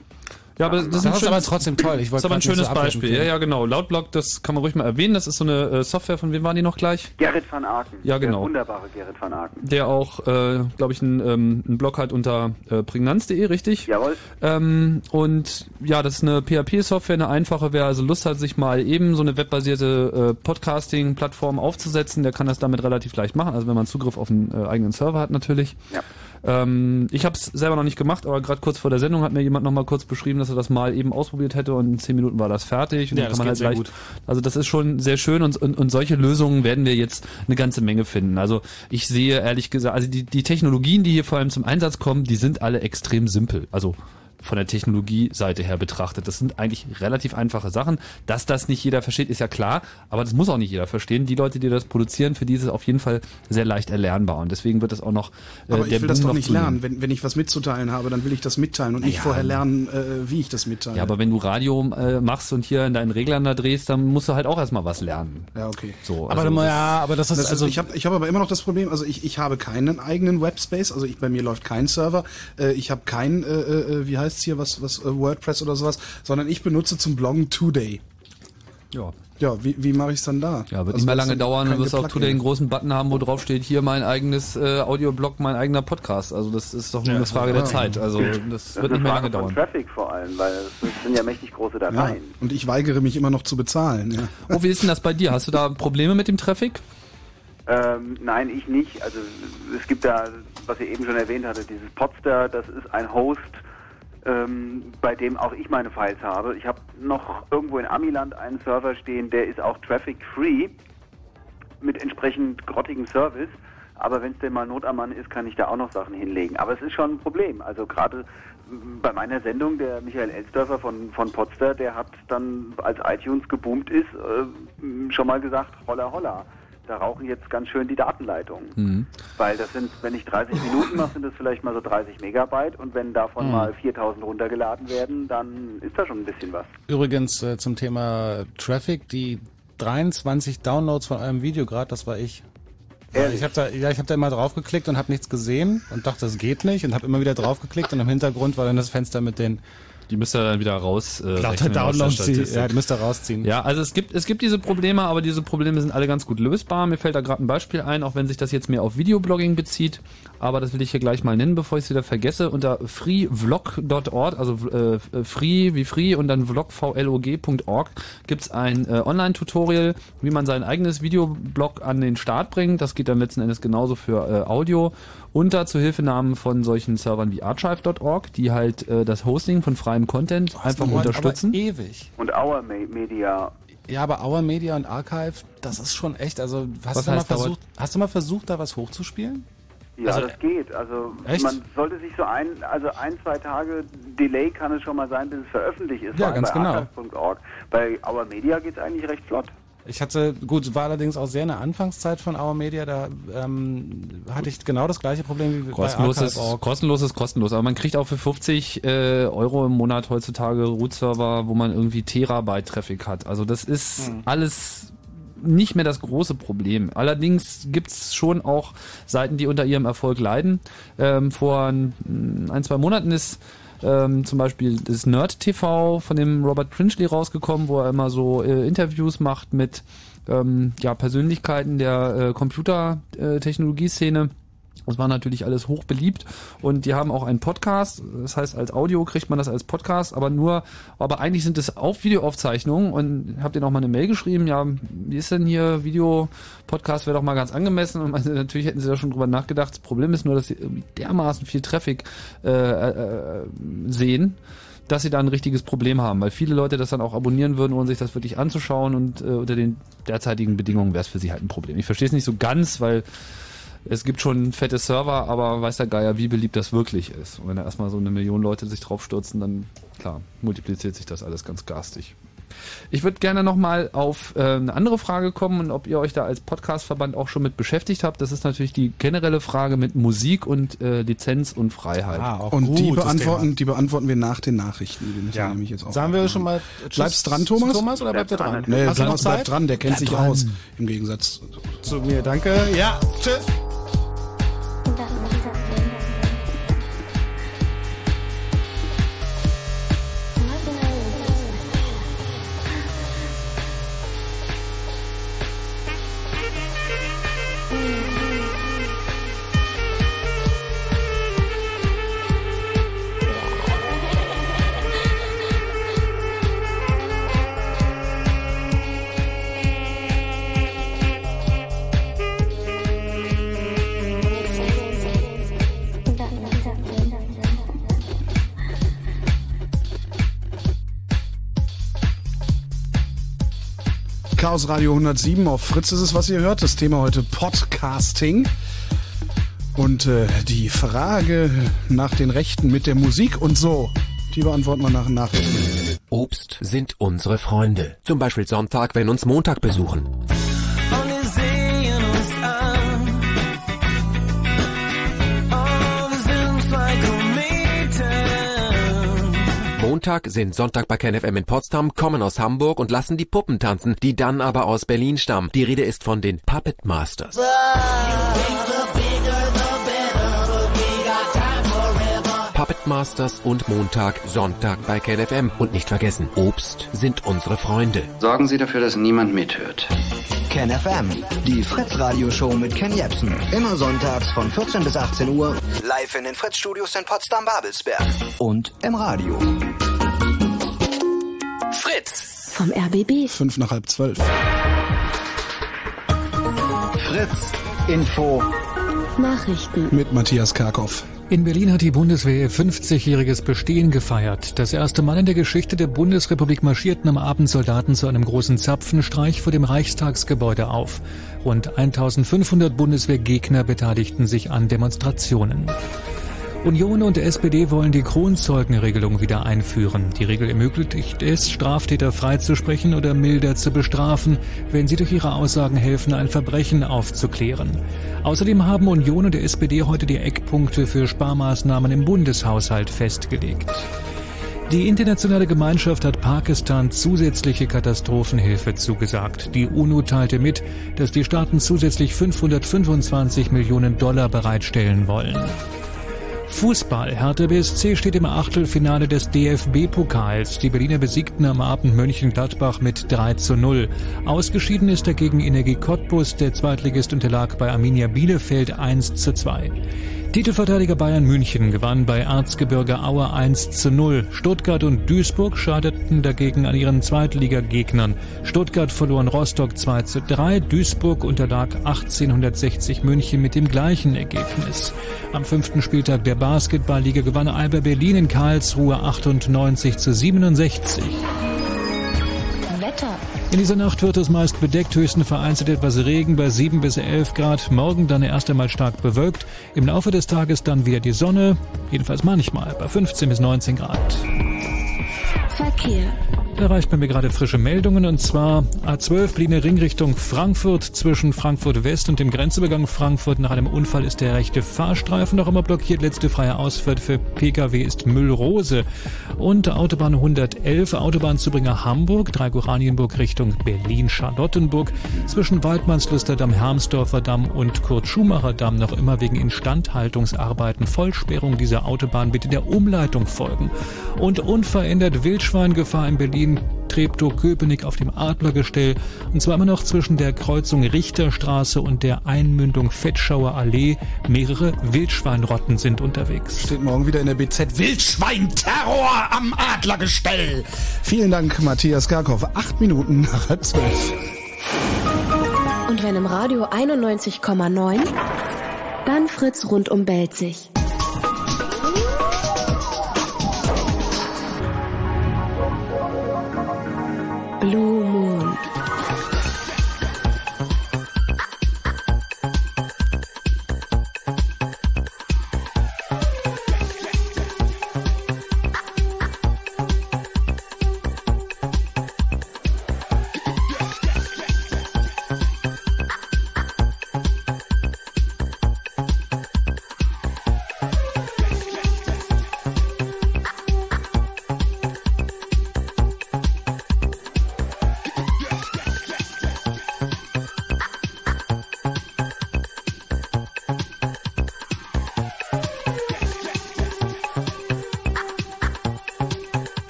Ja, aber das, Das ist, ein ist aber schönes- trotzdem toll. Ich Das ist aber ein schönes so Beispiel. Ja, ja, genau. Lautblock, das kann man ruhig mal erwähnen. Das ist so eine äh, Software, von wem waren die noch gleich? Gerrit van Aken. Ja, genau. Der wunderbare Gerrit van Aken. Der auch, äh, glaube ich, einen, ähm, einen Blog hat unter äh, prägnanz.de, richtig? Jawohl. Ähm, und ja, das ist eine PHP-Software, eine einfache. Wer also Lust hat, sich mal eben so eine webbasierte äh, Podcasting-Plattform aufzusetzen, der kann das damit relativ leicht machen. Also wenn man Zugriff auf einen äh, eigenen Server hat natürlich. Ja. Ähm, ich habe es selber noch nicht gemacht, aber gerade kurz vor der Sendung hat mir jemand noch mal kurz beschrieben, dass er das mal eben ausprobiert hätte und in zehn Minuten war das fertig. Und Ja, dann das kann man halt leicht, also das ist schon sehr schön und, und, und solche Lösungen werden wir jetzt eine ganze Menge finden. Also ich sehe ehrlich gesagt, also die, die Technologien, die hier vor allem zum Einsatz kommen, die sind alle extrem simpel. Also von der Technologieseite her betrachtet. Das sind eigentlich relativ einfache Sachen. Dass das nicht jeder versteht, ist ja klar, aber das muss auch nicht jeder verstehen. Die Leute, die das produzieren, für die ist es auf jeden Fall sehr leicht erlernbar und deswegen wird es auch noch äh, Aber ich der will das Boom doch noch nicht lernen. Wenn, wenn ich was mitzuteilen habe, dann will ich das mitteilen und nicht Ja. vorher lernen, äh, wie ich das mitteile. Ja, aber wenn du Radio äh, machst und hier in deinen Reglern da drehst, dann musst du halt auch erstmal was lernen. Ja, okay. So, Aber, also das- ja, aber das ist Das ist, also ich habe ich hab aber immer noch das Problem, also ich, ich habe keinen eigenen Webspace, also ich bei mir läuft kein Server, äh, ich habe kein, äh, äh, wie heißt's hier, was, was äh, WordPress oder sowas, sondern ich benutze zum Bloggen Today. ja. Ja, wie, wie mache ich dann da? Ja, wird Also nicht mehr lange dauern, dann keine wirst du auch. Today einen großen Button haben, wo drauf steht, hier mein eigenes äh, Audioblog, mein eigener Podcast. Also das ist doch nur eine Frage der Zeit. Also das, Das wird ist nicht eine mehr Frage lange von dauern. Traffic vor allem, weil es sind ja mächtig große Ja, Dateien. und ich weigere mich immer noch zu bezahlen. Ja. Oh, wie ist denn das bei dir? Hast du da Probleme mit dem Traffic? Ähm, nein, ich nicht. Also es gibt da, was ihr eben schon erwähnt hatte, dieses Podster, das ist ein Host, ähm, bei dem auch ich meine Files habe. Ich habe noch irgendwo in Amiland einen Server stehen, der ist auch traffic-free mit entsprechend grottigem Service. Aber wenn es denn mal Not am Mann ist, kann ich da auch noch Sachen hinlegen. Aber es ist schon ein Problem. Also gerade m, bei meiner Sendung, der Michael Elsdörfer von, von Podster, der hat dann, als iTunes geboomt ist, äh, m, schon mal gesagt, holla holla. Da rauchen jetzt ganz schön die Datenleitungen. Mhm. Weil das sind, wenn ich 30 Minuten mache, sind das vielleicht mal so 30 Megabyte. Und wenn davon Mhm. mal 4000 runtergeladen werden, dann ist da schon ein bisschen was. übrigens äh, zum Thema Traffic, die 23 Downloads von eurem Video gerade, das war ich. Ehrlich? Ich habe da, ja, ich habe da mal draufgeklickt und habe nichts gesehen und dachte, das geht nicht und habe immer wieder draufgeklickt und im Hintergrund war dann das Fenster mit den Die müsst ihr dann wieder raus. Äh, lauter Downloads, ja, die müsst ihr rausziehen. Ja, also es gibt es gibt diese Probleme, aber diese Probleme sind alle ganz gut lösbar. Mir fällt da gerade ein Beispiel ein, auch wenn sich das jetzt mehr auf Videoblogging bezieht, aber das will ich hier gleich mal nennen, bevor ich es wieder vergesse. Unter freevlog.org, also äh, free wie free und dann vlog.org gibt's ein äh, Online-Tutorial, wie man sein eigenes Videoblog an den Start bringt. Das geht dann letzten Endes genauso für äh, Audio unter Zuhilfenahmen von solchen Servern wie archive.org, die halt äh, das Hosting von freiem Content einfach Mann, unterstützen. Aber ewig. Und Our Me- Media Ja, aber Our Media und Archive, das ist schon echt, also hast, Was du, mal dauert? versucht, hast du mal versucht, da was hochzuspielen? Ja, Also, das geht. Also echt? man sollte sich so ein, also ein, zwei Tage Delay kann es schon mal sein, bis es veröffentlicht ist. Ja, ganz bei genau. archive.org. Bei Our Media geht es eigentlich recht flott. Ich hatte, gut, war allerdings auch sehr in der Anfangszeit von Our Media, da ähm, hatte ich genau das gleiche Problem wie Kostenlos bei ist, Archive.org. kostenlos ist kostenlos, aber man kriegt auch für 50 äh, Euro im Monat heutzutage Root-Server, wo man irgendwie Terabyte Traffic hat. Also das ist alles nicht mehr das große Problem. Allerdings gibt's schon auch Seiten, die unter ihrem Erfolg leiden. Ähm, vor ein, ein, zwei Monaten ist ähm, zum Beispiel das Nerd TV von dem Robert Princhley rausgekommen, wo er immer so äh, Interviews macht mit ähm, ja, Persönlichkeiten der äh, Computertechnologieszene. Das war natürlich alles hoch beliebt und die haben auch einen Podcast. Das heißt, als Audio kriegt man das als Podcast, aber nur, aber eigentlich sind es auch Videoaufzeichnungen. Und habt ihr noch mal eine Mail geschrieben, ja, wie ist denn hier Video-Podcast? Wäre doch mal ganz angemessen. Und meinte, natürlich hätten sie da schon drüber nachgedacht. Das Problem ist nur, dass sie irgendwie dermaßen viel Traffic äh, äh, sehen, dass sie da ein richtiges Problem haben, weil viele Leute das dann auch abonnieren würden, ohne sich das wirklich anzuschauen. Und äh, unter den derzeitigen Bedingungen wäre es für sie halt ein Problem. Ich verstehe es nicht so ganz, weil es gibt schon fette Server, aber weiß der Geier, wie beliebt das wirklich ist. Und wenn da erstmal so eine Million Leute sich draufstürzen, dann klar, multipliziert sich das alles ganz garstig. Ich würde gerne nochmal auf äh, eine andere Frage kommen und ob ihr euch da als Podcastverband auch schon mit beschäftigt habt. Das ist natürlich die generelle Frage mit Musik und äh, Lizenz und Freiheit. Ah, auch Und die gutes beantworten, die beantworten wir nach den Nachrichten. Die Ja. nämlich jetzt auch Sagen wir schon mal Tschüss Bleibst dran, Thomas? Thomas oder bleibt er dran? Nee, Hast Thomas bleibt dran, der kennt sich aus. Im Gegensatz. Zu mir, danke. Ja, tschüss. Chaos Radio 107 auf Fritz ist es, was ihr hört. Das Thema heute Podcasting. Und äh, die Frage nach den Rechten mit der Musik und so, die beantworten wir nach Nachrichten. Obst sind unsere Freunde. Zum Beispiel Sonntag, wenn uns Montag besuchen. Montag sind Sonntag bei KenFM in Potsdam, kommen aus Hamburg und lassen die Puppen tanzen, die dann aber aus Berlin stammen. Die Rede ist von den Puppet Masters. Puppet Masters und Montag, Sonntag bei KenFM. Und nicht vergessen, Obst sind unsere Freunde. Sorgen Sie dafür, dass niemand mithört. Ken FM, die Fritz Radioshow mit Ken Jepsen. Immer sonntags von 14 bis 18 Uhr. Live in den Fritz Studios in Potsdam-Babelsberg. Und im Radio. Fritz! Vom RBB. Fünf nach halb zwölf. Fritz Info. Nachrichten. Mit Matthias Karkow. In Berlin hat die Bundeswehr ihr 50-jähriges Bestehen gefeiert. Das erste Mal in der Geschichte der Bundesrepublik marschierten am Abend Soldaten zu einem großen Zapfenstreich vor dem Reichstagsgebäude auf. Rund 1500 Bundeswehrgegner beteiligten sich an Demonstrationen. Union und SPD wollen die Kronzeugenregelung wieder einführen. Die Regel ermöglicht es, Straftäter freizusprechen oder milder zu bestrafen, wenn sie durch ihre Aussagen helfen, ein Verbrechen aufzuklären. Außerdem haben Union und SPD heute die Eckpunkte für Sparmaßnahmen im Bundeshaushalt festgelegt. Die internationale Gemeinschaft hat Pakistan zusätzliche Katastrophenhilfe zugesagt. Die UNO teilte mit, dass die Staaten zusätzlich 525 Millionen Dollar bereitstellen wollen. Fußball. Hertha BSC steht im Achtelfinale des DFB-Pokals. Die Berliner besiegten am Abend Mönchengladbach mit 3 zu 0. Ausgeschieden ist dagegen Energie Cottbus. Der Zweitligist unterlag bei Arminia Bielefeld 1 zu 2. Titelverteidiger Bayern München gewann bei Erzgebirge Aue 1 zu 0. Stuttgart und Duisburg scheiterten dagegen an ihren Zweitligagegnern. Stuttgart verloren Rostock 2 zu 3. Duisburg unterlag 1860 München mit dem gleichen Ergebnis. Am fünften Spieltag der Basketballliga gewann Alba Berlin in Karlsruhe 98 zu 67. Wetter. In dieser Nacht wird es meist bedeckt, höchsten vereinzelt etwas Regen bei 7 bis 11 Grad. Morgen dann erst einmal stark bewölkt. Im Laufe des Tages dann wieder die Sonne, jedenfalls manchmal bei 15 bis 19 Grad. Verkehr. Erreicht man mir gerade frische Meldungen und zwar A12 Berliner Ring Richtung Frankfurt zwischen Frankfurt West und dem Grenzübergang Frankfurt. Nach einem Unfall ist der rechte Fahrstreifen noch immer blockiert. Letzte freie Ausfahrt für Pkw ist Müllrose. Und Autobahn 111 Autobahnzubringer Hamburg, Dreikoranienburg Richtung Berlin-Charlottenburg zwischen Waldmannslusterdamm, Hermsdorfer Damm und Kurt-Schumacher-Damm noch immer wegen Instandhaltungsarbeiten. Vollsperrung dieser Autobahn bitte der Umleitung folgen. Und unverändert Wildschweingefahr in Berlin Treptow-Köpenick auf dem Adlergestell und zwar immer noch zwischen der Kreuzung Richterstraße und der Einmündung Fettschauer Allee. Mehrere Wildschweinrotten sind unterwegs. Steht morgen wieder in der BZ Wildschweinterror am Adlergestell. Vielen Dank, Matthias Garkow. Acht Minuten nach halb zwölf. Und wenn im Radio 91,9, dann Fritz rund um Belzig. Blue Moon.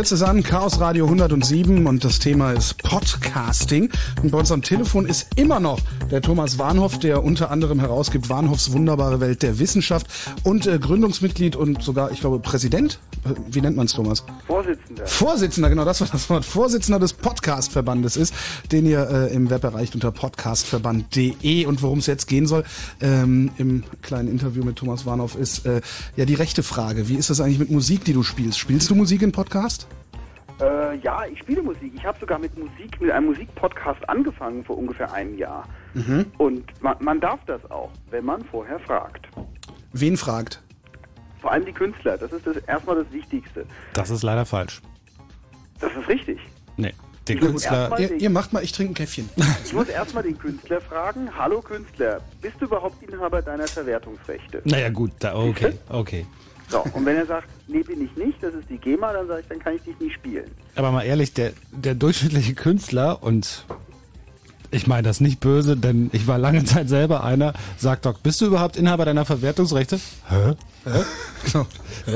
Fritz ist an, Chaos Radio 107 und das Thema ist Podcasting. Und bei uns am Telefon ist immer noch der Thomas Warnhoff, der unter anderem herausgibt Warnhoffs wunderbare Welt der Wissenschaft und äh, Gründungsmitglied und sogar, ich glaube, Präsident. Wie nennt man es, Thomas? Vorsitzender. Vorsitzender, genau, das war das Wort. Vorsitzender des Podcastverbandes ist, den ihr äh, im Web erreicht unter podcastverband.de. Und worum es jetzt gehen soll, ähm, im kleinen Interview mit Thomas Warnhoff, ist äh, ja die rechte Frage. Wie ist das eigentlich mit Musik, die du spielst? Spielst du Musik in Podcast? Äh, ja, ich spiele Musik. Ich habe sogar mit Musik, mit einem Musikpodcast angefangen vor ungefähr einem Jahr. Mhm. Und man, man darf das auch, wenn man vorher fragt. Wen fragt? Vor allem die Künstler. Das ist das, erstmal das Wichtigste. Das ist leider falsch. Das ist richtig. Nee, den Ich Künstler. Ihr, den- ihr macht mal, ich trinke ein Käffchen. [LAUGHS] Ich muss erstmal den Künstler fragen. Hallo Künstler, bist du überhaupt Inhaber deiner Verwertungsrechte? Naja, gut, da, okay, okay. So, und wenn er sagt, nee, bin ich nicht, das ist die GEMA, dann sage ich, dann kann ich dich nicht spielen. Aber mal ehrlich, der, der durchschnittliche Künstler und ich meine das nicht böse, denn ich war lange Zeit selber einer, sagt doch, bist du überhaupt Inhaber deiner Verwertungsrechte? Hä? Genau.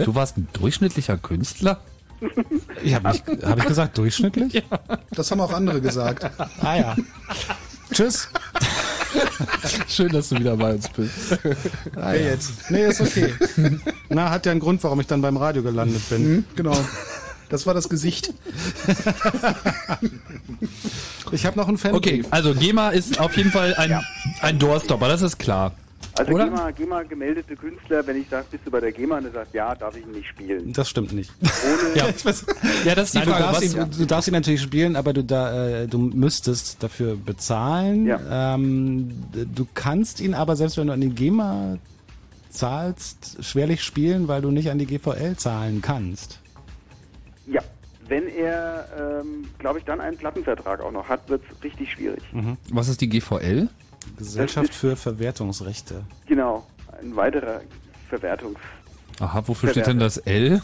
Du warst ein durchschnittlicher Künstler? Ich habe hab ich gesagt durchschnittlich? Das haben auch andere gesagt. Ah ja. Tschüss. Schön, dass du wieder bei uns bist. Ah, ja. jetzt. Nee, ist okay. Na, hat ja einen Grund, warum ich dann beim Radio gelandet bin. Mhm, genau. Das war das Gesicht. Ich habe noch einen Fan. Okay, also GEMA ist auf jeden Fall ein, ein Doorstopper, das ist klar. Also Oder? GEMA, GEMA gemeldete Künstler, wenn ich sage, bist du bei der GEMA, und er sagt, ja, darf ich ihn nicht spielen. Das stimmt nicht. Ohne, Ja. [LAUGHS] ja, das ist die Nein, du, Frage. darfst Was, ihn, du darfst ihn natürlich spielen, aber du, da, äh, du müsstest dafür bezahlen. Ja. Ähm, du kannst ihn aber, selbst wenn du an die GEMA zahlst, schwerlich spielen, weil du nicht an die GVL zahlen kannst. Wenn er, ähm, glaube ich, dann einen Plattenvertrag auch noch hat, wird es richtig schwierig. was ist die GVL? Gesellschaft für Verwertungsrechte. Genau, ein weiterer Verwertungs... Aha, wofür steht denn das L?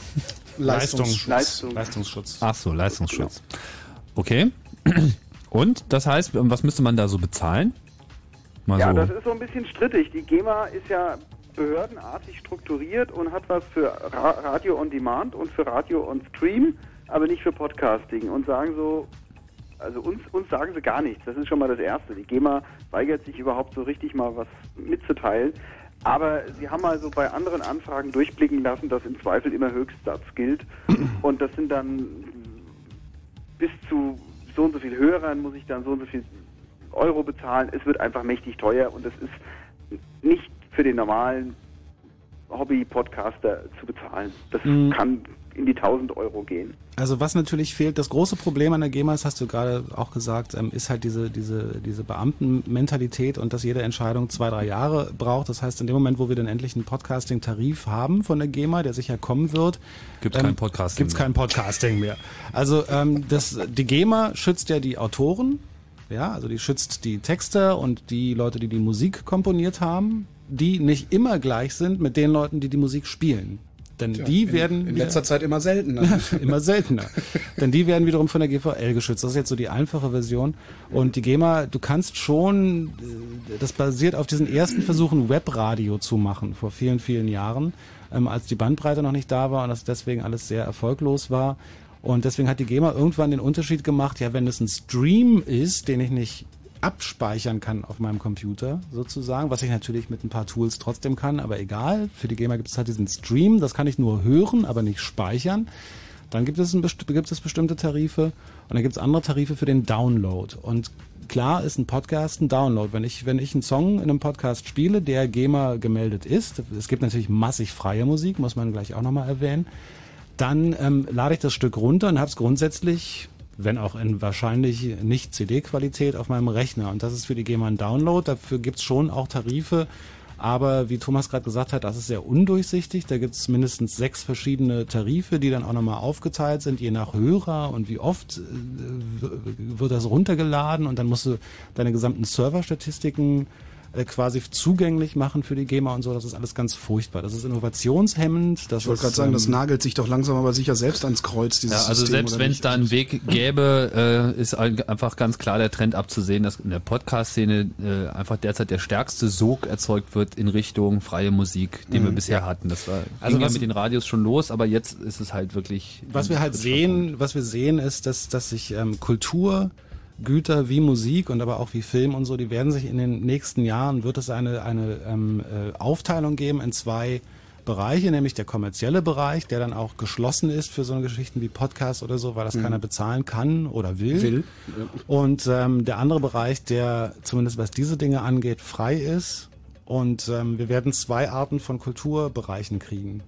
Leistungsschutz. Leistung. Leistungsschutz. Ach so, Leistungsschutz. Okay. Und das heißt, was müsste man da so bezahlen? Mal Ja, so. das ist so ein bisschen strittig. Die GEMA ist ja behördenartig strukturiert und hat was für Ra Radio on Demand und für Radio on Stream, aber nicht für Podcasting und sagen so, also uns, uns sagen sie gar nichts. Das ist schon mal das Erste. Die GEMA weigert sich überhaupt so richtig mal was mitzuteilen. Aber Sie haben also bei anderen Anfragen durchblicken lassen, dass im Zweifel immer Höchstsatz gilt. [CLEARS THROAT] Und das sind dann bis zu so und so viel Hörern muss ich dann so und so viel Euro bezahlen. Es wird einfach mächtig teuer und es ist nicht für den normalen Hobby-Podcaster zu bezahlen. Das Mhm. kann in die 1000 Euro gehen. Also was natürlich fehlt, das große Problem an der GEMA, das hast du gerade auch gesagt, ähm, ist halt diese, diese, diese Beamtenmentalität und dass jede Entscheidung zwei, drei Jahre braucht. Das heißt, in dem Moment, wo wir dann endlich einen Podcasting-Tarif haben von der GEMA, der sicher kommen wird, Gibt's kein Podcasting Gibt's kein Podcasting mehr. Also ähm, das, die GEMA schützt ja die Autoren, ja, also die schützt die Texter und die Leute, die die Musik komponiert haben, die nicht immer gleich sind mit den Leuten, die die Musik spielen. Denn Tja, die in- werden in wieder- letzter Zeit immer seltener. [LAUGHS] immer seltener. Denn die werden wiederum von der GVL geschützt. Das ist jetzt so die einfache Version. Und die GEMA, du kannst schon, äh, das basiert auf diesen ersten Versuchen, Webradio zu machen, vor vielen, vielen Jahren, ähm, als die Bandbreite noch nicht da war und das deswegen alles sehr erfolglos war. Und deswegen hat die GEMA irgendwann den Unterschied gemacht, ja, wenn es ein Stream ist, den ich nicht abspeichern kann auf meinem Computer sozusagen, was ich natürlich mit ein paar Tools trotzdem kann, aber egal. Für die GEMA gibt es halt diesen Stream, das kann ich nur hören, aber nicht speichern. Dann gibt es, ein, gibt es bestimmte Tarife und dann gibt es andere Tarife für den Download. Und klar ist ein Podcast ein Download. Wenn ich, wenn ich einen Song in einem Podcast spiele, der GEMA gemeldet ist, es gibt natürlich massig freie Musik, muss man gleich auch nochmal erwähnen, dann ähm, lade ich das Stück runter und habe es grundsätzlich, wenn auch in wahrscheinlich nicht CD-Qualität, auf meinem Rechner. Und das ist für die GEMA ein Download. Dafür gibt's schon auch Tarife. Aber wie Thomas gerade gesagt hat, das ist sehr undurchsichtig. Da gibt's mindestens sechs verschiedene Tarife, die dann auch nochmal aufgeteilt sind, je nach Hörer und wie oft äh, wird das runtergeladen und dann musst du deine gesamten Serverstatistiken äh, quasi zugänglich machen für die GEMA und so. Das ist alles ganz furchtbar. Das ist innovationshemmend. Das Ich wollte ist, gerade sagen, das ähm, nagelt sich doch langsam aber sicher selbst ans Kreuz, dieses Ja, also System, selbst wenn es da einen Weg gäbe, äh, ist ein- einfach ganz klar der Trend abzusehen, dass in der Podcast-Szene äh, einfach derzeit der stärkste Sog erzeugt wird in Richtung freie Musik, den wir Mhm. bisher Ja. hatten. Das war Also ging ja was- mit den Radios schon los, aber jetzt ist es halt wirklich. Was wir halt sehen, was wir sehen, ist, dass, dass sich ähm, Kulturgüter wie Musik und aber auch wie Film und so, die werden sich in den nächsten Jahren, wird es eine, eine ähm, äh, Aufteilung geben in zwei Bereiche, nämlich der kommerzielle Bereich, der dann auch geschlossen ist für so eine Geschichten wie Podcast oder so, weil das Mhm. keiner bezahlen kann oder will. Will, Und ähm, der andere Bereich, der zumindest was diese Dinge angeht, frei ist. Und ähm, wir werden zwei Arten von Kulturbereichen kriegen.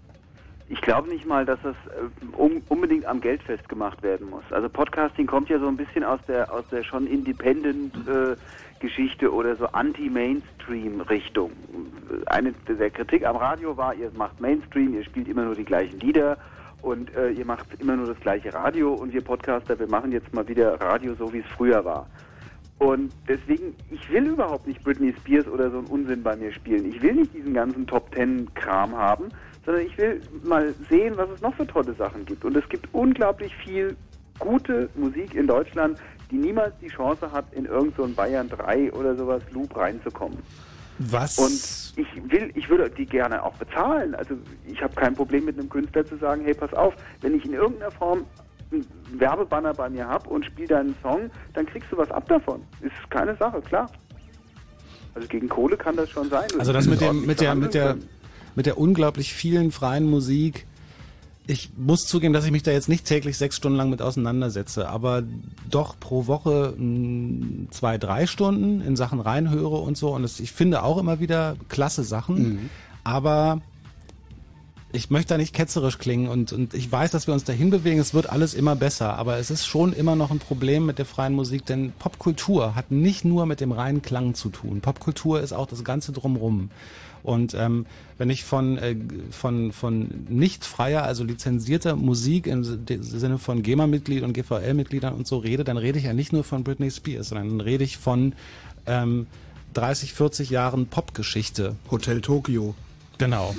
Ich glaube nicht mal, dass das äh, um, unbedingt am Geld festgemacht werden muss. Also Podcasting kommt ja so ein bisschen aus der aus der schon Independent äh, Geschichte oder so Anti-Mainstream Richtung. Eine der Kritik am Radio war, ihr macht Mainstream, ihr spielt immer nur die gleichen Lieder und äh, ihr macht immer nur das gleiche Radio und wir Podcaster, wir machen jetzt mal wieder Radio so wie es früher war. Und deswegen, ich will überhaupt nicht Britney Spears oder so einen Unsinn bei mir spielen. Ich will nicht diesen ganzen Top Ten Kram haben, sondern ich will mal sehen, was es noch für tolle Sachen gibt. Und es gibt unglaublich viel gute Musik in Deutschland, die niemals die Chance hat, in irgendeinen so Bayern 3 oder sowas Loop reinzukommen. Was? Und ich will, ich würde die gerne auch bezahlen. Also ich habe kein Problem mit einem Künstler zu sagen, hey, pass auf, wenn ich in irgendeiner Form einen Werbebanner bei mir habe und spiele deinen Song, dann kriegst du was ab davon. Ist keine Sache, klar. Also gegen Kohle kann das schon sein. Also das mit dem, mit der, mit der, mit der unglaublich vielen freien Musik. Ich muss zugeben, dass ich mich da jetzt nicht täglich sechs Stunden lang mit auseinandersetze, aber doch pro Woche mh, zwei, drei Stunden in Sachen reinhöre und so. Und ich finde auch immer wieder klasse Sachen, aber ich möchte da nicht ketzerisch klingen und, und ich weiß, dass wir uns dahin bewegen, es wird alles immer besser, aber es ist schon immer noch ein Problem mit der freien Musik, denn Popkultur hat nicht nur mit dem reinen Klang zu tun. Popkultur ist auch das Ganze drumrum. Und ähm, wenn ich von, äh, von, von nicht freier, also lizenzierter Musik im Sinne von GEMA-Mitglied und GVL-Mitgliedern und so rede, dann rede ich ja nicht nur von Britney Spears, sondern dann rede ich von ähm, 30, 40 Jahren Popgeschichte. Hotel Tokio. Genau.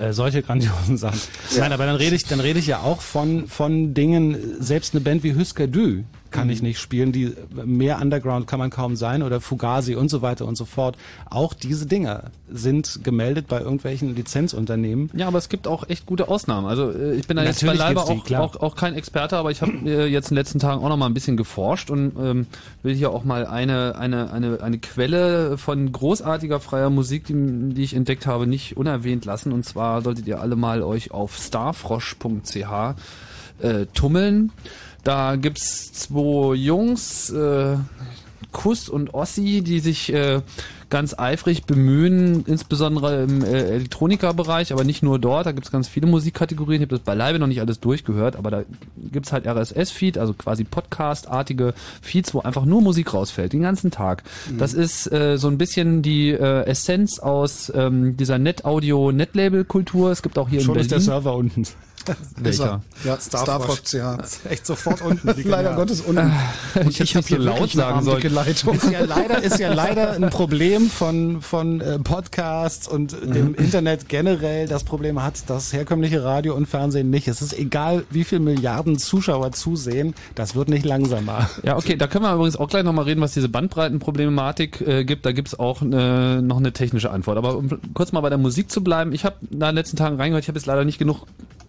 Äh, solche grandiosen Sachen. Nein, aber dann rede ich, dann rede ich ja auch von, von Dingen, selbst eine Band wie Husker Du, kann ich nicht spielen. Die mehr Underground kann man kaum sein oder Fugazi und so weiter und so fort. Auch diese Dinger sind gemeldet bei irgendwelchen Lizenzunternehmen. Ja, aber es gibt auch echt gute Ausnahmen. Also äh, ich bin da jetzt beileibe die, auch, klar. auch, auch kein Experte, aber ich habe äh, jetzt in den letzten Tagen auch noch mal ein bisschen geforscht und ähm, will hier auch mal eine, eine, eine, eine Quelle von großartiger freier Musik, die, die ich entdeckt habe, nicht unerwähnt lassen. Und zwar solltet ihr alle mal euch auf starfrosch.ch äh, tummeln. Da gibt's zwei Jungs, äh, Kuss und Ossi, die sich äh, ganz eifrig bemühen, insbesondere im äh, Elektronikerbereich, aber nicht nur dort, da gibt's ganz viele Musikkategorien. Ich habe das beileibe noch nicht alles durchgehört, aber da gibt's halt RSS-Feed, also quasi Podcast-artige Feeds, wo einfach nur Musik rausfällt, den ganzen Tag. Mhm. Das ist äh, so ein bisschen die äh, Essenz aus ähm, dieser Net-Audio-Net-Label-Kultur. Es gibt auch hier Schon in ist der Berlin. Server unten. Welcher? Ja, Starfrock CH. Echt sofort unten. die [LAUGHS] Leider. Gottes unten. Ich hätte nicht so laut sagen sollen. Leitung. Ist ja leider, ist ja leider ein Problem von, von äh, Podcasts und dem Internet generell. Das Problem hat das herkömmliche Radio und Fernsehen nicht. Es ist egal, wie viel Milliarden Zuschauer zusehen, das wird nicht langsamer. Ja, okay, da können wir übrigens auch gleich nochmal reden, was diese Bandbreitenproblematik äh, gibt. Da gibt's auch äh, noch eine technische Antwort. Aber um kurz mal bei der Musik zu bleiben, ich habe in den letzten Tagen reingehört, ich habe jetzt leider nicht genug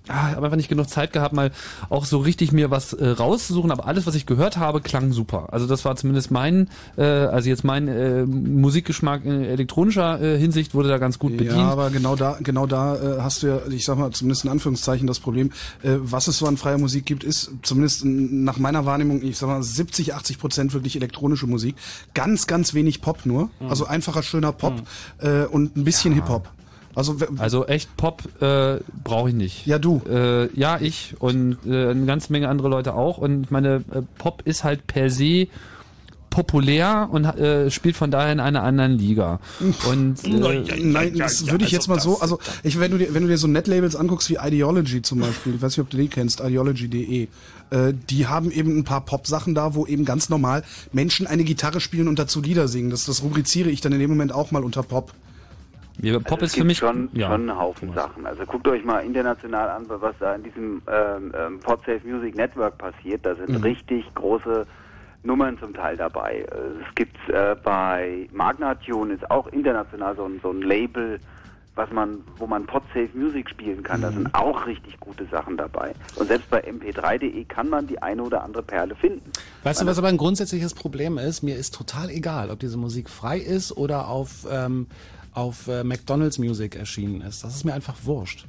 ah, ich habe einfach nicht genug Zeit gehabt, mal auch so richtig mir was äh, rauszusuchen, aber alles, was ich gehört habe, klang super. Also das war zumindest mein, äh, also jetzt mein äh, Musikgeschmack in elektronischer äh, Hinsicht wurde da ganz gut bedient. Ja, aber genau da, genau da äh, hast du ja, ich sag mal, zumindest in Anführungszeichen das Problem, äh, was es so an freier Musik gibt, ist zumindest nach meiner Wahrnehmung, ich sag mal, 70, 80 Prozent wirklich elektronische Musik. Ganz, ganz wenig Pop nur. Mhm. Also einfacher, schöner Pop äh, und ein bisschen Hip-Hop. Also, Also echt Pop äh, brauche ich nicht. Ja, du. Äh, ja, ich und äh, eine ganze Menge andere Leute auch. Und ich meine, äh, Pop ist halt per se populär und äh, spielt von daher in einer anderen Liga. Und äh, Nein, das würde ich jetzt mal so, also ich, wenn du dir, wenn du dir so Netlabels anguckst wie Ideology zum Beispiel, ich weiß nicht, ob du die kennst, ideology.de, äh, die haben eben ein paar Pop-Sachen da, wo eben ganz normal Menschen eine Gitarre spielen und dazu Lieder singen. Das, das rubriziere ich dann in dem Moment auch mal unter Pop. Ja, Pop Also es ist für mich schon, ja. schon einen Haufen Sachen. Also guckt euch mal international an, was da in diesem ähm, ähm, Podsafe Music Network passiert. Da sind Mhm. richtig große Nummern zum Teil dabei. Äh, Es gibt äh, bei Magna Tune ist auch international so ein, so ein Label, was man, wo man Podsafe Music spielen kann. Da sind auch richtig gute Sachen dabei. Und selbst bei mp3.de kann man die eine oder andere Perle finden. Weißt du, was aber ein grundsätzliches Problem ist? Mir ist total egal, ob diese Musik frei ist oder auf, ähm, auf äh, McDonalds Music erschienen ist. Das ist mir einfach wurscht.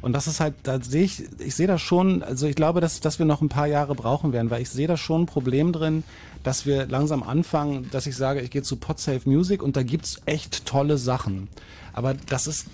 Und das ist halt, da sehe ich, ich sehe da schon, also ich glaube, dass, dass wir noch ein paar Jahre brauchen werden, weil ich sehe da schon ein Problem drin, dass wir langsam anfangen, dass ich sage, ich gehe zu Podsafe Music und da gibt's echt tolle Sachen. Aber das ist,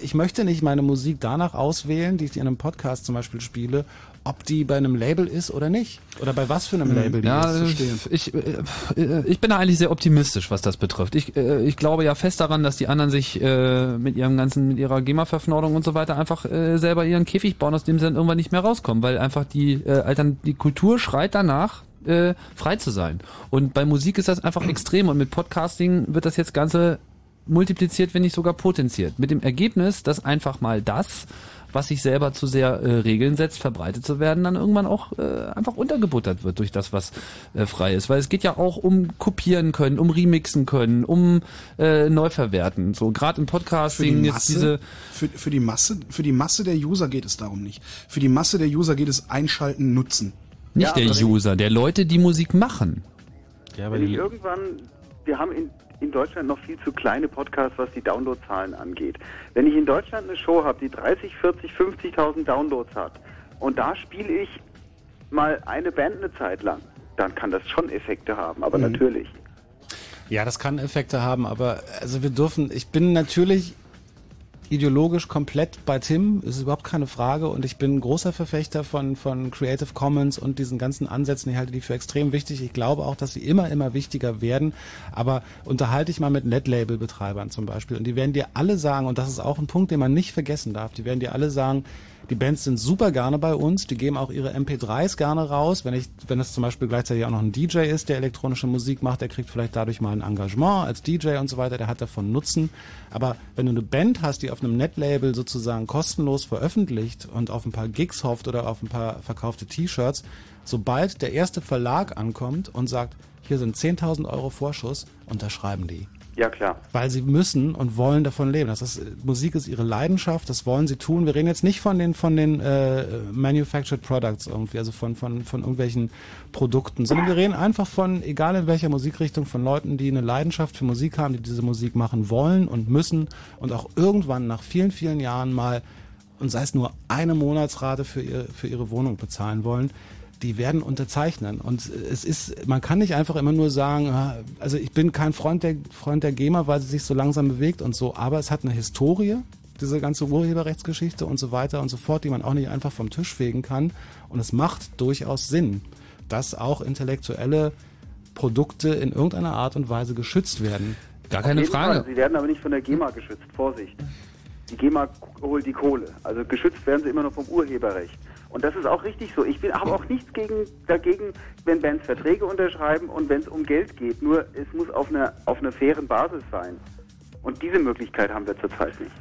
ich möchte nicht meine Musik danach auswählen, die ich in einem Podcast zum Beispiel spiele, ob die bei einem Label ist oder nicht. Oder bei was für einem Label die Ja, ist. äh, ich, äh, ich bin da eigentlich sehr optimistisch, was das betrifft. Ich, äh, ich glaube ja fest daran, dass die anderen sich äh, mit ihrem ganzen, mit ihrer GEMA-Verfnordung und so weiter einfach äh, selber ihren Käfig bauen, aus dem sie dann irgendwann nicht mehr rauskommen, weil einfach die äh, Altern die Kultur schreit danach, äh, frei zu sein. Und bei Musik ist das einfach extrem und mit Podcasting wird das jetzt Ganze multipliziert, wenn nicht sogar potenziert. Mit dem Ergebnis, dass einfach mal das, was sich selber zu sehr äh, Regeln setzt, verbreitet zu werden, dann irgendwann auch äh, einfach untergebuttert wird durch das, was äh, frei ist. Weil es geht ja auch um kopieren können, um remixen können, um äh, Neuverwerten. So gerade im Für Podcasting die, jetzt Masse, diese für, für, die Masse, für die Masse der User geht es darum nicht. Für die Masse der User geht es einschalten, nutzen. nicht der User, der Leute, die Musik machen. Ja, Wenn ich irgendwann, wir haben in, in Deutschland noch viel zu kleine Podcasts, was die Downloadzahlen angeht. Wenn ich in Deutschland eine Show habe, die 30, 40, 50.000 Downloads hat und da spiele ich mal eine Band eine Zeit lang, dann kann das schon Effekte haben, aber Mhm. natürlich. Ja, das kann Effekte haben, aber also wir dürfen, ich bin natürlich ideologisch komplett bei Tim, ist überhaupt keine Frage. Und ich bin ein großer Verfechter von, von Creative Commons und diesen ganzen Ansätzen, ich halte die für extrem wichtig. Ich glaube auch, dass sie immer, immer wichtiger werden, aber unterhalte ich mal mit Netlabel-Betreibern zum Beispiel. Und die werden dir alle sagen, und das ist auch ein Punkt, den man nicht vergessen darf, die werden dir alle sagen, Die Bands sind super gerne bei uns, die geben auch ihre MP3s gerne raus. Wenn ich, wenn es zum Beispiel gleichzeitig auch noch ein DJ ist, der elektronische Musik macht, der kriegt vielleicht dadurch mal ein Engagement als DJ und so weiter, der hat davon Nutzen. Aber wenn du eine Band hast, die auf einem Netlabel sozusagen kostenlos veröffentlicht und auf ein paar Gigs hofft oder auf ein paar verkaufte T-Shirts, sobald der erste Verlag ankommt und sagt, hier sind 10.000 Euro Vorschuss, unterschreiben die. Ja, klar. Weil sie müssen und wollen davon leben. Das ist, Musik ist ihre Leidenschaft, das wollen sie tun. Wir reden jetzt nicht von den, von den äh, Manufactured Products irgendwie, also von, von, von irgendwelchen Produkten, sondern wir reden einfach von, egal in welcher Musikrichtung, von Leuten, die eine Leidenschaft für Musik haben, die diese Musik machen wollen und müssen und auch irgendwann nach vielen, vielen Jahren mal, und sei es nur eine Monatsrate für, ihr, für ihre Wohnung bezahlen wollen, die werden unterzeichnen. Und es ist, man kann nicht einfach immer nur sagen, ah, also ich bin kein Freund der, Freund der GEMA, weil sie sich so langsam bewegt und so, aber es hat eine Historie, diese ganze Urheberrechtsgeschichte und so weiter und so fort, die man auch nicht einfach vom Tisch fegen kann. Und es macht durchaus Sinn, dass auch intellektuelle Produkte in irgendeiner Art und Weise geschützt werden. Gar Auf jeden Fall. Sie werden aber nicht von der GEMA geschützt. Vorsicht. Die GEMA holt die Kohle. Also geschützt werden sie immer noch vom Urheberrecht. Und das ist auch richtig so. Ich habe auch nichts gegen, dagegen, wenn Bands Verträge unterschreiben und wenn es um Geld geht. Nur es muss auf einer auf einer fairen Basis sein. Und diese Möglichkeit haben wir zurzeit nicht.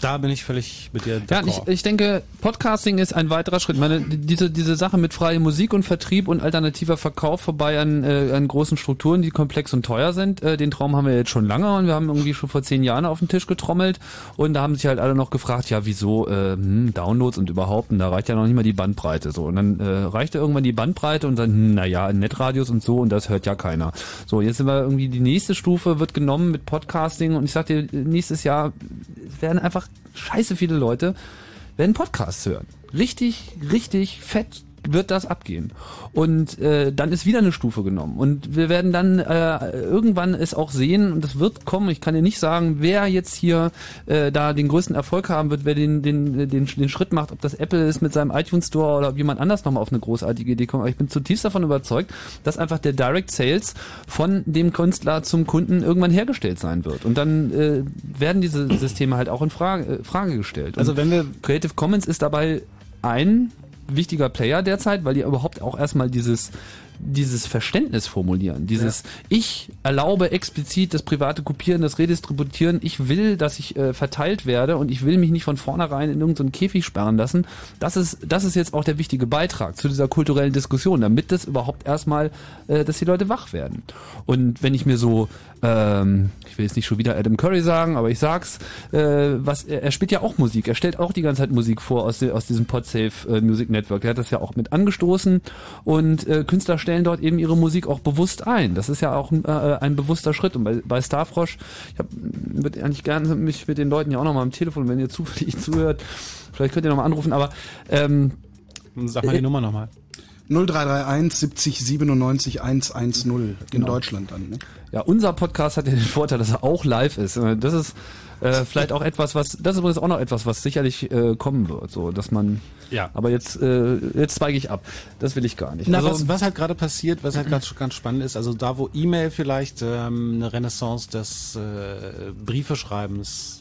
Da bin ich völlig mit dir Ja, ich, ich denke, Podcasting ist ein weiterer Schritt. Meine, diese, diese Sache mit freier Musik und Vertrieb und alternativer Verkauf vorbei an, äh, an großen Strukturen, die komplex und teuer sind, äh, den Traum haben wir jetzt schon lange und wir haben irgendwie schon vor zehn Jahren auf den Tisch getrommelt und da haben sich halt alle noch gefragt, ja, wieso äh, hm, Downloads und überhaupt, und da reicht ja noch nicht mal die Bandbreite so. Und dann äh, reichte irgendwann die Bandbreite und dann, hm, naja, Netradios und so und das hört ja keiner. So, jetzt sind wir irgendwie, die nächste Stufe wird genommen mit Podcasting und ich sag dir, nächstes Jahr werden einfach scheiße viele Leute werden Podcasts hören. Richtig, richtig fett wird das abgehen. Und äh, dann ist wieder eine Stufe genommen. Und wir werden dann äh, irgendwann es auch sehen, und das wird kommen, ich kann dir nicht sagen, wer jetzt hier äh, da den größten Erfolg haben wird, wer den, den, den, den Schritt macht, ob das Apple ist mit seinem iTunes Store oder ob jemand anders nochmal auf eine großartige Idee kommt. Aber ich bin zutiefst davon überzeugt, dass einfach der Direct Sales von dem Künstler zum Kunden irgendwann hergestellt sein wird. Und dann äh, werden diese Systeme halt auch in Frage, äh, Frage gestellt. Also Und wenn wir Creative Commons ist dabei ein wichtiger Player derzeit, weil die überhaupt auch erstmal dieses dieses Verständnis formulieren, dieses ich erlaube explizit das private Kopieren, das Redistributieren, ich will, dass ich äh, verteilt werde und ich will mich nicht von vornherein in irgendeinen Käfig sperren lassen. Das ist das ist jetzt auch der wichtige Beitrag zu dieser kulturellen Diskussion, damit das überhaupt erstmal, äh, dass die Leute wach werden. Und wenn ich mir so ähm, ich will jetzt nicht schon wieder Adam Curry sagen, aber ich sag's, äh, was er, er spielt ja auch Musik, er stellt auch die ganze Zeit Musik vor aus, aus diesem Podsafe äh, Music Network. Er hat das ja auch mit angestoßen und äh, Künstler stellen dort eben ihre Musik auch bewusst ein. Das ist ja auch ein, äh, ein bewusster Schritt. Und bei, bei Starfrosch, ich hab, würde eigentlich gerne mich mit den Leuten ja auch nochmal am Telefon, wenn ihr zufällig [LAUGHS] zuhört, vielleicht könnt ihr nochmal anrufen, aber ähm, Sag mal die Nummer nochmal. 0331 70 97 110 in Deutschland dann. Ne? Ja, unser Podcast hat ja den Vorteil, dass er auch live ist. Äh, Das ist äh, vielleicht auch etwas, was, das ist übrigens auch noch etwas, was sicherlich äh, kommen wird, so, dass man, Ja. aber jetzt, äh, jetzt zweige ich ab. Das will ich gar nicht. Na, Also- was, was halt gerade passiert, was halt ganz, ganz spannend ist, also da, wo E-Mail vielleicht ähm, eine Renaissance des äh, Briefeschreibens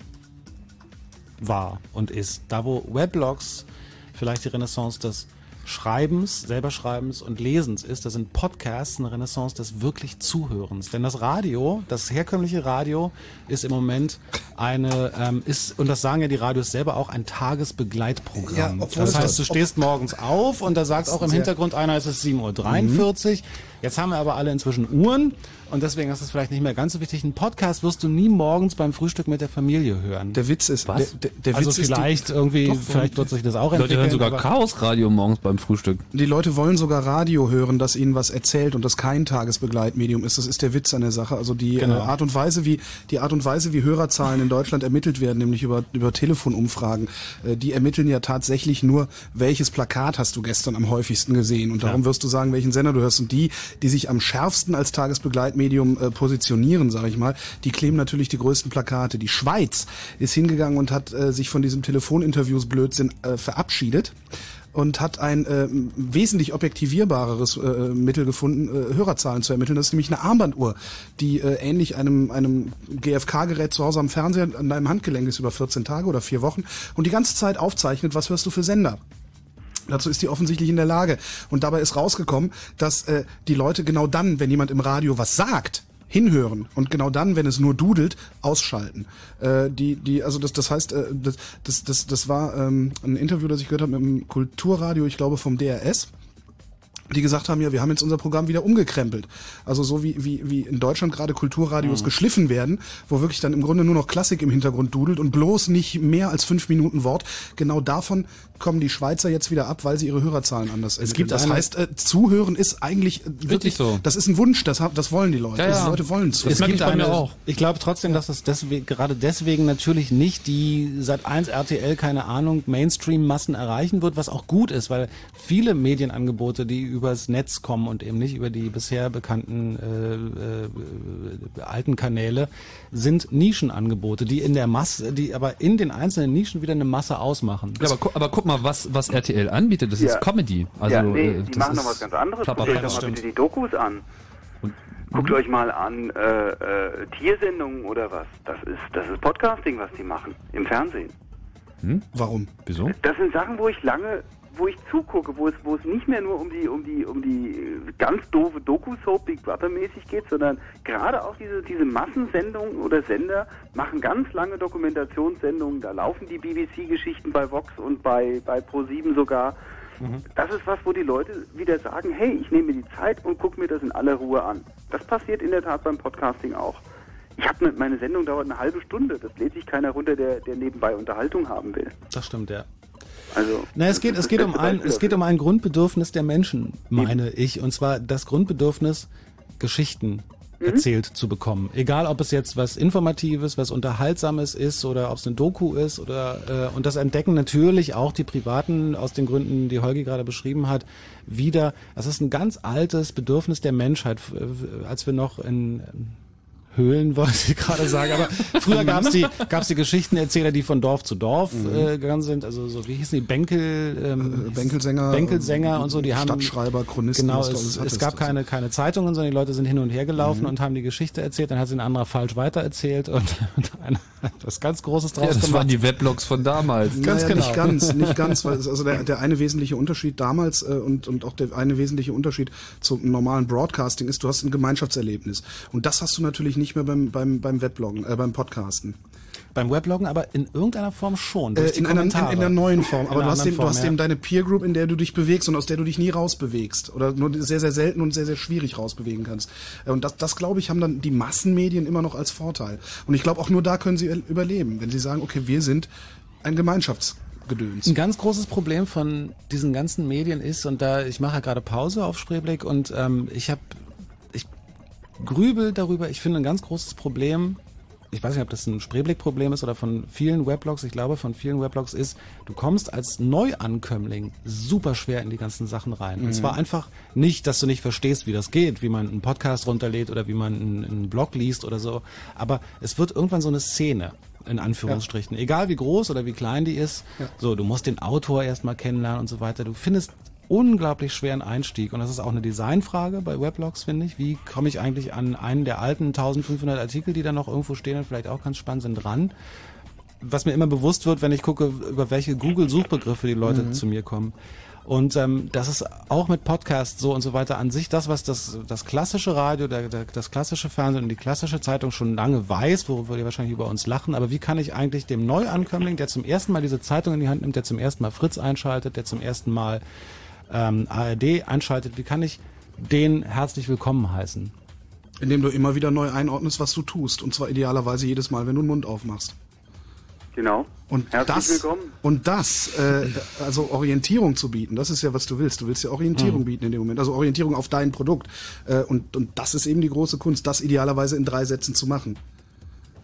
war und ist, da wo Weblogs vielleicht die Renaissance des Schreibens, selber Schreibens und Lesens ist, das sind Podcasts eine Renaissance des wirklich Zuhörens. Denn das Radio, das herkömmliche Radio, ist im Moment eine, ähm, ist, und das sagen ja die Radios selber auch, ein Tagesbegleitprogramm. Ja, das heißt, du stehst morgens auf und da sagt auch im Hintergrund einer, es ist 7.43 Uhr. Jetzt haben wir aber alle inzwischen Uhren und deswegen ist es vielleicht nicht mehr ganz so wichtig. Ein Podcast wirst du nie morgens beim Frühstück mit der Familie hören. Der Witz ist, Was? Der, der, der also Witz ist, vielleicht die, irgendwie, Doch, vielleicht wird sich das auch Leute entwickeln. hören sogar Chaosradio morgens beim Frühstück. die Leute wollen sogar Radio hören, das ihnen was erzählt und das kein Tagesbegleitmedium ist. Das ist der Witz an der Sache. Also die Genau. äh, Art und Weise, wie die Art und Weise, wie Hörerzahlen in Deutschland ermittelt werden, nämlich über über Telefonumfragen, äh, die ermitteln ja tatsächlich nur, welches Plakat hast du gestern am häufigsten gesehen und darum wirst du sagen, welchen Sender du hörst. Und die, die sich am schärfsten als Tagesbegleitmedium äh, positionieren, sage ich mal, die kleben natürlich die größten Plakate. Die Schweiz ist hingegangen und hat äh, sich von diesem Telefoninterviews Blödsinn äh, verabschiedet und hat ein äh, wesentlich objektivierbareres äh, Mittel gefunden, äh, Hörerzahlen zu ermitteln. Das ist nämlich eine Armbanduhr, die äh, ähnlich einem, einem GFK-Gerät zu Hause am Fernseher an deinem Handgelenk ist über 14 Tage oder vier Wochen und die ganze Zeit aufzeichnet, was hörst du für Sender. Dazu ist die offensichtlich in der Lage. Und dabei ist rausgekommen, dass äh, die Leute genau dann, wenn jemand im Radio was sagt, hinhören und genau dann, wenn es nur dudelt, ausschalten. Äh, die, die, also das, das heißt, äh, das, das, das, das war ähm, ein Interview, das ich gehört habe mit dem Kulturradio, ich glaube vom DRS die gesagt haben, ja, wir haben jetzt unser Programm wieder umgekrempelt. Also so wie, wie, wie in Deutschland gerade Kulturradios Mhm. geschliffen werden, wo wirklich dann im Grunde nur noch Klassik im Hintergrund dudelt und bloß nicht mehr als fünf Minuten Wort. Genau davon kommen die Schweizer jetzt wieder ab, weil sie ihre Hörerzahlen anders Es gibt Das eine- heißt, äh, zuhören ist eigentlich äh, wirklich, so. das ist ein Wunsch, das, das wollen die Leute. Die Leute wollen zu. Es gibt eine, Ich glaube trotzdem, dass es deswegen, gerade deswegen natürlich nicht die seit 1 RTL, keine Ahnung, Mainstream-Massen erreichen wird, was auch gut ist, weil viele Medienangebote, die übers Netz kommen und eben nicht über die bisher bekannten äh, äh, alten Kanäle, sind Nischenangebote, die in der Masse, die aber in den einzelnen Nischen wieder eine Masse ausmachen. Ja, aber, aber guck mal, was, was RTL anbietet, das Ja. ist Comedy. Also, ja, nee, äh, die machen noch was ganz anderes. Guckt euch doch mal bitte die Dokus an. Guckt euch mal an äh, äh, Tiersendungen oder was. Das ist, das ist Podcasting, was die machen im Fernsehen. Hm? Warum? Wieso? Das sind Sachen, wo ich lange, wo ich zugucke, wo es, wo es nicht mehr nur um die, um die, um die äh, ganz doofe Doku-Soap Big Brother mäßig geht, sondern gerade auch diese, diese Massensendungen oder Sender machen ganz lange Dokumentationssendungen. Da laufen die BBC-Geschichten bei Vox und bei, bei Pro7 sogar. Das ist was, wo die Leute wieder sagen, hey, ich nehme mir die Zeit und gucke mir das in aller Ruhe an. Das passiert in der Tat beim Podcasting auch. Ich habe meine Sendung dauert eine halbe Stunde. Das lädt sich keiner runter, der, der nebenbei Unterhaltung haben will. Das stimmt, ja. Also, Na, es geht, es geht um [LAUGHS] ein, es geht um ein Grundbedürfnis der Menschen, meine ich, und zwar das Grundbedürfnis, Geschichten erzählt zu bekommen. Egal, ob es jetzt was Informatives, was Unterhaltsames ist oder ob es eine Doku ist oder äh, und das entdecken natürlich auch die Privaten aus den Gründen, die Holgi gerade beschrieben hat, wieder. Das ist ein ganz altes Bedürfnis der Menschheit, als wir noch in Höhlen wollte ich gerade sagen, aber früher [LAUGHS] gab's die gab's die Geschichtenerzähler, die von Dorf zu Dorf äh, gegangen sind, also so wie hießen die Benkel ähm, Bänkelsänger, Bänkelsänger und so, die haben Stadtschreiber, Chronisten, genau, es, es gab keine keine Zeitungen, sondern die Leute sind hin und her gelaufen Mhm. und haben die Geschichte erzählt, dann hat sie ein anderer falsch weitererzählt und, [LAUGHS] und einer hat was ganz Großes draus Ja, das gemacht. waren die Weblogs von damals. Ganz Naja, Nicht genau. ganz, nicht [LAUGHS] ganz, weil es, also der, der eine wesentliche Unterschied damals äh, und, und auch der eine wesentliche Unterschied zum normalen Broadcasting ist, du hast ein Gemeinschaftserlebnis. Und das hast du natürlich nicht mehr beim, beim, beim Webbloggen, äh, beim Podcasten. Beim Webloggen aber in irgendeiner Form schon. Äh, in, einer, in, in einer neuen Form. Aber du hast, eben, du hast Form, eben ja. deine Peer Group, in der du dich bewegst und aus der du dich nie rausbewegst. Oder nur sehr, sehr selten und sehr, sehr schwierig rausbewegen kannst. Äh, Und das, das glaube ich, haben dann die Massenmedien immer noch als Vorteil. Und ich glaube, auch nur da können sie überleben, wenn sie sagen, okay, wir sind ein Gemeinschaftsgedöns. Ein ganz großes Problem von diesen ganzen Medien ist, und da ich mache ja gerade Pause auf Spreeblick und ähm, ich habe, grübel darüber, ich finde ein ganz großes Problem, ich weiß nicht, ob das ein Spreeblick-Problem ist oder von vielen Weblogs, ich glaube von vielen Weblogs ist, du kommst als Neuankömmling super schwer in die ganzen Sachen rein. Und Mhm. zwar einfach nicht, dass du nicht verstehst, wie das geht, wie man einen Podcast runterlädt oder wie man einen, einen Blog liest oder so, aber es wird irgendwann so eine Szene in Anführungsstrichen. Egal wie groß oder wie klein die ist. So, du musst den Autor erstmal kennenlernen und so weiter. Du findest unglaublich schweren Einstieg und das ist auch eine Designfrage bei Weblogs, finde ich. Wie komme ich eigentlich an einen der alten 1500 Artikel, die da noch irgendwo stehen und vielleicht auch ganz spannend sind, ran? Was mir immer bewusst wird, wenn ich gucke, über welche Google-Suchbegriffe die Leute Mhm. zu mir kommen. Und ähm, das ist auch mit Podcasts so und so weiter an sich das, was das, das klassische Radio, der, der, das klassische Fernsehen und die klassische Zeitung schon lange weiß, worüber die wahrscheinlich über uns lachen. Aber wie kann ich eigentlich dem Neuankömmling, der zum ersten Mal diese Zeitung in die Hand nimmt, der zum ersten Mal Fritz einschaltet, der zum ersten Mal ähm, ARD einschaltet, wie kann ich den herzlich willkommen heißen? Indem du immer wieder neu einordnest, was du tust. Und zwar idealerweise jedes Mal, wenn du den Mund aufmachst. Genau. Und Herzlich das, willkommen. und das, äh, also Orientierung zu bieten, das ist ja, was du willst. Du willst ja Orientierung Mhm. bieten in dem Moment, also Orientierung auf dein Produkt. Äh, und, und das ist eben die große Kunst, das idealerweise in drei Sätzen zu machen.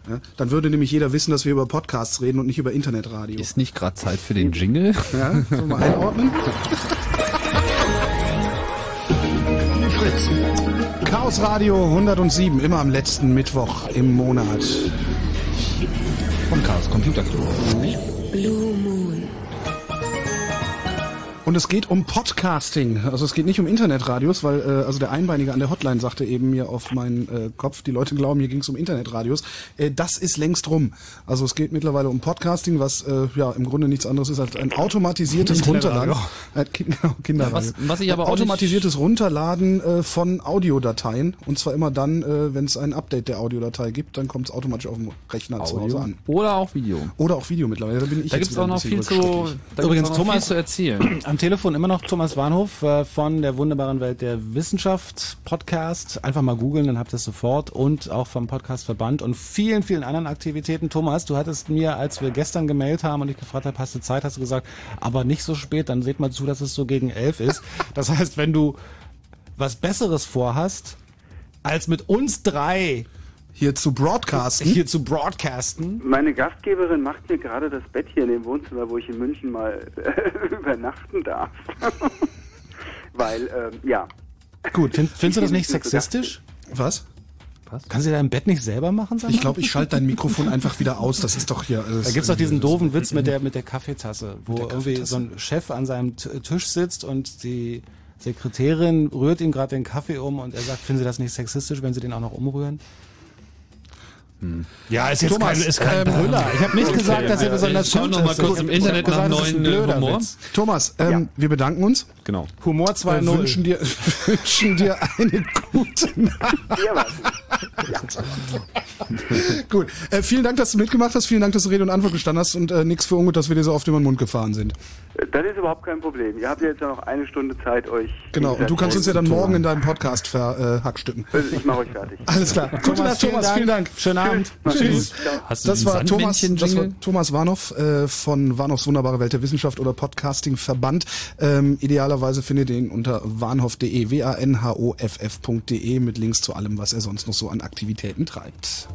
Ja? Dann würde nämlich jeder wissen, dass wir über Podcasts reden und nicht über Internetradio. Ist nicht gerade Zeit für den Jingle? Ja, sollen wir mal einordnen? [LAUGHS] Fritz. Chaos Radio 107, immer am letzten Mittwoch im Monat. Vom Chaos Computer Club. Blue. Und es geht um Podcasting. Also es geht nicht um Internetradios, weil äh, also der Einbeinige an der Hotline sagte eben mir auf meinen äh, Kopf, die Leute glauben, hier ging es um Internetradios. Äh, das ist längst rum. Also es geht mittlerweile um Podcasting, was äh, ja im Grunde nichts anderes ist als ein automatisiertes Runterladen. Äh, kind, genau, [LAUGHS] Kinderradio. Ja, was- was ich aber ein auch nicht- automatisiertes Runterladen äh, von Audiodateien. Und zwar immer dann, äh, wenn es ein Update der Audiodatei gibt, dann kommt es automatisch auf dem Rechner zu Hause an. Oder auch Video. Oder auch Video mittlerweile. Da bin ich Da gibt's wieder auch noch viel zu, Übrigens, gibt's auch noch Thomas- viel zu erzählen. [CLEARS THROAT] Telefon immer noch Thomas Warnhof äh, von der wunderbaren Welt der Wissenschaft Podcast. Einfach mal googeln, dann habt ihr es sofort. Und auch vom Podcast Verband und vielen, vielen anderen Aktivitäten. Thomas, du hattest mir, als wir gestern gemailt haben und ich gefragt habe, hast du Zeit, hast du gesagt, aber nicht so spät, dann seht mal zu, dass es so gegen elf ist. [LAUGHS] Das heißt, wenn du was Besseres vorhast, als mit uns drei hier zu broadcasten, hier zu broadcasten, Meine Gastgeberin macht mir gerade das Bett hier in dem Wohnzimmer, wo ich in München mal äh, [LAUGHS] übernachten darf. [LAUGHS] Weil, ähm, ja. Gut, find, findest du das nicht sexistisch? Was? Kannst du dein Bett nicht selber machen? Sag Ich mal? glaube, ich schalte dein Mikrofon einfach wieder aus. Das ist doch hier. Da gibt's doch diesen doofen Witz mit der, mit der Kaffeetasse, wo irgendwie so ein Chef an seinem T- Tisch sitzt und die Sekretärin rührt ihm gerade den Kaffee um und er sagt, finden Sie das nicht sexistisch, wenn Sie den auch noch umrühren? Ja, ist jetzt Thomas, kein, ist kein ähm, Brüller. [LAUGHS] Ich habe nicht okay, gesagt, dass ja, er besonders ich schau gut noch mal ist. kurz im Internet gesagt, nach neuen, äh, blöder Humor. Witz. Thomas, ähm, wir bedanken uns. Genau. Humor Wir 2.0. wünschen dir, [LAUGHS] wünschen dir eine gute Nacht. Ja, was? [LAUGHS] Gut. Äh, vielen Dank, dass du mitgemacht hast. Vielen Dank, dass du Rede und Antwort gestanden hast und äh, nichts für ungut, dass wir dir so oft über den Mund gefahren sind. Das ist überhaupt kein Problem. Ihr habt ja jetzt ja noch eine Stunde Zeit, euch. Genau. Und du kannst uns ja dann morgen in deinem Podcast verhackstücken. Also ich mache euch fertig. Alles klar. Gute Nacht, Thomas. Vielen Dank. Schönen Abend. Tschüss. Hast du Das war, Thomas, das war? Thomas Warnow äh, von Warnows Wunderbare Welt der Wissenschaft oder Podcasting Verband. Ähm, idealerweise findet ihr ihn unter warnhoff.de, w-a-n-h-o-f-f.de mit Links zu allem, was er sonst noch so an Aktivitäten treibt.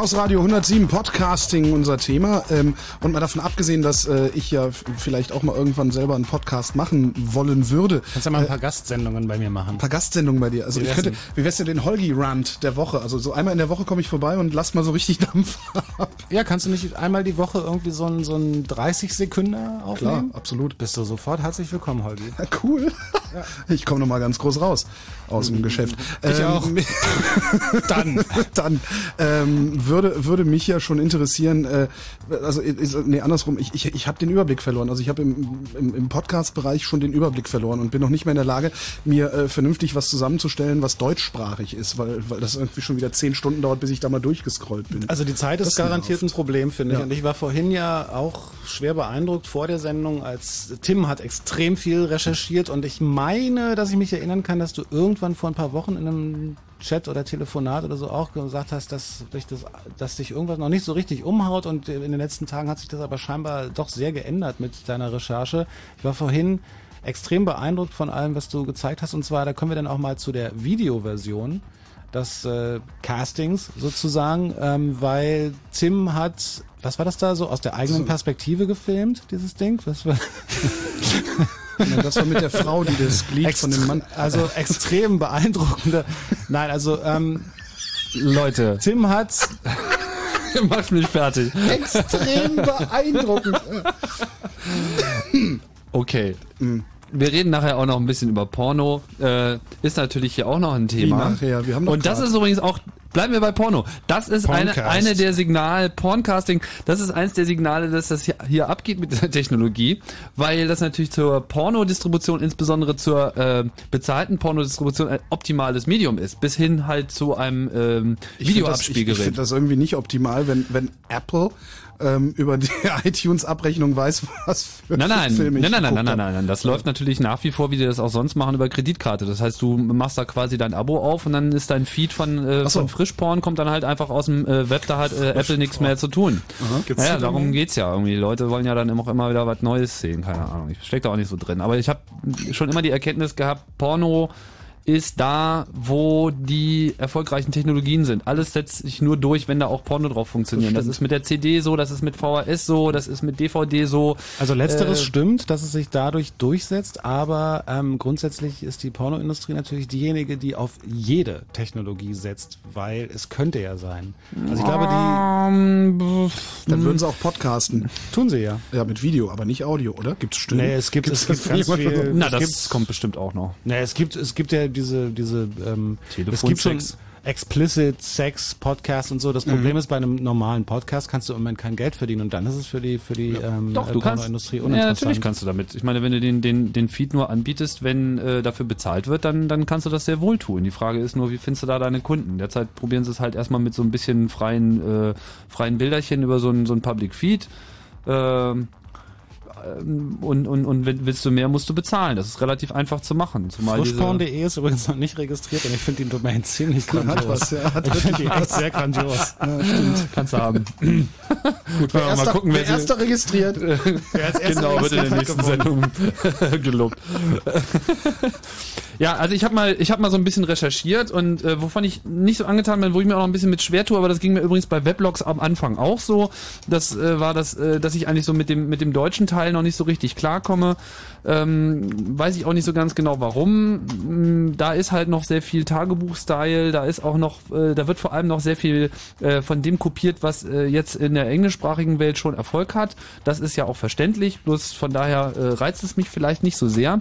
Chaos Radio 107 Podcasting unser Thema. Ähm, und mal davon abgesehen, dass äh, ich ja vielleicht auch mal irgendwann selber einen Podcast machen wollen würde. Kannst ja mal ein paar Gastsendungen bei mir machen. Ein paar Gastsendungen bei dir. Also Wie ich könnte, wie wär's denn den Holgi-Rant der Woche? Also so einmal in der Woche komme ich vorbei und lass mal so richtig [LAUGHS] Dampf ab. Ja, kannst du nicht einmal die Woche irgendwie so ein, so ein 30 Sekunden Klar, aufnehmen? absolut. Bist du sofort herzlich willkommen, Holgi. [LAUGHS] Ja, cool. Ich komme noch mal ganz groß raus aus dem Geschäft. Ich auch. [LAUGHS] Dann. Dann ähm, würde, würde mich ja schon interessieren, äh, also ist, nee, andersrum, ich, ich, ich habe den Überblick verloren. Also ich habe im, im, im Podcast-Bereich schon den Überblick verloren und bin noch nicht mehr in der Lage, mir äh, vernünftig was zusammenzustellen, was deutschsprachig ist, weil, weil das irgendwie schon wieder zehn Stunden dauert, bis ich da mal durchgescrollt bin. Also die Zeit ist Das garantiert ein. Problem, finde ich. Ja. Und ich war vorhin ja auch schwer beeindruckt vor der Sendung, als Tim hat extrem viel recherchiert und ich meine, dass ich mich erinnern kann, dass du irgendwann vor ein paar Wochen in einem Chat oder Telefonat oder so auch gesagt hast, dass dich das, dass dich irgendwas noch nicht so richtig umhaut und in den letzten Tagen hat sich das aber scheinbar doch sehr geändert mit deiner Recherche. Ich war vorhin extrem beeindruckt von allem, was du gezeigt hast und zwar, da kommen wir dann auch mal zu der Videoversion des äh, Castings sozusagen, ähm, weil Tim hat, was war das da so, aus der eigenen Perspektive gefilmt, dieses Ding? Was war [LAUGHS] Ja, das war mit der Frau, die das Glied von dem Mann. Also extrem beeindruckende. Nein, also ähm, Leute, Tim hat [LAUGHS] macht mich fertig. Extrem beeindruckend. Okay. Wir reden nachher auch noch ein bisschen über Porno. Äh, ist natürlich hier auch noch ein Thema. Wie nachher? Wir haben Und das ist übrigens auch, bleiben wir bei Porno. Das ist eine, Porncast. eine der Signal, Porncasting, das ist eins der Signale, dass das hier, hier abgeht mit dieser Technologie, weil das natürlich zur Pornodistribution, insbesondere zur äh, bezahlten Pornodistribution ein optimales Medium ist, bis hin halt zu einem ähm, Ich finde das, Videoabspielgerät. find das irgendwie nicht optimal, wenn, wenn Apple ähm, über die [LAUGHS] iTunes-Abrechnung weiß, was für Nein, nein, Filme ich nein, nein, nein, nein, nein, nein, nein. Das läuft natürlich nach wie vor, wie die das auch sonst machen, über Kreditkarte. Das heißt, du machst da quasi dein Abo auf und dann ist dein Feed von, äh, so. von Frischporn kommt dann halt einfach aus dem äh, Web, da hat äh, Apple nichts mehr zu tun. Naja, darum geht's ja irgendwie. Die Leute wollen ja dann immer auch immer wieder was Neues sehen, keine Ahnung. Ich steck da auch nicht so drin. Aber ich habe schon immer die Erkenntnis gehabt, Porno ist da, wo die erfolgreichen Technologien sind. Alles setzt sich nur durch, wenn da auch Porno drauf funktioniert. Das, ist mit der CD so, das ist mit VHS so, das ist mit DVD so. Also letzteres Äh, stimmt, dass es sich dadurch durchsetzt, aber ähm, grundsätzlich ist die Pornoindustrie natürlich diejenige, die auf jede Technologie setzt, weil es könnte ja sein. Also ich glaube, Ähm, Dann würden sie auch podcasten. die tun sie ja. Ja, mit Video, aber nicht Audio, oder? Gibt's Stimmen? Nee, es gibt, es Gibt's gibt das ganz viel. Na, es das gibt, kommt bestimmt auch noch. Nee, es gibt, es gibt ja diese, diese, ähm, es gibt schon explicit Sex Podcast und so. Das Problem ist, bei einem normalen Podcast kannst du im Moment kein Geld verdienen und dann ist es für die, für die ähm, Doch, du kannst. Pornoindustrie Ja, uninteressant. natürlich kannst du damit. Ich meine, wenn du den, den, den Feed nur anbietest, wenn äh, dafür bezahlt wird, dann, dann kannst du das sehr wohl tun. Die Frage ist nur, wie findest du da deine Kunden? Derzeit probieren sie es halt erstmal mit so ein bisschen freien, äh, freien Bilderchen über so ein, so ein Public Feed. Ähm, und, und, und wenn- willst du mehr, musst du bezahlen. Das ist relativ einfach zu machen. Frischporn.de ist übrigens noch nicht registriert und ich finde die Domain ziemlich grandios. was, ja, hat ich finde die wirklich echt sehr grandios. kannst du haben. [LAUGHS] Gut, Wer erster, mal gucken, wer [LAUGHS] wer erster registriert. genau, wird in der nächsten Sendung [LAUGHS] gelobt. ja, also ich habe mal, ich habe mal so ein bisschen recherchiert und äh, wovon ich nicht so angetan bin, wo ich mir auch noch ein bisschen mit schwer tue, aber das ging mir übrigens bei Weblogs am Anfang auch so. Das äh, war das, äh, dass ich eigentlich so mit dem mit dem deutschen Teil noch nicht so richtig klarkomme. Ähm, weiß ich auch nicht so ganz genau warum. Mm, Da ist halt noch sehr viel Tagebuch-Style, da ist auch noch, äh, da wird vor allem noch sehr viel äh, von dem kopiert, was äh, jetzt in der englischsprachigen Welt schon Erfolg hat. Das ist ja auch verständlich, bloß von daher äh, reizt es mich vielleicht nicht so sehr.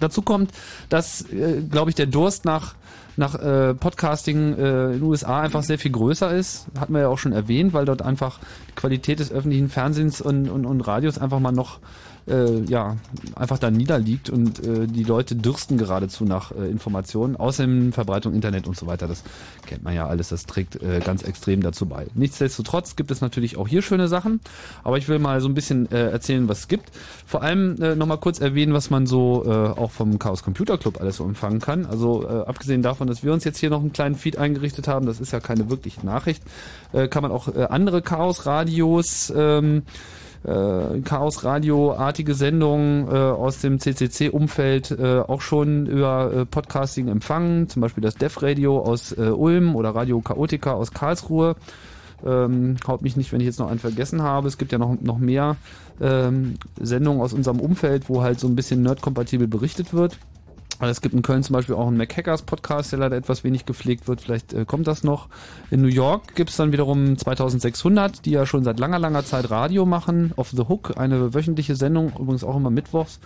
Dazu kommt, dass, äh, glaube ich, der Durst nach nach äh, Podcasting äh, in den USA einfach sehr viel größer ist. Hatten wir ja auch schon erwähnt, weil dort einfach die Qualität des öffentlichen Fernsehens und, und, und Radios einfach mal noch äh, ja, einfach da niederliegt und äh, die Leute dürsten geradezu nach äh, Informationen. Außerdem Verbreitung Internet und so weiter, das kennt man ja alles, das trägt äh, ganz extrem dazu bei. Nichtsdestotrotz gibt es natürlich auch hier schöne Sachen, aber ich will mal so ein bisschen äh, erzählen, was es gibt. Vor allem äh, nochmal kurz erwähnen, was man so äh, auch vom Chaos Computer Club alles so empfangen kann. Also äh, abgesehen davon, dass wir uns jetzt hier noch einen kleinen Feed eingerichtet haben, das ist ja keine wirkliche Nachricht, äh, kann man auch äh, andere Chaos-Radios ähm, äh, Chaos Radio-artige Sendungen äh, aus dem CCC-Umfeld äh, auch schon über äh, Podcasting empfangen, zum Beispiel das Def Radio aus äh, Ulm oder Radio Chaotica aus Karlsruhe. Ähm, haut mich nicht, wenn ich jetzt noch einen vergessen habe. Es gibt ja noch, noch mehr ähm, Sendungen aus unserem Umfeld, wo halt so ein bisschen nerdkompatibel berichtet wird. Es gibt in Köln zum Beispiel auch einen Mac Hackers Podcast, der leider etwas wenig gepflegt wird. Vielleicht äh, kommt das noch. In New York gibt's dann wiederum 2600, die ja schon seit langer, langer Zeit Radio machen. Off the Hook, eine wöchentliche Sendung, übrigens auch immer mittwochs.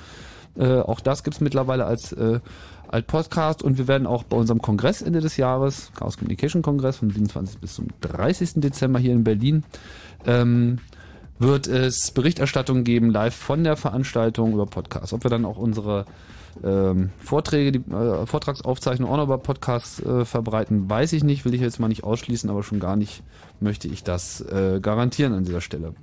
Äh, auch das gibt's mittlerweile als, äh, als Podcast und wir werden auch bei unserem Kongress Ende des Jahres, Chaos Communication Kongress vom 27. bis zum 30. Dezember hier in Berlin, ähm, wird es Berichterstattung geben, live von der Veranstaltung über Podcasts. Ob wir dann auch unsere ähm, Vorträge, die äh, Vortragsaufzeichnungen auch noch über Podcasts äh, verbreiten, weiß ich nicht, will ich jetzt mal nicht ausschließen, aber schon gar nicht möchte ich das äh, garantieren an dieser Stelle.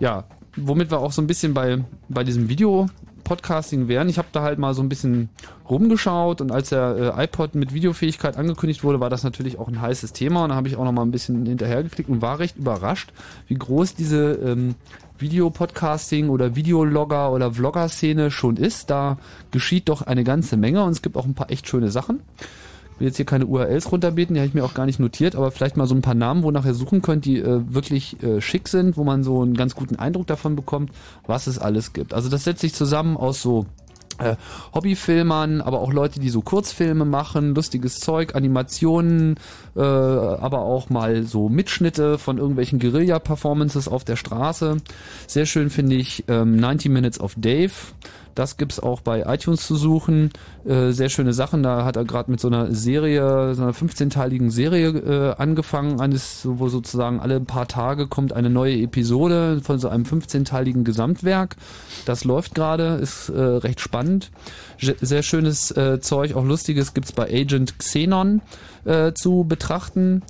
Ja, womit wir auch so ein bisschen bei, bei diesem Video Podcasting wären. Ich habe da halt mal so ein bisschen rumgeschaut und als der äh, iPod mit Videofähigkeit angekündigt wurde, war das natürlich auch ein heißes Thema und da habe ich auch noch mal ein bisschen hinterhergeklickt und war recht überrascht, wie groß diese ähm, Videopodcasting oder Videologger oder Vlogger-Szene schon ist. Da geschieht doch eine ganze Menge und es gibt auch ein paar echt schöne Sachen. Ich will jetzt hier keine URLs runterbeten, die habe ich mir auch gar nicht notiert, aber vielleicht mal so ein paar Namen, wo nachher suchen könnt, die äh, wirklich äh, schick sind, wo man so einen ganz guten Eindruck davon bekommt, was es alles gibt. Also das setzt sich zusammen aus so äh, Hobbyfilmern, aber auch Leute, die so Kurzfilme machen, lustiges Zeug, Animationen, äh, aber auch mal so Mitschnitte von irgendwelchen Guerilla-Performances auf der Straße. Sehr schön finde ich ähm, 90 Minutes of Dave. Das gibt's auch bei iTunes zu suchen. Äh, sehr schöne Sachen. Da hat er gerade mit so einer Serie, so einer 15-teiligen Serie äh, angefangen, eines, wo sozusagen alle paar Tage kommt eine neue Episode von so einem 15-teiligen Gesamtwerk. Das läuft gerade, ist äh, recht spannend. Sehr schönes äh, Zeug, auch lustiges gibt's bei Agent Xenon äh, zu betrachten.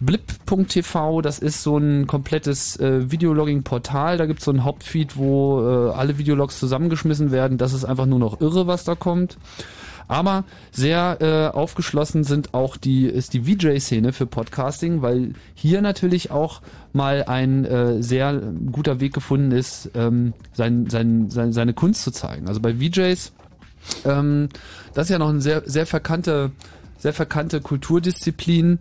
Blip.tv, das ist so ein komplettes äh, Videologging-Portal. Da gibt's so ein Hauptfeed, wo äh, alle Videologs zusammengeschmissen werden. Das ist einfach nur noch irre, was da kommt. Aber sehr äh, aufgeschlossen sind auch die ist die VJ-Szene für Podcasting, weil hier natürlich auch mal ein äh, sehr guter Weg gefunden ist, ähm, sein, sein, sein, seine Kunst zu zeigen. Also bei VJs, ähm, das ist ja noch eine sehr, sehr verkannte, sehr verkannte Kulturdisziplin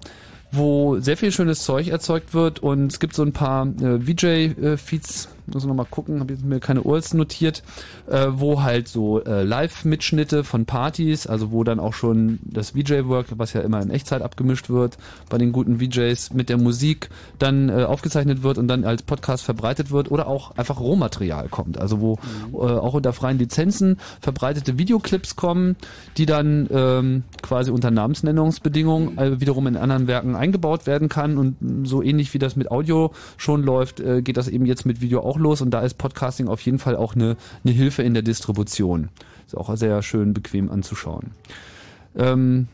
wo sehr viel schönes Zeug erzeugt wird und es gibt so ein paar äh, VJ-Feeds, muss ich noch mal gucken, habe jetzt mir keine URLs notiert, äh, wo halt so äh, Live-Mitschnitte von Partys, also wo dann auch schon das VJ-Work, was ja immer in Echtzeit abgemischt wird, bei den guten VJs mit der Musik dann äh, aufgezeichnet wird und dann als Podcast verbreitet wird oder auch einfach Rohmaterial kommt, also wo äh, auch unter freien Lizenzen verbreitete Videoclips kommen, die dann ähm, quasi unter Namensnennungsbedingungen äh, wiederum in anderen Werken eingebaut werden kann. Und so ähnlich wie das mit Audio schon läuft, äh, geht das eben jetzt mit Video auch los und da ist Podcasting auf jeden Fall auch eine, eine Hilfe in der Distribution. Ist auch sehr schön bequem anzuschauen. Ähm,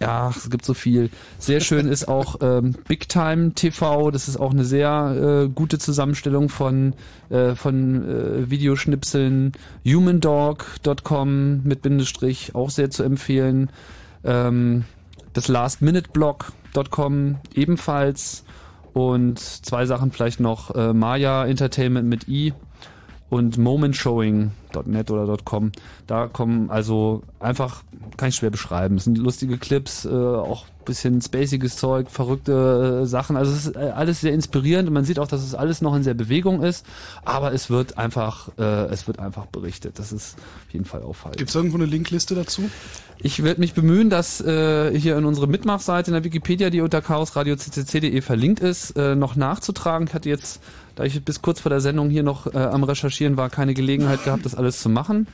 ja, es gibt so viel. Sehr schön ist auch [LAUGHS] ähm, Big Time TV. Das ist auch eine sehr äh, gute Zusammenstellung von äh, von äh, Videoschnipseln. Humandog.com mit Bindestrich auch sehr zu empfehlen. Ähm, das Last-Minute-Blog.com ebenfalls. Und zwei Sachen vielleicht noch. Äh, Maya Entertainment mit i und momentshowing.net oder .com. Da kommen also einfach, kann ich schwer beschreiben. Es sind lustige Clips, äh, auch bisschen spaciges Zeug, verrückte äh, Sachen. Also es ist äh, alles sehr inspirierend und man sieht auch, dass es alles noch in sehr Bewegung ist, aber es wird einfach, äh, es wird einfach berichtet. Das ist auf jeden Fall auffallend. Gibt's irgendwo eine Linkliste dazu? Ich werde mich bemühen, dass äh, hier in unsere Mitmachseite in der Wikipedia, die unter chaosradio.ccc.de verlinkt ist, äh, noch nachzutragen. Ich hatte jetzt, da ich bis kurz vor der Sendung hier noch äh, am Recherchieren war, keine Gelegenheit gehabt, das alles zu machen.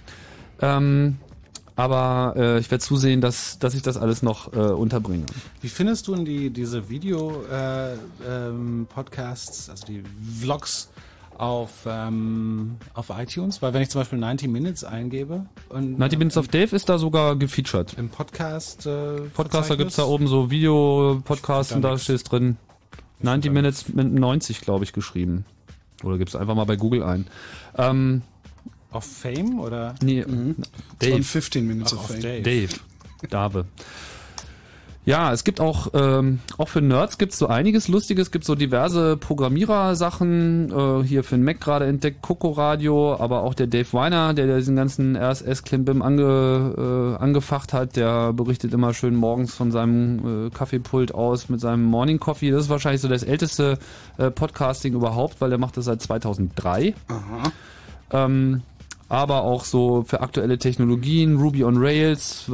Ähm, aber äh, ich werde zusehen, dass, dass ich das alles noch äh, unterbringe. Wie findest du denn die, diese Video-Podcasts, also die Vlogs auf, ähm, auf iTunes? Weil wenn ich zum Beispiel 90 Minutes eingebe und 90 Minutes of Dave ist da sogar gefeatured. im Podcast äh, Podcaster gibt's da oben so Video-Podcasts und da steht es drin. 90 Minutes mit 90, glaube ich, geschrieben. Oder gib's einfach mal bei Google ein. Ähm, Auf Fame oder? nee, Von Dave. 15 Minutes Ach, of auf Fame. Dave. Dave. Dave. Ja, es gibt auch, ähm, auch für Nerds gibt's so einiges Lustiges. Es gibt so diverse Programmierer-Sachen. Äh, hier für den Mac gerade entdeckt, Coco Radio, aber auch der Dave Weiner, der, der diesen ganzen RSS-Klimbim ange, äh, angefacht hat, der berichtet immer schön morgens von seinem äh, Kaffeepult aus mit seinem Morning Coffee. Das ist wahrscheinlich so das älteste äh, Podcasting überhaupt, weil er macht das seit 2003. Ähm, aber auch so für aktuelle Technologien, Ruby on Rails, äh,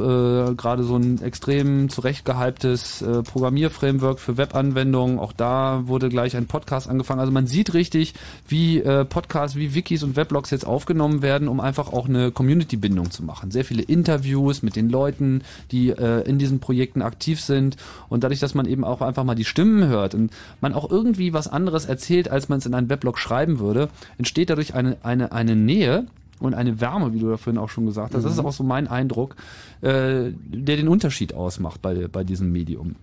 gerade so ein extrem zurechtgehyptes äh, Programmierframework für Webanwendungen. Auch da wurde gleich ein Podcast angefangen. Also man sieht richtig, wie äh, Podcasts, wie Wikis und Weblogs jetzt aufgenommen werden, um einfach auch eine Community-Bindung zu machen. Sehr viele Interviews mit den Leuten, die äh, in diesen Projekten aktiv sind und dadurch, dass man eben auch einfach mal die Stimmen hört und man auch irgendwie was anderes erzählt, als man es in einen Weblog schreiben würde, entsteht dadurch eine, eine, eine Nähe und eine Wärme, wie du da vorhin auch schon gesagt hast. Das ist Mhm. auch so mein Eindruck, äh, der den Unterschied ausmacht bei, bei diesem Medium.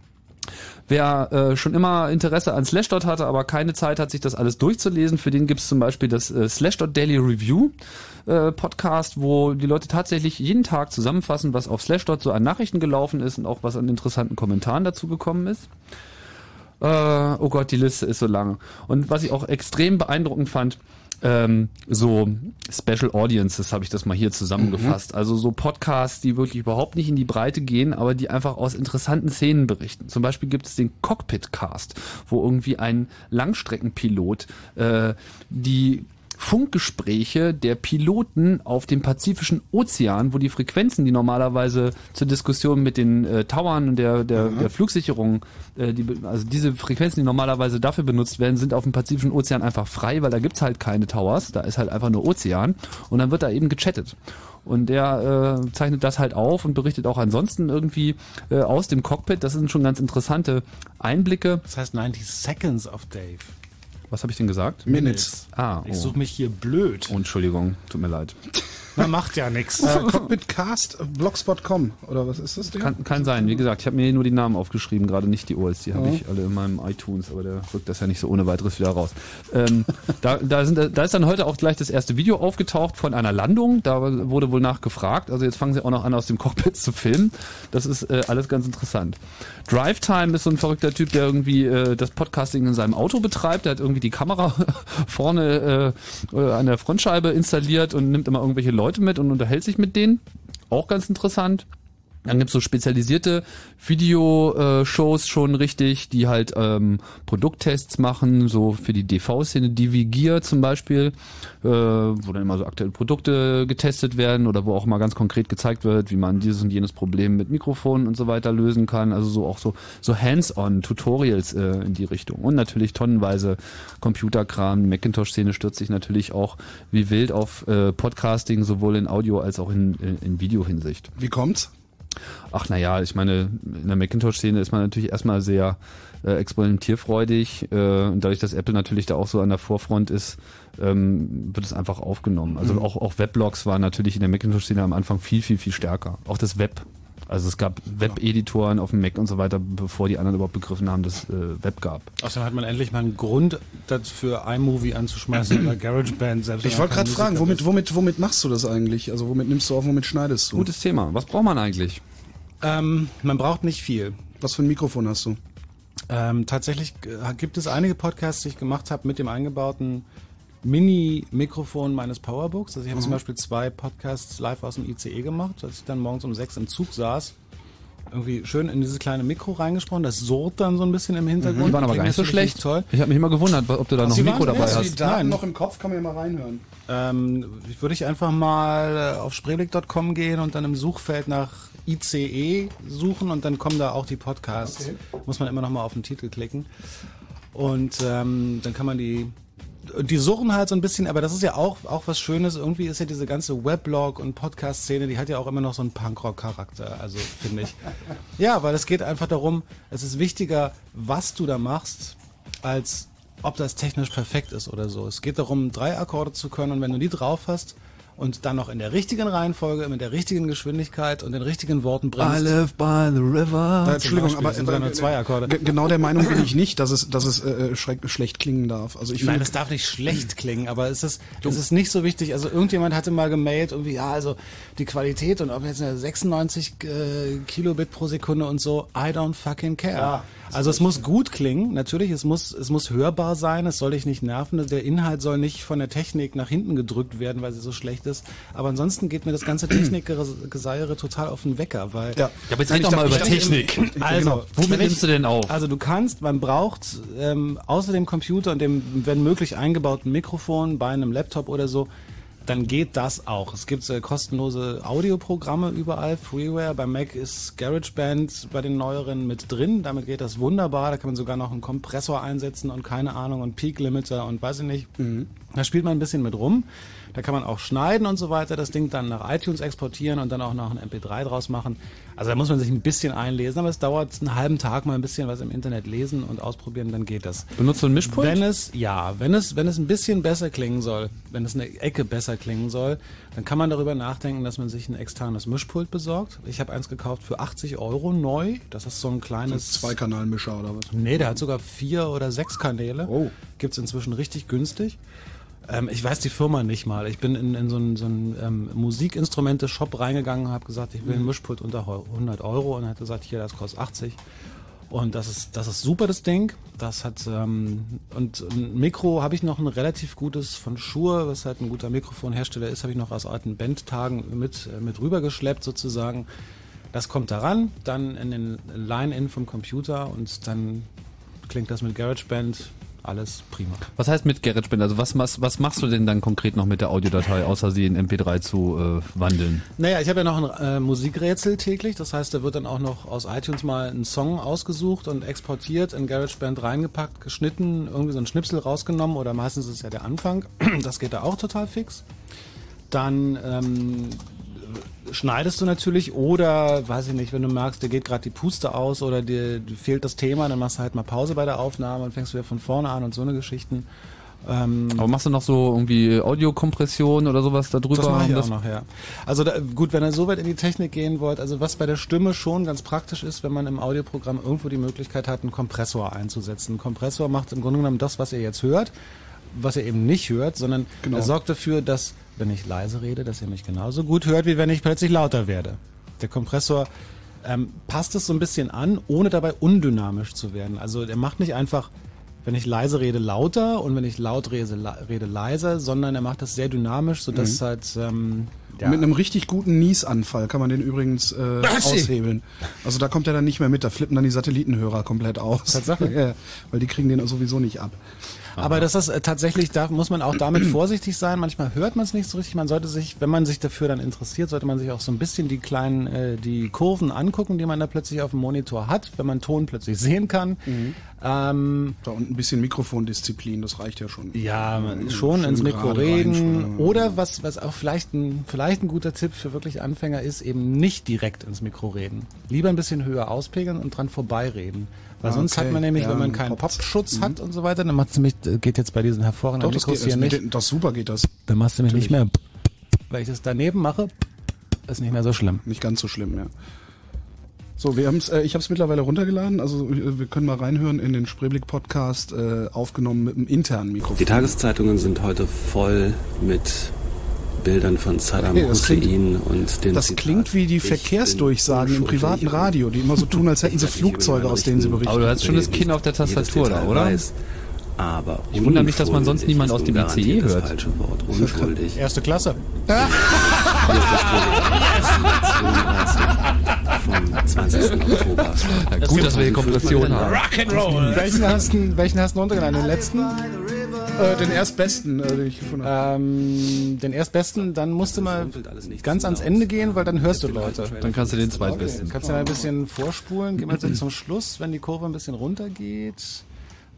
Wer äh, schon immer Interesse an Slashdot hatte, aber keine Zeit hat, sich das alles durchzulesen, für den gibt's zum Beispiel das äh, Slashdot Daily Review äh, Podcast, wo die Leute tatsächlich jeden Tag zusammenfassen, was auf Slashdot so an Nachrichten gelaufen ist und auch was an interessanten Kommentaren dazu gekommen ist. Äh, oh Gott, die Liste ist so lang. Und was ich auch extrem beeindruckend fand, ähm, so Special Audiences habe ich das mal hier zusammengefasst. Also so Podcasts, die wirklich überhaupt nicht in die Breite gehen, aber die einfach aus interessanten Szenen berichten. Zum Beispiel gibt es den Cockpit Cast, wo irgendwie ein Langstreckenpilot äh, die Funkgespräche der Piloten auf dem Pazifischen Ozean, wo die Frequenzen, die normalerweise zur Diskussion mit den äh, Towern und der, der, der Flugsicherung, äh, die, also diese Frequenzen, die normalerweise dafür benutzt werden, sind auf dem Pazifischen Ozean einfach frei, weil da gibt's halt keine Towers, da ist halt einfach nur Ozean und dann wird da eben gechattet. Und der äh, zeichnet das halt auf und berichtet auch ansonsten irgendwie äh, aus dem Cockpit. Das sind schon ganz interessante Einblicke. Das heißt 90 Seconds of Dave. Was habe ich denn gesagt? Minutes. Ah, Ich suche mich hier blöd. Oh, Entschuldigung, tut mir leid. Man macht ja nichts. Äh, Cockpitcast, äh, blogspot.com oder was ist das? Ding? Kann, kann sein, wie gesagt, ich habe mir nur die Namen aufgeschrieben, gerade nicht die OLs, die habe Mhm. ich alle in meinem iTunes, aber der rückt das ja nicht so ohne weiteres wieder raus. Ähm, [LAUGHS] da, da, sind, da ist dann heute auch gleich das erste Video aufgetaucht von einer Landung, da wurde wohl nachgefragt, also jetzt fangen sie auch noch an aus dem Cockpit zu filmen, das ist äh, alles ganz interessant. Drive Time ist so ein verrückter Typ, der irgendwie äh, das Podcasting in seinem Auto betreibt, der hat irgendwie die Kamera [LAUGHS] vorne äh, äh, an der Frontscheibe installiert und nimmt immer irgendwelche Leute mit und unterhält sich mit denen, auch ganz interessant. Dann gibt's so spezialisierte Videoshows schon richtig, die halt ähm, Produkttests machen, so für die DV-Szene, DV Gear zum Beispiel, äh, wo dann immer so aktuelle Produkte getestet werden oder wo auch mal ganz konkret gezeigt wird, wie man dieses und jenes Problem mit Mikrofonen und so weiter lösen kann. Also so auch so, so Hands-on-Tutorials äh, in die Richtung. Und natürlich tonnenweise Computerkram. Macintosh-Szene stürzt sich natürlich auch wie wild auf äh, Podcasting, sowohl in Audio als auch in, in, in Video-Hinsicht. Wie kommt's? Ach naja, ich meine, in der Macintosh-Szene ist man natürlich erstmal sehr äh, experimentierfreudig äh, und dadurch, dass Apple natürlich da auch so an der Vorfront ist, ähm, wird es einfach aufgenommen. Also Mhm. auch, auch Weblogs waren natürlich in der Macintosh-Szene am Anfang viel, viel, viel stärker. Auch das Web. Also es gab Web-Editoren auf dem Mac und so weiter, bevor die anderen überhaupt begriffen haben, dass äh, Web gab. Außerdem hat man endlich mal einen Grund dafür, iMovie anzuschmeißen oder GarageBand selbst. Ich wollte gerade fragen, womit, womit, womit machst du das eigentlich? Also womit nimmst du auf, womit schneidest du? Gutes Thema. Was braucht man eigentlich? Ähm, man braucht nicht viel. Was für ein Mikrofon hast du? Ähm, tatsächlich äh, gibt es einige Podcasts, die ich gemacht habe mit dem eingebauten Mini-Mikrofon meines Powerbooks. Also ich habe Mhm. zum Beispiel zwei Podcasts live aus dem ICE gemacht, als ich dann morgens um sechs im Zug saß. Irgendwie schön in dieses kleine Mikro reingesprochen. Das surrt dann so ein bisschen im Hintergrund. Die waren aber gar nicht so schlecht. Toll. Ich habe mich immer gewundert, ob du da noch ein Mikro dabei hast. Die Daten Nein. noch im Kopf, kann man ja mal reinhören. Ähm, würde ich einfach mal äh, auf spreeblick.com gehen und dann im Suchfeld nach ICE suchen und dann kommen da auch die Podcasts. Muss man immer noch mal auf den Titel klicken. Und ähm, dann kann man die die suchen halt so ein bisschen, aber das ist ja auch, auch was Schönes. Irgendwie ist ja diese ganze Weblog- und Podcast-Szene, die hat ja auch immer noch so einen Punkrock-Charakter, also finde ich. [LAUGHS] Ja, weil es geht einfach darum, es ist wichtiger, was du da machst, als ob das technisch perfekt ist oder so. Es geht darum, drei Akkorde zu können und wenn du die drauf hast und dann noch in der richtigen Reihenfolge, mit der richtigen Geschwindigkeit und den richtigen Worten bringst. live by the river. Äh, Entschuldigung, aber sind nur zwei Akkorde. ge- genau der Meinung bin ich nicht, dass es, dass es äh, schreck, schlecht klingen darf. Also ich Nein, das darf nicht schlecht klingen, aber es ist, es ist nicht so wichtig. Also irgendjemand hatte mal gemailt, irgendwie, ja, also die Qualität und ob jetzt eine 96 äh, Kilobit pro Sekunde und so, I don't fucking care. Ja, also es muss gut klingen, natürlich, es muss, es muss hörbar sein, es soll dich nicht nerven, der Inhalt soll nicht von der Technik nach hinten gedrückt werden, weil sie so schlecht ist. Aber ansonsten geht mir das ganze Technikgeseiere total auf den Wecker, weil ja. aber jetzt red doch mal über Technik. [LAUGHS] also, Genau. Womit nimmst du denn auf? Also du kannst, man braucht ähm, außer dem Computer und dem, wenn möglich, eingebauten Mikrofon bei einem Laptop oder so, dann geht das auch. Es gibt äh, kostenlose Audioprogramme überall, Freeware. Bei Mac ist GarageBand bei den neueren mit drin. Damit geht das wunderbar. Da kann man sogar noch einen Kompressor einsetzen und keine Ahnung und Peak Limiter und weiß ich nicht. Da spielt man ein bisschen mit rum. Da kann man auch schneiden und so weiter, das Ding dann nach iTunes exportieren und dann auch noch ein MP3 draus machen. Also da muss man sich ein bisschen einlesen, aber es dauert einen halben Tag mal ein bisschen was im Internet lesen und ausprobieren, dann geht das. Benutzt du ein Mischpult? Wenn es, ja, wenn es, wenn es ein bisschen besser klingen soll, wenn es eine Ecke besser klingen soll, dann kann man darüber nachdenken, dass man sich ein externes Mischpult besorgt. Ich habe eins gekauft für 80 Euro neu. Das ist so ein kleines... Zweikanalmischer oder was? Nee, der hat sogar vier oder sechs Kanäle. Oh. Gibt's inzwischen richtig günstig. Ähm, ich weiß die Firma nicht mal. Ich bin in, in so einen, so einen ähm, Musikinstrumente-Shop reingegangen und habe gesagt, ich will ein Mischpult unter 100 Euro und er hat gesagt, hier, das kostet 80. Und das ist, das ist super, das Ding. Das hat, ähm, und ein Mikro habe ich noch ein relativ gutes von Shure, was halt ein guter Mikrofonhersteller ist, habe ich noch aus alten Bandtagen mit, äh, mit rübergeschleppt sozusagen. Das kommt daran, dann in den Line-In vom Computer und dann klingt das mit GarageBand alles prima. Was heißt mit GarageBand? Also was, was, was machst du denn dann konkret noch mit der Audiodatei, außer sie in MP3 zu äh, wandeln? Naja, ich habe ja noch ein äh, Musikrätsel täglich. Das heißt, da wird dann auch noch aus iTunes mal ein Song ausgesucht und exportiert, in GarageBand reingepackt, geschnitten, irgendwie so ein Schnipsel rausgenommen oder meistens ist es ja der Anfang. [CLEARS THROAT] Das geht da auch total fix. Dann ähm, schneidest du natürlich oder, weiß ich nicht, wenn du merkst, dir geht gerade die Puste aus oder dir fehlt das Thema, dann machst du halt mal Pause bei der Aufnahme und fängst wieder von vorne an und so eine Geschichten. Ähm, Aber machst du noch so irgendwie Audiokompression oder sowas da drüber? das mache ich um auch noch, ja. Also da, gut, wenn ihr so weit in die Technik gehen wollt, also was bei der Stimme schon ganz praktisch ist, wenn man im Audioprogramm irgendwo die Möglichkeit hat, einen Kompressor einzusetzen. Ein Kompressor macht im Grunde genommen das, was ihr jetzt hört, was ihr eben nicht hört, sondern Genau. er sorgt dafür, dass, wenn ich leise rede, dass ihr mich genauso gut hört, wie wenn ich plötzlich lauter werde. Der Kompressor ähm, passt es so ein bisschen an, ohne dabei undynamisch zu werden. Also er macht nicht einfach, wenn ich leise rede, lauter und wenn ich laut rede, rede leiser, sondern er macht das sehr dynamisch, sodass Mhm. es halt ähm, ja, Mit einem richtig guten Niesanfall kann man den übrigens äh, [LAUGHS] aushebeln. Also da kommt er dann nicht mehr mit, da flippen dann die Satellitenhörer komplett aus. Tatsache? [LAUGHS] ja, weil die kriegen den sowieso nicht ab. Aber das ist äh, tatsächlich, da muss man auch damit [CLEARS THROAT] vorsichtig sein. Manchmal hört man es nicht so richtig. Man sollte sich, wenn man sich dafür dann interessiert, sollte man sich auch so ein bisschen die kleinen, äh, die Kurven angucken, die man da plötzlich auf dem Monitor hat, wenn man Ton plötzlich sehen kann. Ähm, da und ein bisschen Mikrofondisziplin, das reicht ja schon. Ja, man Mhm, schon schön ins Mikro reden. reinschreiben. Oder was, was auch vielleicht ein, vielleicht ein guter Tipp für wirklich Anfänger ist, eben nicht direkt ins Mikro reden. Lieber ein bisschen höher auspegeln und dran vorbeireden. Weil Ah, sonst okay. hat man nämlich, Ja, wenn man keinen. Popschutz Mhm. hat und so weiter, dann macht es nämlich, geht jetzt bei diesen hervorragenden Doch, das Mikros geht, hier das, nicht. das super geht das. Dann machst du nämlich nicht mehr, weil ich das daneben mache, ist nicht mehr so schlimm. Nicht ganz so schlimm, ja. So, wir haben's, äh, ich habe es mittlerweile runtergeladen, also äh, wir können mal reinhören in den Spreeblick-Podcast, äh, aufgenommen mit einem internen Mikrofon. Die Tageszeitungen sind heute voll mit Bildern von Saddam Okay, das klingt- Hussein und den Das Zitat, klingt wie die "Ich bin Verkehrsdurchsagen im privaten Radio, die immer so tun, als hätten sie [LAUGHS] Flugzeuge, aus denen sie Richten berichten. Aber du hast schon das. Kinn auf der Tastatur da, oder? Weiß, aber Ich wundere mich, dass man sonst unschuldig niemand aus dem ICE das hört. falsche Wort. Unschuldig. [LAUGHS] Erste Klasse. [LAUGHS] vom 20. Oktober. [LAUGHS] Gut, dass wir hier Kompression haben. Rock'n'Roll. Welchen hast du, welchen hast du runtergeladen? Den letzten? Äh, den erstbesten, äh, den ich gefunden habe. Ähm, den erstbesten, dann musst du mal ganz ans Ende gehen, weil dann hörst du Leute. Dann kannst du den zweitbesten. Kannst du mal ein bisschen vorspulen, geh mal so zum Schluss, wenn die Kurve ein bisschen runter geht.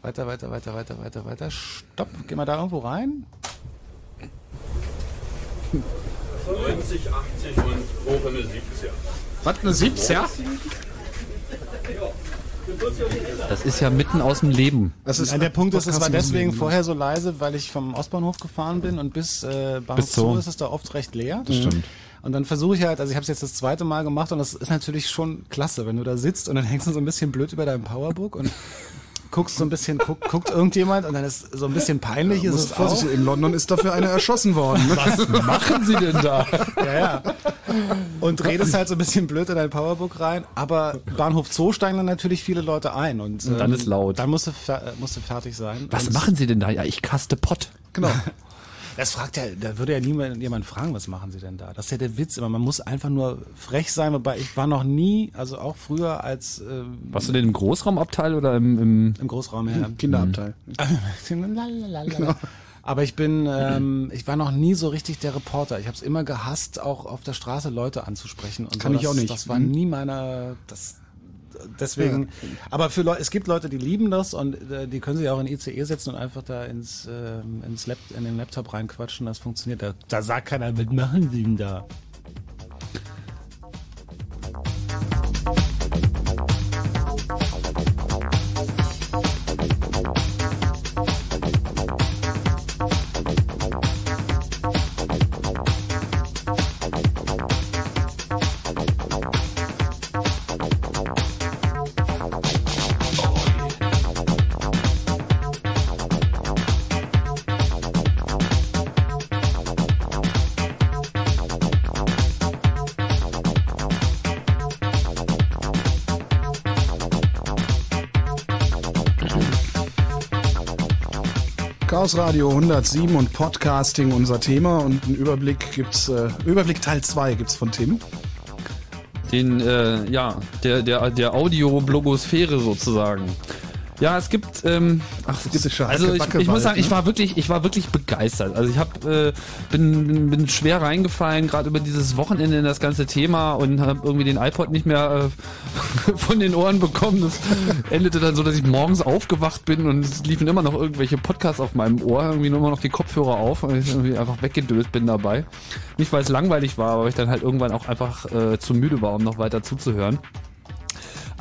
Weiter, weiter, weiter, weiter, weiter, weiter. Stopp, geh mal da irgendwo rein. 90, 80 und hoch in eine 70er. Was, eine 70er? Das ist ja mitten aus dem Leben. Das ist Nein, der Punkt ist, es war deswegen vorher so leise, weil ich vom Ostbahnhof gefahren bin und bis äh, Bahnhof Bis Zoo. Zoo ist es da oft recht leer. Das stimmt. Und dann versuche ich halt, also ich habe es jetzt das zweite Mal gemacht und das ist natürlich schon klasse, wenn du da sitzt und dann hängst du so ein bisschen blöd über deinem Powerbook und [LAUGHS] guckst so ein bisschen, guck, guckt irgendjemand und dann ist so ein bisschen peinlich Ja, ist es auch. in London ist dafür einer erschossen worden. Was machen Sie denn da? Ja, ja. Und redest halt so ein bisschen blöd in dein Powerbook rein, aber Bahnhof Zoo steigen dann natürlich viele Leute ein und ähm, Dann ist laut. Dann musst du, äh, musst du fertig sein. Was und machen Sie denn da? Ja, ich kaste Pott. Genau. [LAUGHS] Das fragt ja, da würde ja niemand jemand fragen, was machen Sie denn da? Das ist ja der Witz immer. Man muss einfach nur frech sein, wobei ich war noch nie, also auch früher als ähm, Warst du denn im Großraumabteil oder im, im im Großraum her. Kinderabteil. Lalalala. Aber ich bin, ähm, ich war noch nie so richtig der Reporter. Ich habe es immer gehasst, auch auf der Straße Leute anzusprechen. Und Kann so. ich auch das, nicht. Das war Mhm. nie meiner. Das, deswegen. Aber für Leute, es gibt Leute, die lieben das und äh, die können sich auch in ICE setzen und einfach da ins, ähm, ins Lap, in den Laptop reinquatschen. Das funktioniert. Da, da sagt keiner, was machen die denn da? Chaos Radio 107 und Podcasting unser Thema und einen Überblick gibt's, äh, Überblick Teil 2 gibt's von Tim. Den, äh, ja, der, der, der Audio-Blogosphäre sozusagen. Ja, es gibt, ähm, ach, es gibt, also ich, ich muss sagen, ich war wirklich, ich war wirklich begeistert. Also ich habe, äh, bin, bin schwer reingefallen, gerade über dieses Wochenende in das ganze Thema und habe irgendwie den iPod nicht mehr äh, [LAUGHS] von den Ohren bekommen. Das endete dann so, dass ich morgens aufgewacht bin und es liefen immer noch irgendwelche Podcasts auf meinem Ohr, irgendwie nur immer noch die Kopfhörer auf und ich irgendwie einfach weggedöst bin dabei. Nicht weil es langweilig war, aber weil ich dann halt irgendwann auch einfach äh, zu müde war, um noch weiter zuzuhören.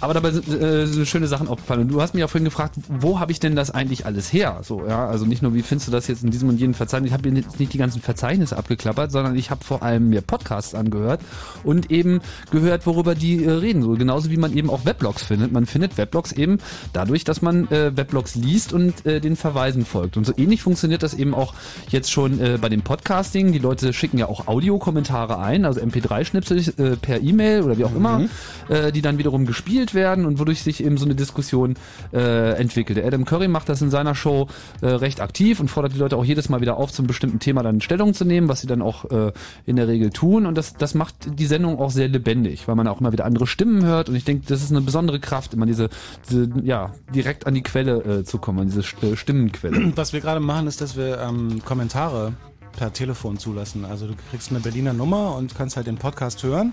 Aber dabei sind äh, schöne Sachen aufgefallen. Und du hast mich auch vorhin gefragt, wo habe ich denn das eigentlich alles her? So, ja, also nicht nur, wie findest du das jetzt in diesem und jenem Verzeichnis? Ich habe jetzt nicht die ganzen Verzeichnisse abgeklappert, sondern ich habe vor allem mir Podcasts angehört und eben gehört, worüber die äh, reden. So genauso wie man eben auch Weblogs findet. Man findet Weblogs eben dadurch, dass man äh, Weblogs liest und äh, den Verweisen folgt. Und so ähnlich funktioniert das eben auch jetzt schon äh, bei dem Podcasting. Die Leute schicken ja auch Audiokommentare ein, also MP3-Schnipsel äh, per E-Mail oder wie auch immer, äh, die dann wiederum gespielt werden und wodurch sich eben so eine Diskussion äh, entwickelt. Der Adam Curry macht das in seiner Show äh, recht aktiv und fordert die Leute auch jedes Mal wieder auf, zum bestimmten Thema dann Stellung zu nehmen, was sie dann auch äh, in der Regel tun. Und das, das macht die Sendung auch sehr lebendig, weil man auch immer wieder andere Stimmen hört. Und ich denke, das ist eine besondere Kraft, immer diese, diese ja, direkt an die Quelle äh, zu kommen, an diese äh, Stimmenquelle. [CLEARS THROAT] Was wir gerade machen, ist, dass wir ähm, Kommentare per Telefon zulassen. Also du kriegst eine Berliner Nummer und kannst halt den Podcast hören.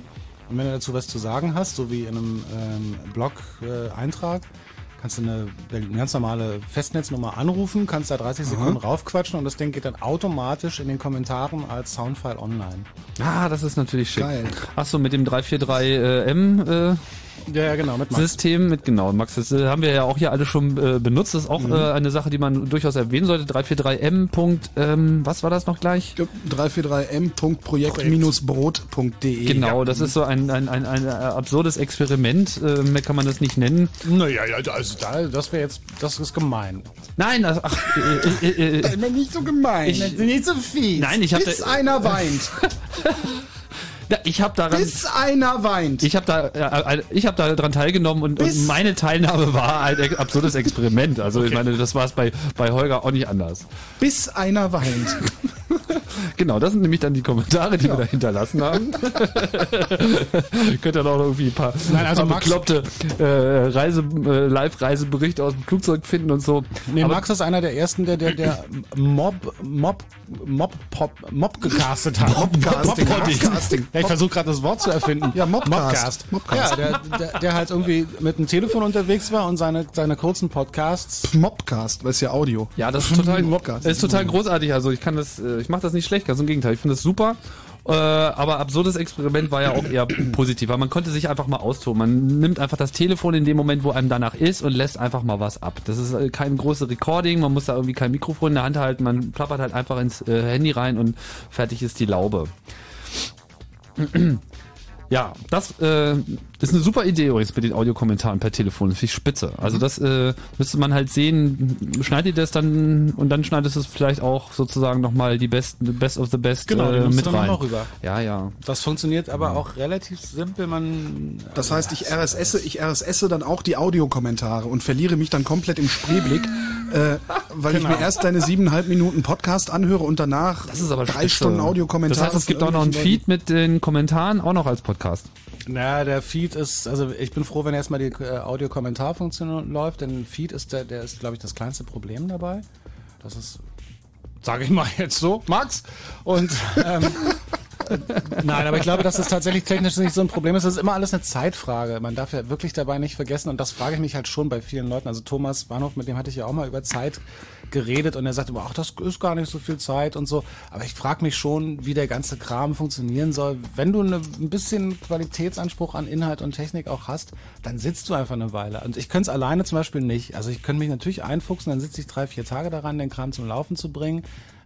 Und wenn du dazu was zu sagen hast, so wie in einem ähm, Blog-Eintrag, kannst du eine, eine ganz normale Festnetznummer anrufen, kannst da 30 Sekunden raufquatschen und das Ding geht dann automatisch in den Kommentaren als Soundfile online. Ah, das ist natürlich schick. Geil. Ach so, mit dem 343M äh, Ja, ja, genau, mit Max. System mit genau, Max, das äh, haben wir ja auch hier alle schon äh, benutzt. Das ist auch Mhm. äh, eine Sache, die man durchaus erwähnen sollte. 343M. Punkt, ähm, was war das noch gleich? 343m.projekt-brot.de. Genau, das ist so ein, ein, ein, ein äh, absurdes Experiment, äh, mehr kann man das nicht nennen. Naja, ja, also da, das wäre jetzt, das ist gemein. Nein, das, ach, äh, äh, äh, Äh, nicht so gemein. Ich- nicht so fies. Nein, ich hab Bis da- einer weint. [LAUGHS] ich habe daran, Bis einer weint. ich habe da, äh, äh, ich habe da dran teilgenommen und, und meine Teilnahme war ein absurdes Experiment. Also ich meine, das war es bei bei Holger auch nicht anders. Bis einer weint. [LAUGHS] [LAUGHS] Genau, das sind nämlich dann die Kommentare, die wir da hinterlassen haben. [LAUGHS] Könnt ihr noch irgendwie ein paar, Nein, also paar Max- bekloppte äh, Reise, äh, Live-Reiseberichte aus dem Flugzeug finden und so. Nee, Aber- Max ist einer der ersten, der, der, der Mob, Mob, Mob, Pop, Mob gecastet hat. Mobcasting. Mobcasting. Ja, ich versuche gerade das Wort zu erfinden. Ja, Mobcast. Ja, der, der, der halt irgendwie mit dem Telefon unterwegs war und seine, seine kurzen Podcasts. Mobcast, weil es ja Audio. Ja, das ist total, Mobcast. ist total großartig. Also ich kann das, äh, ich mache das nicht schlecht, ganz im Gegenteil. Ich finde das super. Äh, aber absurdes Experiment war ja auch eher [CLEARS THROAT] positiv, weil man konnte sich einfach mal austoben. Man nimmt einfach das Telefon in dem Moment, wo einem danach ist und lässt einfach mal was ab. Das ist äh, kein großes Recording, man muss da irgendwie kein Mikrofon in der Hand halten, man plappert halt einfach ins äh, Handy rein und fertig ist die Laube. [CLEARS THROAT] Ja, das äh, ist eine super Idee übrigens mit den Audiokommentaren per Telefon. Das finde ich spitze. Also das äh, müsste man halt sehen. Schneidet ihr das dann und dann schneidest du es vielleicht auch sozusagen nochmal die Best, Best of the Best Genau, äh, mit rein. auch noch rüber. Ja, ja. Das funktioniert aber auch relativ simpel. Man, Das heißt, ich RSS, ich RSS dann auch die Audiokommentare und verliere mich dann komplett im Spreeblick, äh, weil ich Genau. mir erst deine siebeneinhalb Minuten Podcast anhöre und danach Das ist aber drei spitze. Stunden Audiokommentare. Das heißt, es gibt auch noch einen Feed mit den Kommentaren, auch noch als Podcast. Na, der Feed ist, also ich bin froh, wenn erstmal die äh, Audio-Kommentarfunktion läuft, denn Feed ist der, der ist, glaube ich, das kleinste Problem dabei. Das ist sage ich mal [LAUGHS] jetzt so, Max. Und ähm, äh, [LAUGHS] nein, aber ich glaube, dass es tatsächlich technisch nicht so ein Problem ist. Das ist immer alles eine Zeitfrage. Man darf ja wirklich dabei nicht vergessen, und das frage ich mich halt schon bei vielen Leuten. Also Thomas Warnhoff, mit dem hatte ich ja auch mal über Zeit geredet und er sagt immer, ach, das ist gar nicht so viel Zeit und so. Aber ich frage mich schon, wie der ganze Kram funktionieren soll. Wenn du eine, ein bisschen Qualitätsanspruch an Inhalt und Technik auch hast, dann sitzt du einfach eine Weile. Und ich könnte es alleine zum Beispiel nicht. Also ich könnte mich natürlich einfuchsen, dann sitze ich drei, vier Tage daran, den Kram zum Laufen zu bringen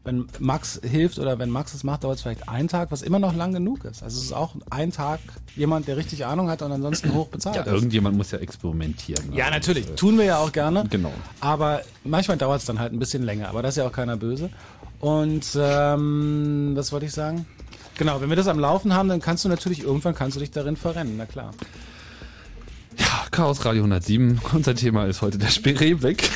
wenn Max hilft oder wenn Max es macht, dauert es vielleicht einen Tag, was immer noch lang genug ist. Also es ist auch ein Tag jemand, der richtig Ahnung hat und ansonsten hoch bezahlt Ja, ist. irgendjemand muss ja experimentieren. Ja, Also, natürlich. äh, Tun wir ja auch gerne. Genau. Aber manchmal dauert es dann halt ein bisschen länger. Aber das ist ja auch keiner böse. Und ähm, was wollte ich sagen? Genau, wenn wir das am Laufen haben, dann kannst du natürlich irgendwann kannst du dich darin verrennen, na klar. Chaos Radio 107. Unser Thema ist heute der Spreebeck. [LAUGHS]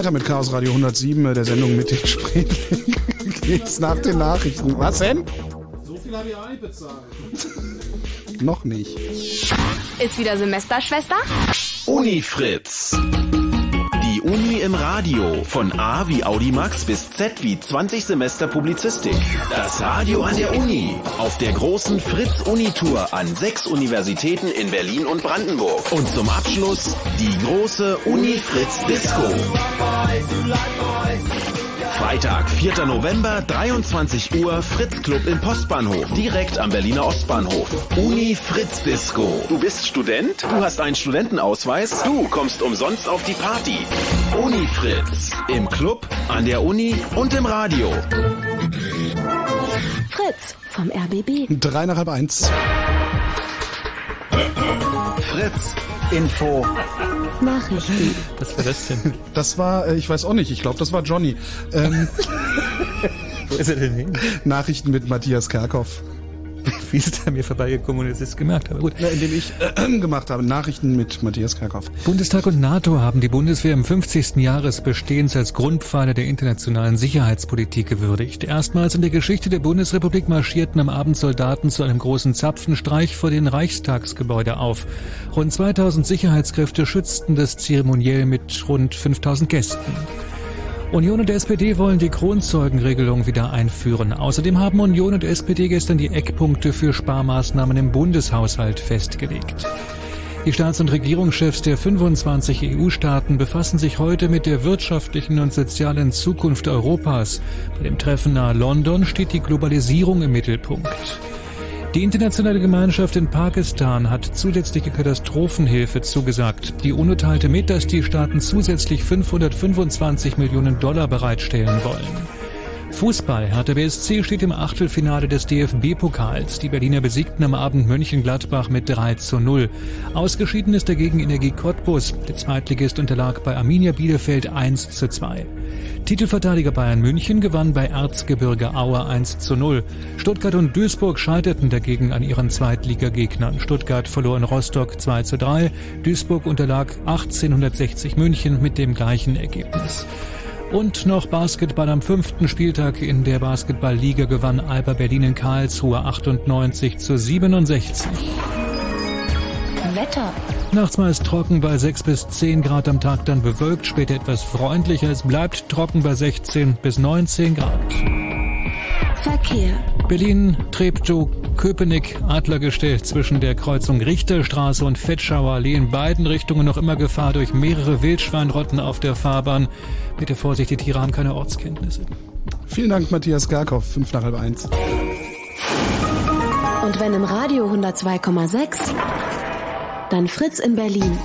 weiter mit Chaos Radio 107, äh, der Sendung mit den Spreeblick. [LAUGHS] Geht's nach den Nachrichten. Was denn? So viel habe ich auch nicht bezahlt. Noch nicht. Ist wieder Semesterschwester? Unifritz. Im Radio. Von A wie Audimax bis Z wie 20 Semester Publizistik. Das Radio an der Uni. Auf der großen Fritz-Uni-Tour an sechs Universitäten in Berlin und Brandenburg. Und zum Abschluss die große Uni-Fritz-Disco. Freitag, 4. November, 23 Uhr, Fritz Club im Postbahnhof, direkt am Berliner Ostbahnhof. Uni Fritz Disco. Du bist Student? Du hast einen Studentenausweis? Du kommst umsonst auf die Party. Uni Fritz. Im Club, an der Uni und im Radio. Fritz vom RBB. Drei nach halb eins. Fritz Info. Nachrichten. Was war das denn? Das war, äh, ich weiß auch nicht, ich glaube, das war Johnny. Ähm, [LAUGHS] Wo ist er denn hin? Nachrichten mit Matthias Kerkhoff. [LAUGHS] Wie ist er mir vorbeigekommen und es ist gemerkt, aber gut. Ja, indem ich äh, [CLEARS THROAT] gemacht habe. Nachrichten mit Matthias Kerkhoff. Bundestag und NATO haben die Bundeswehr im 50. Jahresbestehens als Grundpfeiler der internationalen Sicherheitspolitik gewürdigt. Erstmals in der Geschichte der Bundesrepublik marschierten am Abend Soldaten zu einem großen Zapfenstreich vor den Reichstagsgebäude auf. Rund 2000 Sicherheitskräfte schützten das zeremoniell mit rund 5000 Gästen. Union und SPD wollen die Kronzeugenregelung wieder einführen. Außerdem haben Union und SPD gestern die Eckpunkte für Sparmaßnahmen im Bundeshaushalt festgelegt. Die Staats- und Regierungschefs der 25 EU-Staaten befassen sich heute mit der wirtschaftlichen und sozialen Zukunft Europas. Bei dem Treffen nahe London steht die Globalisierung im Mittelpunkt. Die internationale Gemeinschaft in Pakistan hat zusätzliche Katastrophenhilfe zugesagt. Die UNO teilte mit, dass die Staaten zusätzlich 525 Millionen Dollar bereitstellen wollen. Fußball. Hertha BSC steht im Achtelfinale des DFB-Pokals. Die Berliner besiegten am Abend Mönchengladbach mit 3 zu 0. Ausgeschieden ist dagegen Energie Cottbus. Der Zweitligist unterlag bei Arminia Bielefeld 1 zu 2. Titelverteidiger Bayern München gewann bei Erzgebirge Aue 1 zu 0. Stuttgart und Duisburg scheiterten dagegen an ihren Zweitligagegnern. Stuttgart verlor in Rostock 2 zu 3. Duisburg unterlag 1860 München mit dem gleichen Ergebnis. Und noch Basketball am fünften Spieltag in der Basketballliga gewann Alba Berlin in Karlsruhe 98 zu 67. Wetter. Nachts meist trocken bei 6 bis 10 Grad am Tag, dann bewölkt, später etwas freundlicher. Es bleibt trocken bei 16 bis 19 Grad. Verkehr. Berlin, Treptow, Köpenick, Adlergestell zwischen der Kreuzung Richterstraße und Fetschauer Allee in beiden Richtungen noch immer Gefahr durch mehrere Wildschweinrotten auf der Fahrbahn. Bitte Vorsicht, die Tiere haben keine Ortskenntnisse. Vielen Dank, Matthias Garkow, fünf nach halb eins. Und wenn im Radio 102,6, dann Fritz in Berlin.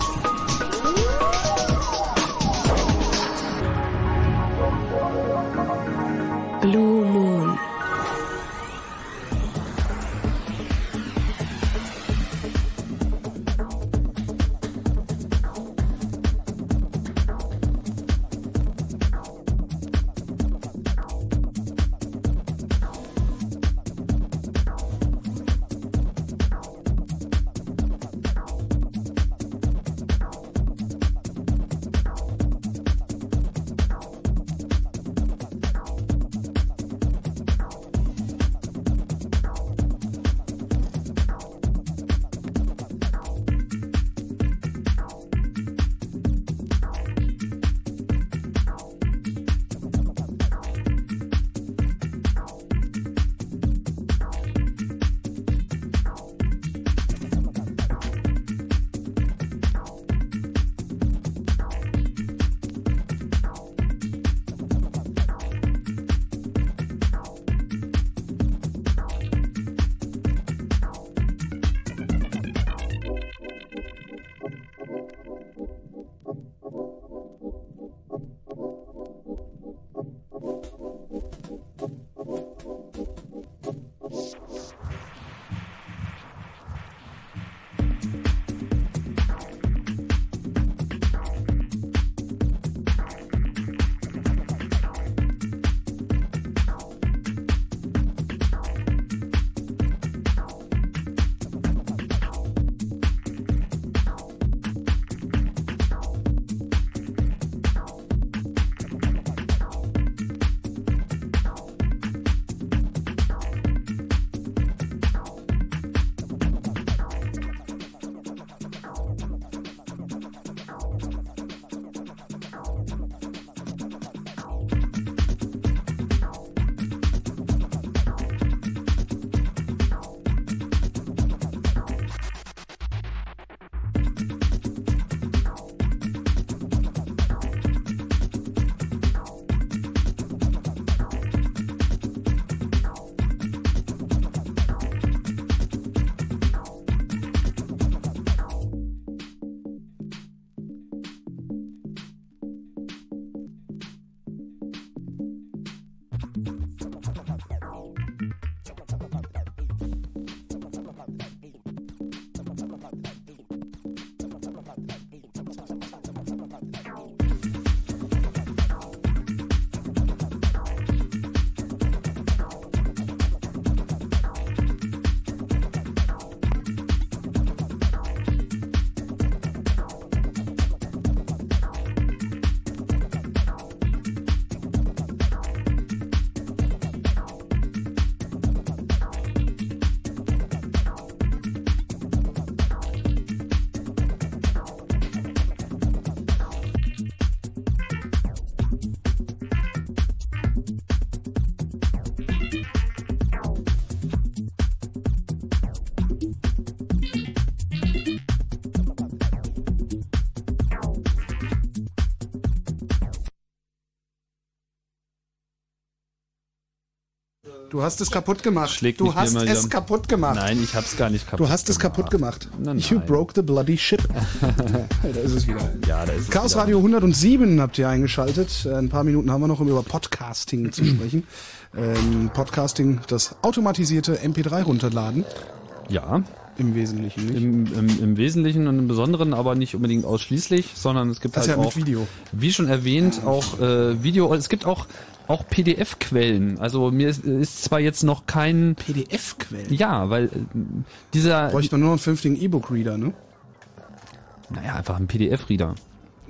Du hast es kaputt gemacht. Schlägt du hast es wieder- kaputt gemacht. Nein, ich hab's gar nicht kaputt Du hast es kaputt gemacht. Nein, You nein. broke the bloody ship. [LAUGHS] da ist es wieder. Ja, da ist es Chaos wieder. Radio 107 habt ihr eingeschaltet. Ein paar Minuten haben wir noch, um über Podcasting zu [CLEARS THROAT] sprechen. Ähm, Podcasting, das automatisierte MP3 runterladen. Ja. Im Wesentlichen nicht. Im, im, Im Wesentlichen und im Besonderen, aber nicht unbedingt ausschließlich, sondern es gibt Das halt ja auch, mit Video. wie schon erwähnt, auch äh, Video. Es gibt auch auch PDF-Quellen. Also mir ist, ist zwar jetzt noch kein PDF-Quellen. Ja, weil äh, dieser Bräuchte man nur noch einen vernünftigen E-Book-Reader, ne? naja einfach ein PDF-Reader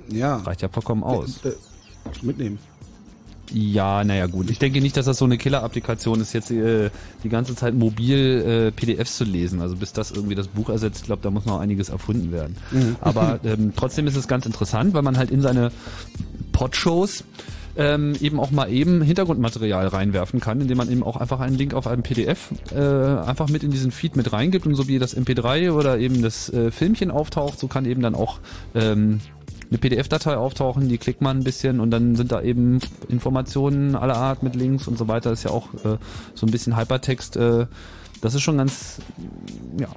Ja. reicht ja vollkommen aus. Äh, mitnehmen. Ja, naja gut. Ich denke nicht, dass das so eine Killer-Applikation ist, jetzt äh, die ganze Zeit mobil äh, PDFs zu lesen. Also bis das irgendwie das Buch ersetzt, ich glaube, da muss noch einiges erfunden werden. Mhm. Aber [LAUGHS] ähm, trotzdem ist es ganz interessant, weil man halt in seine Podshows ähm, eben auch mal eben Hintergrundmaterial reinwerfen kann, indem man eben auch einfach einen Link auf einem PDF äh, einfach mit in diesen Feed mit reingibt und so wie das MP3 oder eben das äh, Filmchen auftaucht, so kann eben dann auch ähm, eine PDF-Datei auftauchen, die klickt man ein bisschen und dann sind da eben Informationen aller Art mit Links und so weiter. Ist ja auch äh, so ein bisschen Hypertext. Äh, das ist schon ganz, ja,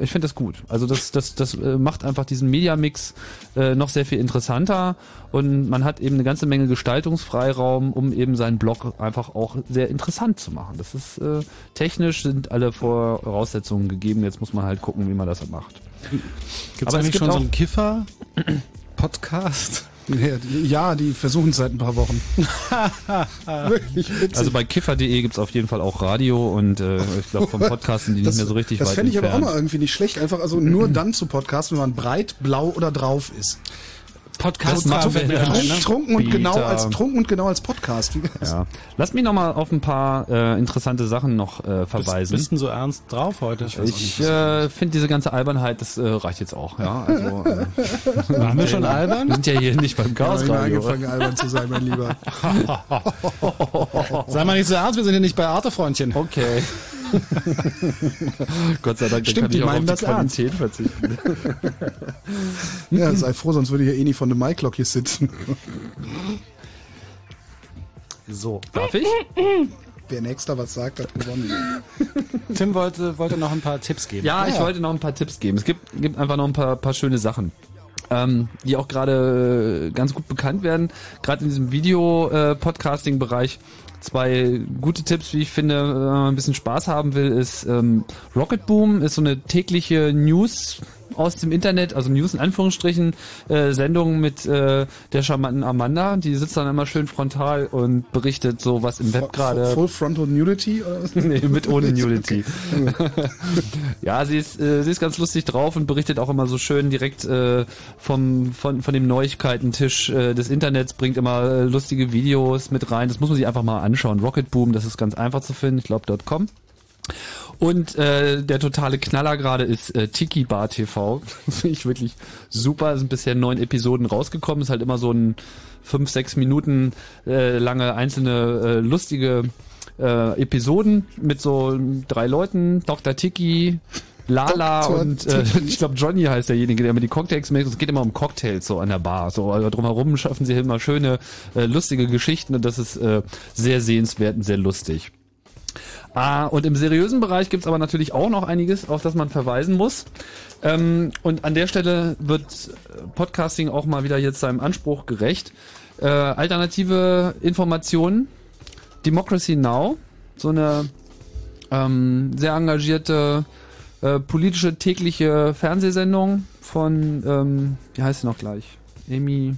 ich finde das gut. Also das, das, das äh, macht einfach diesen Media-Mix äh, noch sehr viel interessanter und man hat eben eine ganze Menge Gestaltungsfreiraum, um eben seinen Blog einfach auch sehr interessant zu machen. Das ist äh, technisch sind alle Voraussetzungen gegeben. Jetzt muss man halt gucken, wie man das macht. Gibt's Aber es eigentlich gibt schon so einen Kiffer-Podcast? Ja, die- Ja, die versuchen es seit ein paar Wochen. [LAUGHS] Also bei kiffer.de gibt's auf jeden Fall auch Radio und äh, ich glaube vom Podcasten die nicht mehr so richtig Das fände ich aber auch entfernt. mal irgendwie nicht schlecht. Einfach also nur dann zu podcasten, wenn man breit, blau oder drauf ist. Podcast Also, machen wir trunken, ja, trunken, ne? trunken und genau Beta. als trunken und genau als Podcast. [LAUGHS] Ja. Lass mich noch mal auf ein paar äh, interessante Sachen noch äh, verweisen. Bist du so ernst drauf heute? Ich, Ich äh, finde diese ganze Albernheit, das äh, reicht jetzt auch. Ja, also, äh, [LAUGHS] Waren wir schon albern? Wir sind ja hier nicht beim Ja, ich mal Chaos-Radio. angefangen, albern zu sein, mein Lieber. [LAUGHS] Sei mal nicht so ernst, wir sind ja nicht bei Arte, Freundchen. Okay. [LAUGHS] Gott sei Dank, dann Stimmt, kann die ich auch auf meinen die das ernst. Qualität verzichten. [LAUGHS] Ja, sei froh, sonst würde hier eh nicht von dem Mike-Lock hier sitzen. [LAUGHS] So. Darf ich? Wer nächster was sagt, hat gewonnen. Tim wollte, wollte noch ein paar Tipps geben. Ja, ich wollte noch ein paar Tipps geben. Es gibt, gibt einfach noch ein paar, paar schöne Sachen. Ähm, die auch gerade äh, ganz gut bekannt werden. Gerade in diesem Video-Podcasting-Bereich. Zwei gute Tipps, wie ich finde, wenn man ein bisschen Spaß haben will, ist ähm, Rocket Boom, ist so eine tägliche News aus dem Internet, also News in Anführungsstrichen, äh, Sendung mit äh, der charmanten Amanda. Die sitzt dann immer schön frontal und berichtet so, was im Web gerade Full Frontal Nudity oder was? [LAUGHS] nee, mit ohne Nudity. [LAUGHS] ja, sie ist, äh, sie ist ganz lustig drauf und berichtet auch immer so schön direkt äh, vom, von, von dem Neuigkeitentisch äh, des Internets, bringt immer äh, lustige Videos mit rein. Das muss man sich einfach mal anschauen. Rocket Boom, das ist ganz einfach zu finden. Ich glaube, .com. Und äh, der totale Knaller gerade ist äh, Tiki Bar TV. [LAUGHS] Finde ich wirklich super. Es sind bisher neun Episoden rausgekommen. Ist halt immer so ein fünf, sechs Minuten äh, lange einzelne äh, lustige äh, Episoden mit so drei Leuten. Dr. Tiki, Lala Dr. und äh, [LAUGHS] ich glaube Johnny heißt derjenige, der mit die Cocktails macht. Es geht immer um Cocktails so an der Bar. So also drumherum schaffen sie immer schöne, äh, lustige Geschichten und das ist äh, sehr sehenswert und sehr lustig. Ah, und im seriösen Bereich gibt's aber natürlich auch noch einiges, auf das man verweisen muss. Ähm, und an der Stelle wird äh, Podcasting auch mal wieder jetzt seinem Anspruch gerecht. Äh, alternative Informationen, Democracy Now, so eine ähm, sehr engagierte äh, politische tägliche Fernsehsendung von, ähm, wie heißt sie noch gleich? Amy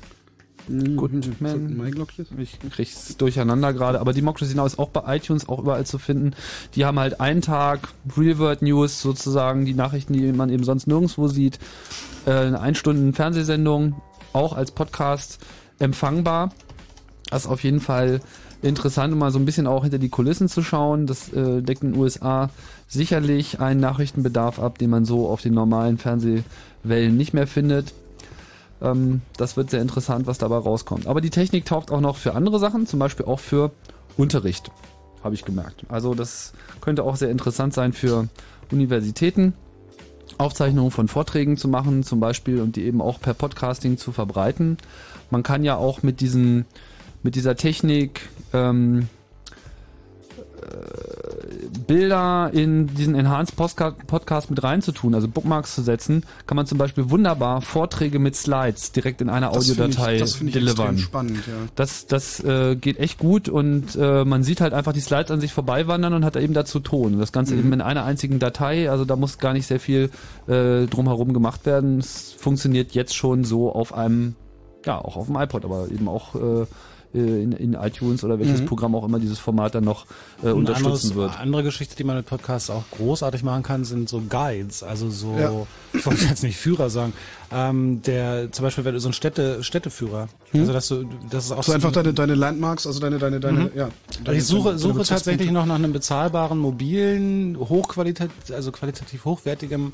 Mike-Lock hier? Ich krieg's durcheinander gerade, aber Democracy Now ist auch bei iTunes auch überall zu finden. Die haben halt einen Tag Real World News sozusagen, die Nachrichten, die man eben sonst nirgendwo sieht. Äh, eine ein Stunden Fernsehsendung, auch als Podcast empfangbar. Das ist auf jeden Fall interessant, um mal so ein bisschen auch hinter die Kulissen zu schauen. Das äh, deckt in den USA sicherlich einen Nachrichtenbedarf ab, den man so auf den normalen Fernsehwellen nicht mehr findet. Ähm, das wird sehr interessant, was dabei rauskommt. Aber die Technik taugt auch noch für andere Sachen, zum Beispiel auch für Unterricht, habe ich gemerkt. Also das könnte auch sehr interessant sein für Universitäten, Aufzeichnungen von Vorträgen zu machen zum Beispiel und die eben auch per Podcasting zu verbreiten. Man kann ja auch mit diesen mit dieser Technik ähm, äh, Bilder in diesen Enhanced Podcast mit reinzutun, also Bookmarks zu setzen, kann man zum Beispiel wunderbar Vorträge mit Slides direkt in einer Das ich- Audiodatei das finde ich delivern. extrem spannend, ja. Das, das äh, geht echt gut und äh, man sieht halt einfach die Slides an sich vorbeiwandern und hat da eben dazu Ton. Das Ganze Mhm. eben in einer einzigen Datei, also da muss gar nicht sehr viel äh, drumherum gemacht werden. Es funktioniert jetzt schon so auf einem, ja, auch auf dem iPod, aber eben auch äh, äh, in, in iTunes oder welches Mhm. Programm auch immer dieses Format dann noch äh, unterstützen anderes, wird. Andere Geschichte, die man mit Podcasts auch großartig machen kann, sind so Guides, also so, Ja. ich wollte jetzt nicht Führer sagen, ähm, der zum Beispiel du so ein Städte, Städteführer, Hm? also dass du, das ist auch So einfach deine, deine Landmarks, also deine, deine, deine, Mhm. ja. Also Deine, ich suche, deine suche tatsächlich noch nach einem bezahlbaren, mobilen, hochqualitativ, also qualitativ hochwertigem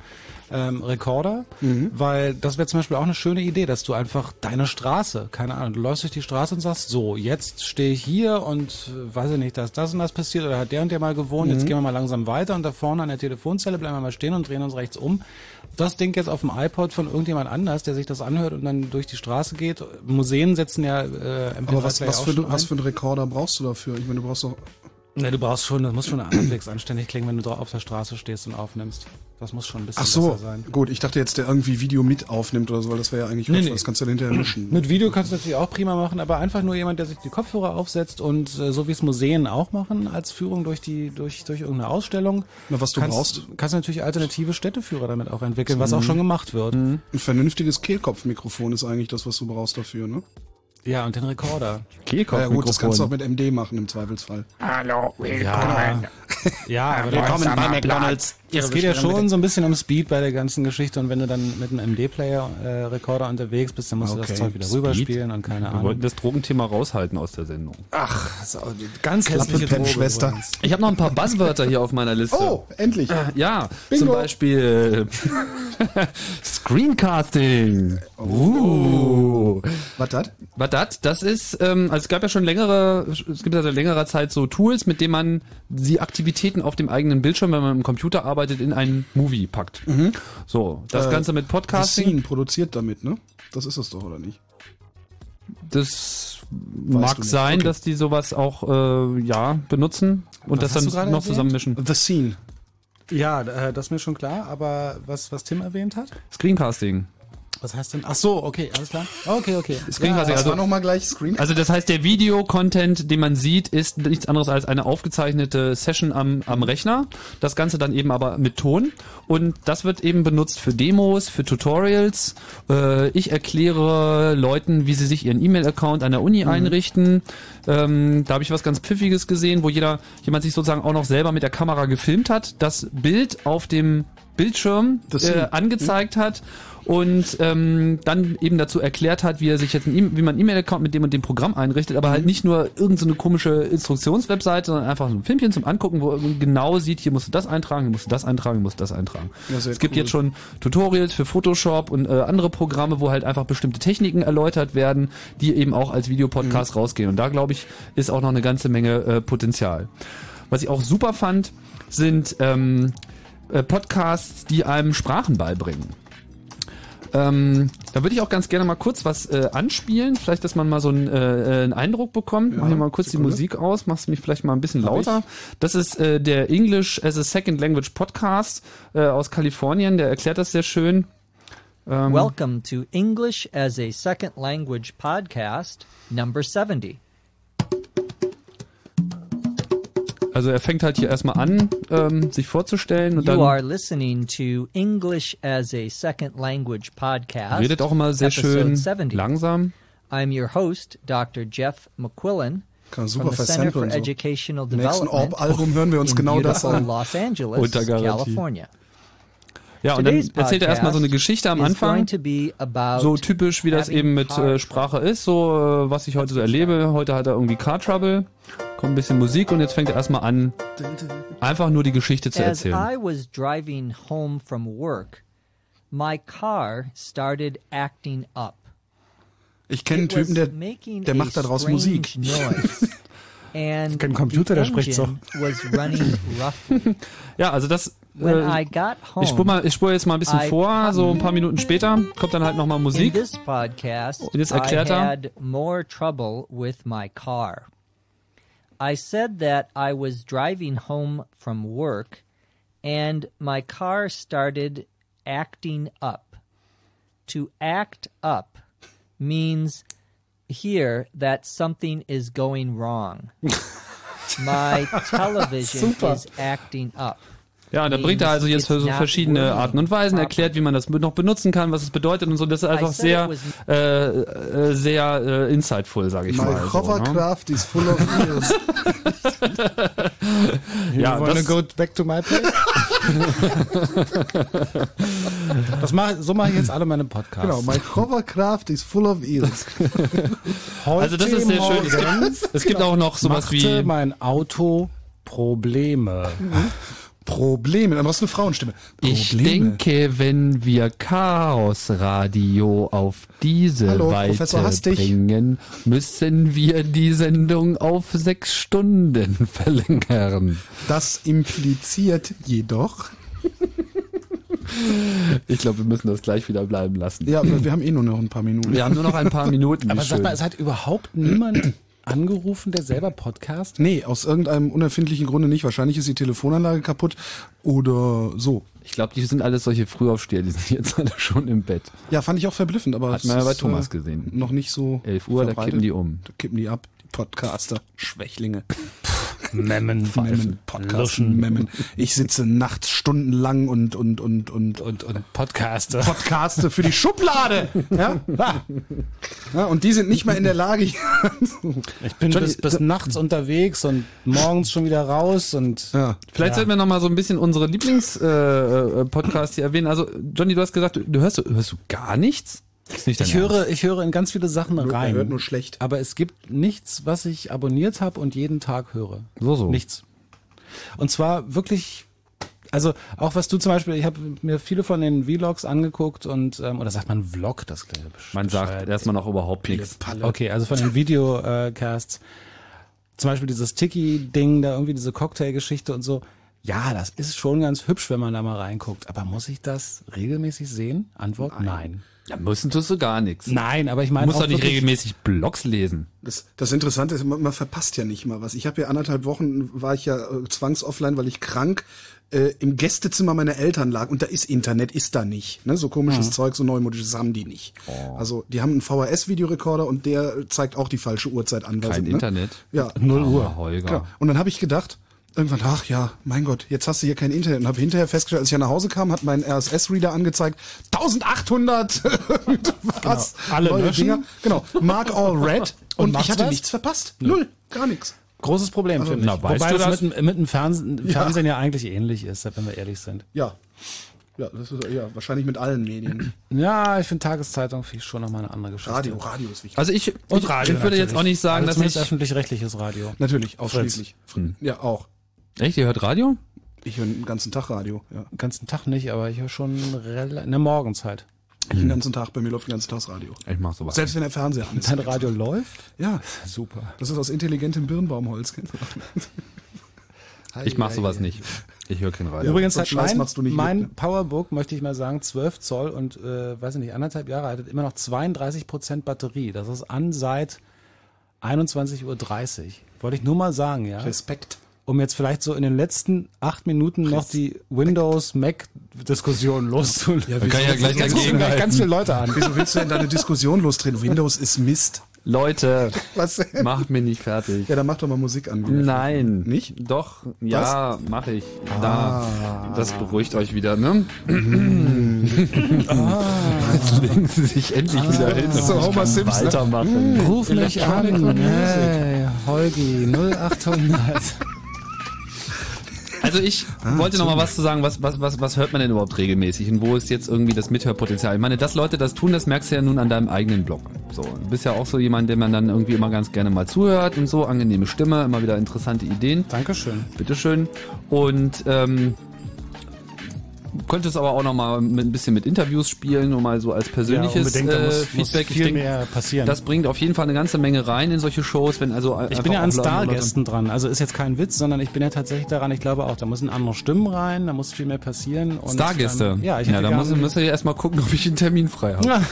ähm, Rekorder, Mhm. weil das wäre zum Beispiel auch eine schöne Idee, dass du einfach deine Straße, keine Ahnung, du läufst durch die Straße und sagst, so, jetzt stehe ich hier und äh, weiß ich nicht, dass das und das passiert oder hat der und der mal gewohnt, jetzt Mhm. gehen wir mal langsam weiter und da vorne an der Telefonzelle bleiben wir mal stehen und drehen uns rechts um. Das Ding jetzt auf dem iPod von irgendjemand anders, der sich das anhört und dann durch die Straße geht. Museen setzen ja äh, MP3 Aber was, was, für, was ein. für einen Rekorder brauchst du dafür? Ich meine, du brauchst doch. Ne, du brauchst schon, das muss schon halbwegs anständig klingen, wenn du drauf auf der Straße stehst und aufnimmst. Das muss schon ein bisschen Ach so, sein. gut. Ich dachte jetzt, der irgendwie Video mit aufnimmt oder so, weil das wäre ja eigentlich Nee, nee. das kannst du dann hinterher mischen. Mit Video kannst du natürlich auch prima machen, aber einfach nur jemand, der sich die Kopfhörer aufsetzt und äh, so wie es Museen auch machen, als Führung durch die durch durch irgendeine Ausstellung. Na, was du kannst, brauchst? Kannst du natürlich alternative Städteführer damit auch entwickeln, was auch Mhm. schon gemacht wird. Ein vernünftiges Kehlkopfmikrofon ist eigentlich das, was du brauchst dafür, ne? Ja, und den Rekorder. Ja, gut, das kannst du auch mit MD machen im Zweifelsfall. Hallo, Ja, ja aber Willkommen bei McDonald's. Es geht ja schon so ein bisschen um Speed bei der ganzen Geschichte und wenn du dann mit einem MD-Player-Rekorder unterwegs bist, dann musst du Okay. das Zeug wieder Speed? rüberspielen und keine Wir Ahnung. wollten das Drogenthema raushalten aus der Sendung. Ach, so, ganz hässliche Droge Schwester. Ich habe noch ein paar Buzzwörter hier auf meiner Liste. Oh, endlich. Ja, Bingo. zum Beispiel [LAUGHS] Screencasting. Uh. Was das? Was das? Das ist, ähm, also es gab ja schon längere, es gibt ja seit längerer Zeit so Tools, mit denen man die Aktivitäten auf dem eigenen Bildschirm, wenn man im Computer arbeitet, in einen Movie packt. So, das Äh, Ganze mit The Podcasting. Scene produziert damit, ne? Das ist es doch, oder nicht? Das du mag sein, Okay. dass die sowas auch äh, ja benutzen und Was das dann noch erwähnt? zusammenmischen. The Scene. Ja, äh, das ist mir schon klar, aber was, was Tim erwähnt hat? Screencasting. Was heißt denn? Ach so, okay, alles klar. Okay, okay. Screencasting, Was also war nochmal gleich Screen? Also das heißt, der Videocontent, den man sieht, ist nichts anderes als eine aufgezeichnete Session am, am Rechner. Das Ganze dann eben aber mit Ton. Und das wird eben benutzt für Demos, für Tutorials. Äh, ich erkläre Leuten, wie sie sich ihren E-Mail-Account an der Uni einrichten. Ähm, da habe ich was ganz Pfiffiges gesehen, wo jeder, jemand sich sozusagen auch noch selber mit der Kamera gefilmt hat, das Bild auf dem Bildschirm Das äh, angezeigt hat und ähm, dann eben dazu erklärt hat, wie er sich jetzt ein e wie man E-Mail-Account mit dem und dem Programm einrichtet, aber halt nicht nur irgendeine so eine komische Instruktionswebseite, sondern einfach so ein Filmchen zum Angucken, wo man genau sieht, hier musst du das eintragen, hier musst du das eintragen, hier musst du das eintragen. Sehr es gibt cool. jetzt schon Tutorials für Photoshop und äh, andere Programme, wo halt einfach bestimmte Techniken erläutert werden, die eben auch als Videopodcast rausgehen. Und da glaube ich, ist auch noch eine ganze Menge äh, Potenzial. Was ich auch super fand, sind ähm, äh, Podcasts, die einem Sprachen beibringen. Ähm, da würde ich auch ganz gerne mal kurz was äh, anspielen, vielleicht, dass man mal so einen, äh, einen Eindruck bekommt. Mach ich mal kurz Sekunde. die Musik aus, machst mich vielleicht mal ein bisschen lauter. Das ist äh, der English as a Second Language Podcast äh, aus Kalifornien, der erklärt das sehr schön. Ähm, Welcome to English as a Second Language Podcast, number 70. also er fängt halt hier erstmal an, ähm, sich vorzustellen und You are dann listening to English as a Second Language Podcast. redet auch immer sehr schön 70. langsam. I'm your host, Dr. Jeff McQuillan. Kann from super the Center for versampeln. So. Educational Im nächsten Development Orb-Album hören wir uns in genau das an. Los Angeles, Unter. California. Ja, und dann erzählt er erstmal so eine Geschichte am Anfang. So typisch, wie das eben mit äh, Sprache ist, so äh, was ich heute so erlebe. Heute hat er irgendwie Car Trouble, kommt ein bisschen Musik und jetzt fängt er erstmal an, einfach nur die Geschichte zu As erzählen. I was driving home from work, my car started acting up. Ich kenne einen Typen, der, der macht daraus Musik. [LAUGHS] Ich kenn einen Computer, der spricht so. [LAUGHS] Ja, also das. When äh, I got home, ich spule mal, ich spule jetzt mal ein bisschen vor, so ein paar Minuten später kommt dann halt nochmal Musik. this podcast, Und jetzt I erklärt er- I said that I was driving home from work and my car started acting up. To act up means here that something is going wrong. [LAUGHS] My television Super. is acting up. Ja, und da bringt er also jetzt so verschiedene Arten und Weisen, erklärt, wie man das noch benutzen kann, was es bedeutet und so. Das ist einfach sehr, äh, äh, sehr äh, insightful, sage ich My mal. so, ne? hovercraft is full of eels. [LAUGHS] Ja, you wanna das- go back to my place? [LAUGHS] das mach, so mache ich jetzt alle meine Podcasts. Genau, my hovercraft is full of eels. [LAUGHS] Also das ist sehr schön. Es gibt, es gibt auch noch sowas Machte wie mein Auto Probleme. Probleme, dann hast du eine Frauenstimme. Ich Probleme. denke, wenn wir Chaos Radio auf diese Hallo, Weite bringen, müssen wir die Sendung auf sechs Stunden [LAUGHS] verlängern. Das impliziert jedoch, Ich glaube, wir müssen das gleich wieder bleiben lassen. ja, aber wir haben eh nur noch ein paar Minuten. Wir haben nur noch ein paar [LAUGHS] Minuten. Aber sag schön. mal, es hat überhaupt niemand angerufen, der selber Podcast? Nee, aus irgendeinem unerfindlichen Grunde nicht. Wahrscheinlich ist die Telefonanlage kaputt oder so. Ich glaube, die sind alles solche Frühaufsteher, die sind [LAUGHS] jetzt alle schon im Bett. Ja, fand ich auch verblüffend, aber Hat es man ja bei ist, Thomas äh, gesehen. Noch nicht so 11 Uhr, da verbreitet. kippen die um. Da kippen die ab, die Podcaster, Schwächlinge. [LAUGHS] Memmen, Memmen, Podcast, Memmen. Ich sitze nachts stundenlang und und und und und, und Podcaster. Podcaste für die Schublade. Ja? ja, und die sind nicht mal in der Lage. Ich bin bis, bis nachts unterwegs und morgens schon wieder raus und ja. Vielleicht Ja. sollten wir noch mal so ein bisschen unsere Lieblings-Podcasts hier erwähnen. Also, Johnny, du hast gesagt, du, du hörst, hörst du gar nichts? Ich höre, ich höre in ganz viele Sachen Nur- er rein. hört nur schlecht. Aber es gibt nichts, was ich abonniert habe und jeden Tag höre. So, so. Nichts. Und zwar wirklich, also auch was du zum Beispiel, ich habe mir viele von den Vlogs angeguckt und, ähm, oder sagt man Vlog, das klingt Man sagt erstmal noch überhaupt nichts. Okay, also von den Videocasts. Zum Beispiel dieses Tiki-Ding, da irgendwie diese Cocktail-Geschichte und so. Ja, das ist schon ganz hübsch, wenn man da mal reinguckt. Aber muss ich das regelmäßig sehen? Antwort nein. Ja, müssen tust du gar nichts. Nein, aber ich Du meine musst auch doch nicht regelmäßig Blogs lesen. Das, das Interessante ist, man, man verpasst ja nicht mal was. Ich habe ja anderthalb Wochen, war ich ja äh, zwangsoffline, weil ich krank äh, im Gästezimmer meiner Eltern lag. Und da ist Internet, ist da nicht. Ne? So komisches Mhm. Zeug, so neumodisches haben die nicht. Oh. Also die haben einen VHS-Videorekorder und der zeigt auch die falsche Uhrzeit an. weil Kein sie, ne? Internet. Ja. Null Uhr. Holger. Genau. Und dann habe ich gedacht, irgendwann, ach ja, mein Gott, jetzt hast du hier kein Internet. Und habe hinterher festgestellt, als ich ja nach Hause kam, hat mein RSS-Reader angezeigt, 1800 [LAUGHS] was. Genau. Alle neue löschen. Dinger. Genau, Mark All Red. [LAUGHS] Und Und, ich hatte was? nichts verpasst. Null, gar nichts. Großes Problem, Also, finde ich. na, weißt Wobei du das das? mit, dem- mit dem Fernsehen, Fernsehen ja. eigentlich ähnlich ist, wenn wir ehrlich sind. Ja. Ja, das ist ja wahrscheinlich mit allen Medien. [CLEARS THROAT] Ja, ich finde Tageszeitung ich schon nochmal eine andere Geschichte. Radio, Radio ist wichtig. Also ich, Und ich, Radio ich würde jetzt natürlich. auch nicht sagen, also dass ich... öffentlich-rechtliches Radio. Natürlich, ausschließlich. Hm. Ja, auch. Echt, ihr hört Radio? Ich höre den ganzen Tag Radio. Ja. Den ganzen Tag nicht, aber ich höre schon der Morgenzeit. Ich den ganzen Tag, bei mir läuft den ganzen Tag das Radio. Ich mach sowas. Selbst wenn der Fernseher an ist. Dein Radio läuft? Ja, Super. das ist aus intelligentem Birnbaumholz. Kennst du das? Ich mach sowas nicht. Ich höre kein Radio. Übrigens hat mein, machst du nicht mein mit, ne? Powerbook, möchte ich mal sagen, 12 Zoll und, äh, weiß ich nicht, anderthalb Jahre alt, hat immer noch 32 Prozent Batterie. Das ist an seit 21.30 Uhr. Wollte ich nur mal sagen, ja. Respekt. Um jetzt vielleicht so in den letzten acht Minuten noch die Windows-Mac-Diskussion loszulösen. Ja, Man kann ja gleich dagegen gleich ganz viele Leute an. Wieso willst du denn da eine Diskussion lostreten? Windows ist Mist. Leute, Was denn? macht mir nicht fertig. Ja, dann mach doch mal Musik an. Nein. Nicht? Doch, ja, mache ich. Da. Das beruhigt euch wieder, ne? [LAUGHS] Jetzt legen sie sich endlich wieder hin. So Homer Simpson? Weitermachen. Ruf mich an. Hey, Holgi, 0800. Also ich wollte noch mal was zu sagen, was, was, was, was hört man denn überhaupt regelmäßig und wo ist jetzt irgendwie das Mithörpotenzial? Ich meine, dass Leute das tun, das merkst du ja nun an deinem eigenen Blog. So, du bist ja auch so jemand, der man dann irgendwie immer ganz gerne mal zuhört und so, angenehme Stimme, immer wieder interessante Ideen. Dankeschön. Bitteschön. Und ähm, könntest aber auch noch mal mit, ein bisschen mit Interviews spielen, nur mal so als persönliches da äh, muss- muss Feedback. viel mehr passieren. Das bringt auf jeden Fall eine ganze Menge rein in solche Shows, wenn also Ich bin ja an Stargästen dran. Also ist jetzt kein Witz, sondern ich bin ja tatsächlich daran, ich glaube auch, da müssen andere Stimmen rein, da muss viel mehr passieren. Und, Stargäste. Ähm, ja, ich ja da muss, müsst ihr erstmal gucken, ob ich einen Termin frei habe.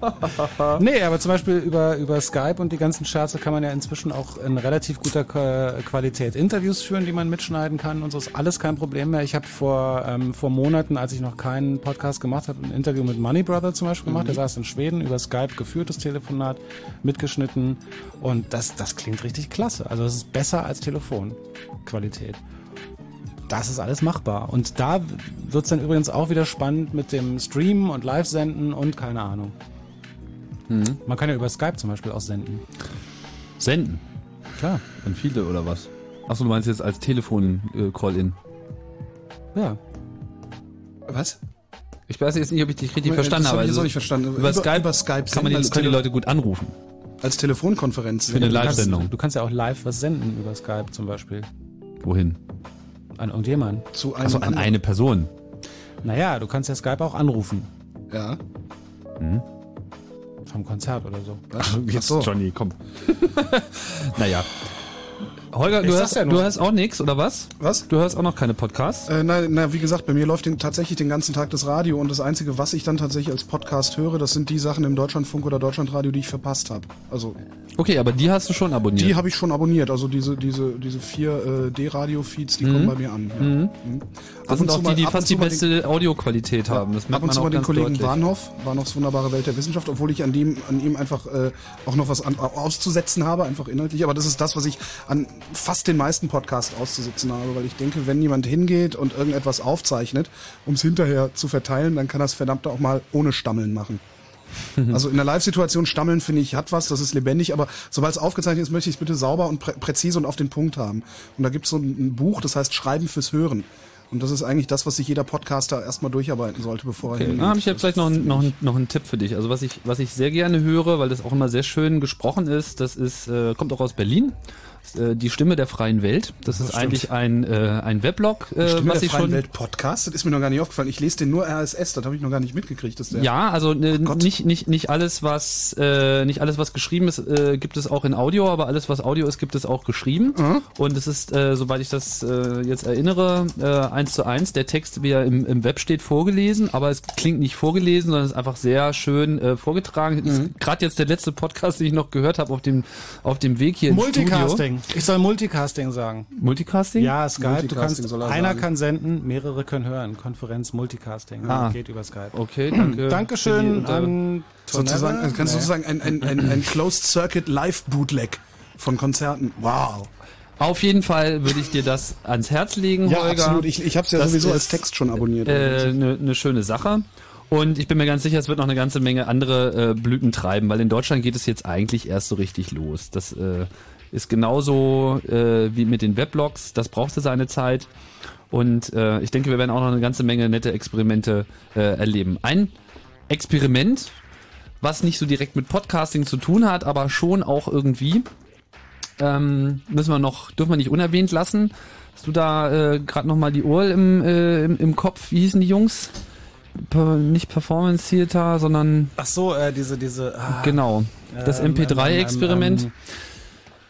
[LAUGHS] Nee, aber zum Beispiel über, über Skype und die ganzen Scherze kann man ja inzwischen auch in relativ guter Qua- Qualität Interviews führen, die man mitschneiden kann und so ist alles kein Problem mehr. Ich habe vor, ähm, vor Monaten, als ich noch keinen Podcast gemacht habe, ein Interview mit Money Brother zum Beispiel gemacht. Der saß in Schweden, über Skype geführtes Telefonat, mitgeschnitten und das, das klingt richtig klasse. Also das ist besser als Telefonqualität. Das ist alles machbar. Und da wird's dann übrigens auch wieder spannend mit dem Streamen und Live-Senden und keine Ahnung. Mhm. Man kann ja über Skype zum Beispiel auch senden. Senden? Klar. An viele oder was? Achso, du meinst jetzt als Telefon-Call-In. Ja. Was? Ich weiß jetzt nicht, ob ich dich richtig Das verstanden hab habe. ich jetzt Also nicht verstanden. Über, Skype, über Skype kann man die, können die Leute gut anrufen. Als Telefonkonferenz. Für eine Live-Sendung. Du kannst ja auch live was senden über Skype zum Beispiel. Wohin? An irgendjemanden. Zu einem Also an anderen- eine Person. Naja, du kannst ja Skype auch anrufen. Ja. Hm? Vom Konzert oder so. [LAUGHS] Jetzt, Johnny, komm. [LAUGHS] naja. Holger, du hast, ja du hast auch nichts, oder was? Was? Du hörst auch noch keine Podcasts? Äh, na, na, wie gesagt, bei mir läuft den, tatsächlich den ganzen Tag das Radio und das Einzige, was ich dann tatsächlich als Podcast höre, das sind die Sachen im Deutschlandfunk oder Deutschlandradio, die ich verpasst habe. Also Okay, aber die hast du schon abonniert. die habe ich schon abonniert. Also diese diese diese vier äh, D-Radio-Feeds, die Mhm. kommen bei mir an. Ja. Mhm. Mhm. Das sind auch die, die fast die beste Audioqualität haben. Das ab merkt und man zu mal den Kollegen deutlich. Warnhoff, Warnhoffs wunderbare Welt der Wissenschaft, obwohl ich an dem an ihm einfach äh, auch noch was an, auszusetzen habe, einfach inhaltlich. Aber das ist das, was ich an fast den meisten Podcasts auszusetzen habe, weil ich denke, wenn jemand hingeht und irgendetwas aufzeichnet, um es hinterher zu verteilen, dann kann das verdammt auch mal ohne Stammeln machen. Also in der Live-Situation stammeln, finde ich, hat was, das ist lebendig, aber sobald es aufgezeichnet ist, möchte ich es bitte sauber und prä präzise und auf den Punkt haben. Und da gibt es so ein, Buch, das heißt Schreiben fürs Hören. Und das ist eigentlich das, was sich jeder Podcaster erstmal durcharbeiten sollte, bevor er Okay, hingeht. da habe ich jetzt vielleicht noch, einen- noch, noch einen Tipp für dich. Also was ich, was ich sehr gerne höre, weil das auch immer sehr schön gesprochen ist, das ist, äh, kommt auch aus Berlin. Äh, die Stimme der freien Welt. Das, ist stimmt. eigentlich ein, äh, ein Weblog, Die äh, Stimme was der ich freien schon. Welt Podcast, das ist mir noch gar nicht aufgefallen. Ich lese den nur RSS, das habe ich noch gar nicht mitgekriegt. Dass der Ja, also äh, nicht nicht nicht alles was äh, nicht alles was geschrieben ist äh, gibt es auch in Audio, aber alles was Audio ist gibt es auch geschrieben und es ist äh, soweit ich das äh, jetzt erinnere äh, eins zu eins der Text wie er im, im Web steht vorgelesen, aber es klingt nicht vorgelesen, sondern es ist einfach sehr schön äh, vorgetragen. Mhm. Gerade jetzt der letzte Podcast, den ich noch gehört habe auf dem auf dem Weg hier ins Multicasting. Ich soll Multicasting sagen. Multicasting? Ja, Skype. Du Multicasting kannst, soll er einer sagen. kann senden, mehrere können hören. Konferenz Multicasting. Ah. Geht über Skype. Okay, danke. Dankeschön Für die- an sozusagen, kannst du Nee. sozusagen ein, ein, ein, ein Closed Circuit Live Bootleg von Konzerten. Wow. Auf jeden Fall würde ich dir das ans Herz legen, Ja, Holger. absolut. Ich, ich habe es ja Das sowieso ist, als Text schon abonniert. Eine ne, ne schöne Sache. Und ich bin mir ganz sicher, es wird noch eine ganze Menge andere äh, Blüten treiben, weil in Deutschland geht es jetzt eigentlich erst so richtig los. Das äh, ist genauso äh, wie mit den Weblogs, das brauchte seine Zeit. Und äh, ich denke, wir werden auch noch eine ganze Menge nette Experimente äh, erleben. Ein Experiment, was nicht so direkt mit Podcasting zu tun hat, aber schon auch irgendwie, ähm, müssen wir noch, dürfen wir nicht unerwähnt lassen. Hast du da äh, gerade noch mal die Uhr im, äh, im, im Kopf? Wie hießen die Jungs? Per, nicht Performance Theater, sondern Ach so, äh, diese, diese. Ah, genau das ähm, MP3-Experiment. ähm, ähm,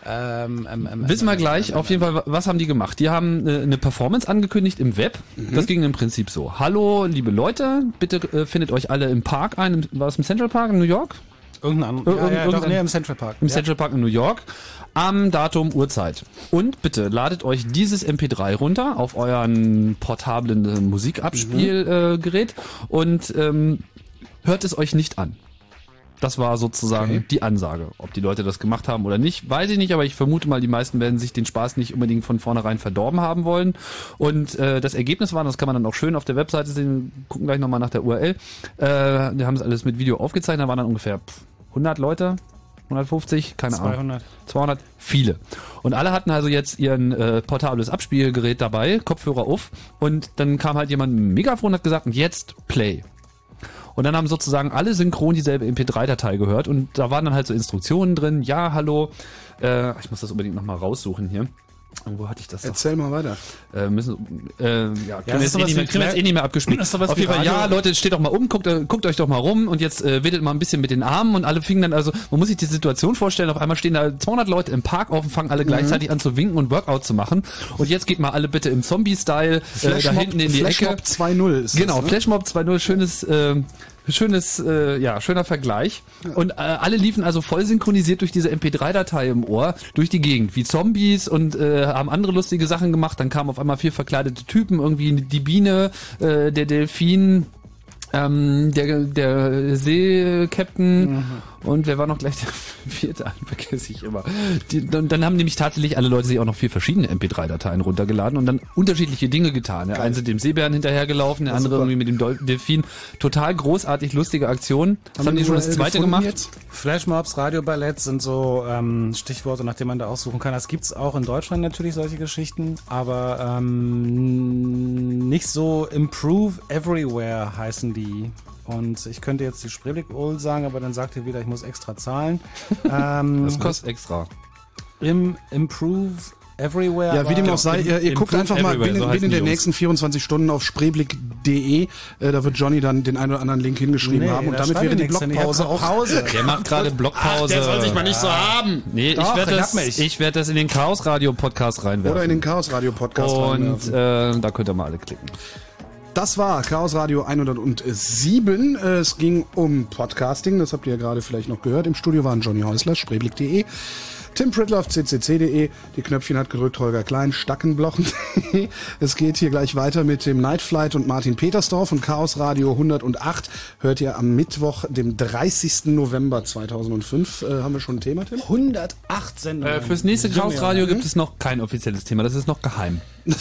ähm, ähm, Wissen wir ähm, gleich. ähm, Auf jeden Fall, was haben die gemacht? Die haben äh, eine Performance angekündigt im Web. Mhm. Das ging im Prinzip so. Hallo, liebe Leute, bitte äh, findet euch alle im Park ein. War es im Central Park in New York? Irgendein. Ir- Ja, ja, irgendein- doch, nee, im Central Park. Im Ja. Central Park in New York. Am Datum, Uhrzeit. Und bitte ladet euch dieses MP3 runter auf euren portablen äh, Musikabspielgerät und ähm, hört es euch nicht an. Das war sozusagen Okay. die Ansage. Ob die Leute das gemacht haben oder nicht, weiß ich nicht, aber ich vermute mal, die meisten werden sich den Spaß nicht unbedingt von vornherein verdorben haben wollen. Und äh, das Ergebnis war, das kann man dann auch schön auf der Webseite sehen, gucken gleich nochmal nach der URL. Äh, die haben es alles mit Video aufgezeichnet, da waren dann ungefähr pff, 100 Leute, 150, keine Ahnung. 200. 200, viele. Und alle hatten also jetzt ihren äh, portables Abspielgerät dabei, Kopfhörer auf und dann kam halt jemand mit dem Megafon und hat gesagt, und jetzt Play. Und dann haben sozusagen alle synchron dieselbe MP3-Datei gehört und da waren dann halt so Instruktionen drin, ja, hallo, äh, ich muss das unbedingt nochmal raussuchen hier. Wo hatte ich das? doch? Erzähl mal weiter. Äh, müssen, äh, ja, ist jetzt, eh nicht mehr, kriegen wir jetzt eh nicht mehr abgespielt. Auf jeden Fall, ja, Leute, steht doch mal um, guckt, äh, guckt euch doch mal rum und jetzt äh, wedelt mal ein bisschen mit den Armen und alle fingen dann, also man muss sich die Situation vorstellen, auf einmal stehen da 200 Leute im Park auf und fangen alle gleichzeitig an zu winken und Workout zu machen und jetzt geht mal alle bitte im Zombie-Style äh, da Flashmob, hinten in die Flashmob Ecke. 2.0 ist Genau, das, ne? Flashmob 2.0, schönes, äh, schönes, äh, ja, schöner Vergleich. Und äh, alle liefen also voll synchronisiert durch diese MP3-Datei im Ohr durch die Gegend, wie Zombies und äh, haben andere lustige Sachen gemacht. Dann kamen auf einmal vier verkleidete Typen, irgendwie die Biene, äh, der Delfin, ähm, der, der See-Captain Und wer war noch gleich der [LAUGHS] vierte? [LAUGHS] Vergesse ich immer. Die, dann, dann haben nämlich tatsächlich alle Leute sich auch noch vier verschiedene MP3-Dateien runtergeladen und dann unterschiedliche Dinge getan. Der eine sind dem Seebären hinterhergelaufen, der andere irgendwie mit dem Dol Delfin. Total großartig lustige Aktion. Das haben die schon das zweite gemacht. jetzt? Flashmobs, Radioballett sind so ähm, Stichworte, nach denen man da aussuchen kann. Das gibt's auch in Deutschland natürlich, solche Geschichten, aber ähm, nicht so Improve Everywhere heißen die. Und ich könnte jetzt die Spreeblick Old sagen, aber dann sagt ihr wieder, ich muss extra zahlen. [LAUGHS] ähm, Das kostet extra. Im Improve Everywhere. Ja, wie dem auch sei, ihr, ihr guckt einfach mal binnen, so binnen den Jungs. nächsten 24 Stunden auf spreeblick.de. Äh, da wird Johnny dann den einen oder anderen Link hingeschrieben Nee, haben und da damit wäre ihr die Blockpause auch. Pause. [LAUGHS] Der macht gerade Blockpause. Ach, der soll sich mal nicht so haben. Nee, Doch, ich werde das, ich werd das in den Chaos Radio Podcast reinwerfen. Oder in den Chaos Radio Podcast Und reinwerfen. äh, da könnt ihr mal alle klicken. Das war Chaos Radio 107. Äh, Es ging um Podcasting, das habt ihr ja gerade vielleicht noch gehört. Im Studio waren Johnny Häusler, spreeblick.de, Tim Pritloff, ccc.de, die Knöpfchen hat gedrückt Holger Klein, Stackenblochen.de. [LAUGHS] Es geht hier gleich weiter mit dem Night Flight und Martin Petersdorf und Chaos Radio 108 hört ihr am Mittwoch, dem 30. November 2005. Äh, haben wir schon ein Thema, Tim? 108 Sendungen. Äh, fürs nächste Chaos Radio ja. gibt es noch kein offizielles Thema. Das ist noch geheim. [LAUGHS]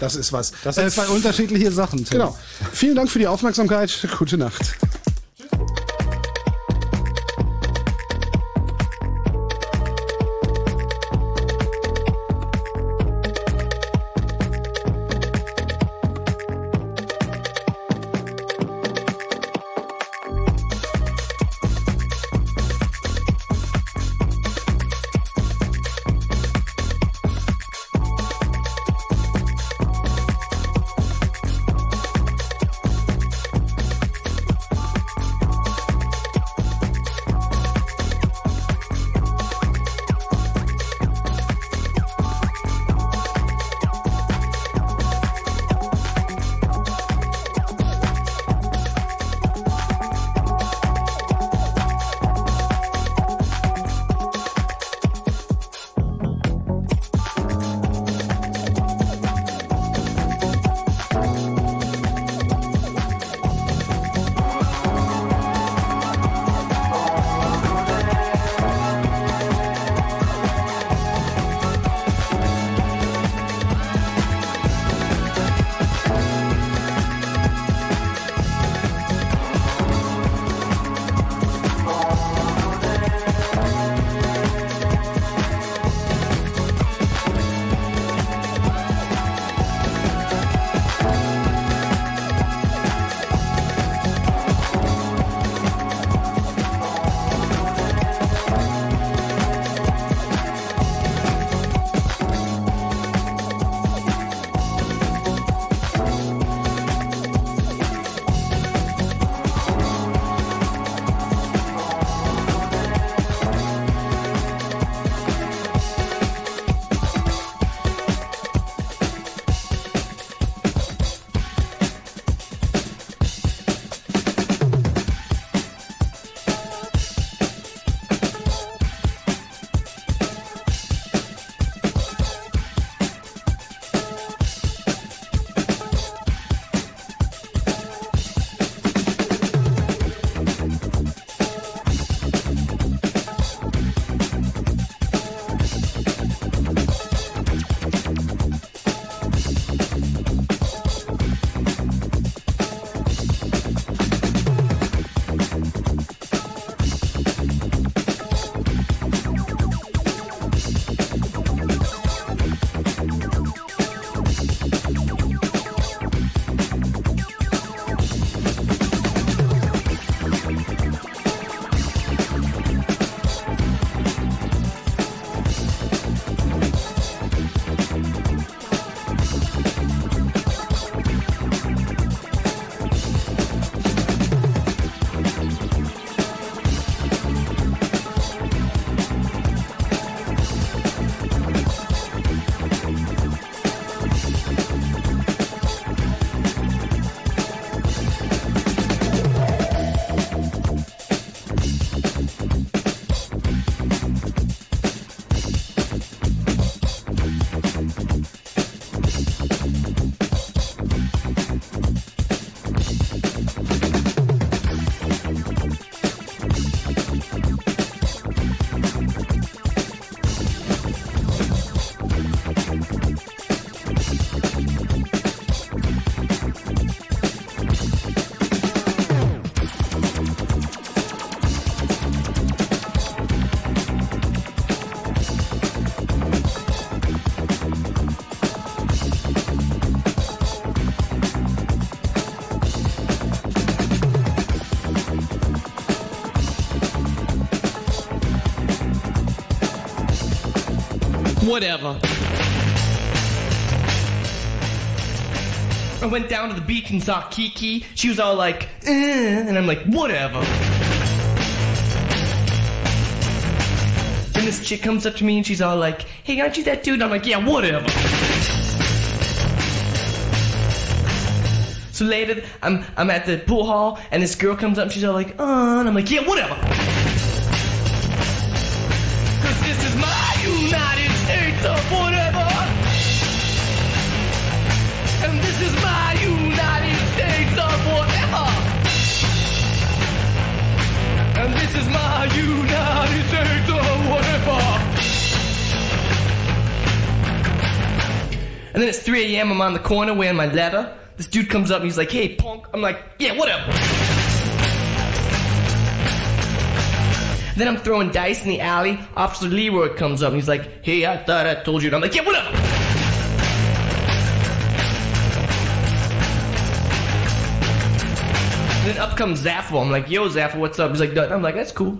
Das ist was. Das sind zwei unterschiedliche Sachen. Tim. Genau. Vielen Dank für die Aufmerksamkeit. Gute Nacht. Whatever. I went down to the beach and saw Kiki. She was all like, eh, and I'm like, whatever. Then this chick comes up to me and she's all like, hey, aren't you that dude? And I'm like, yeah, whatever. So later, I'm I'm at the pool hall, and this girl comes up and she's all like, uh, and I'm like, yeah, whatever. a.m. I'm on the corner wearing my leather. This dude comes up and he's like, hey, punk. I'm like, yeah, whatever. Then I'm throwing dice in the alley. Officer Leroy comes up and he's like, hey, I thought I told you. And I'm like, yeah, whatever. then up comes Zaffo. I'm like, yo, Zaffo, what's up? He's like, "Nothing." I'm like, that's cool.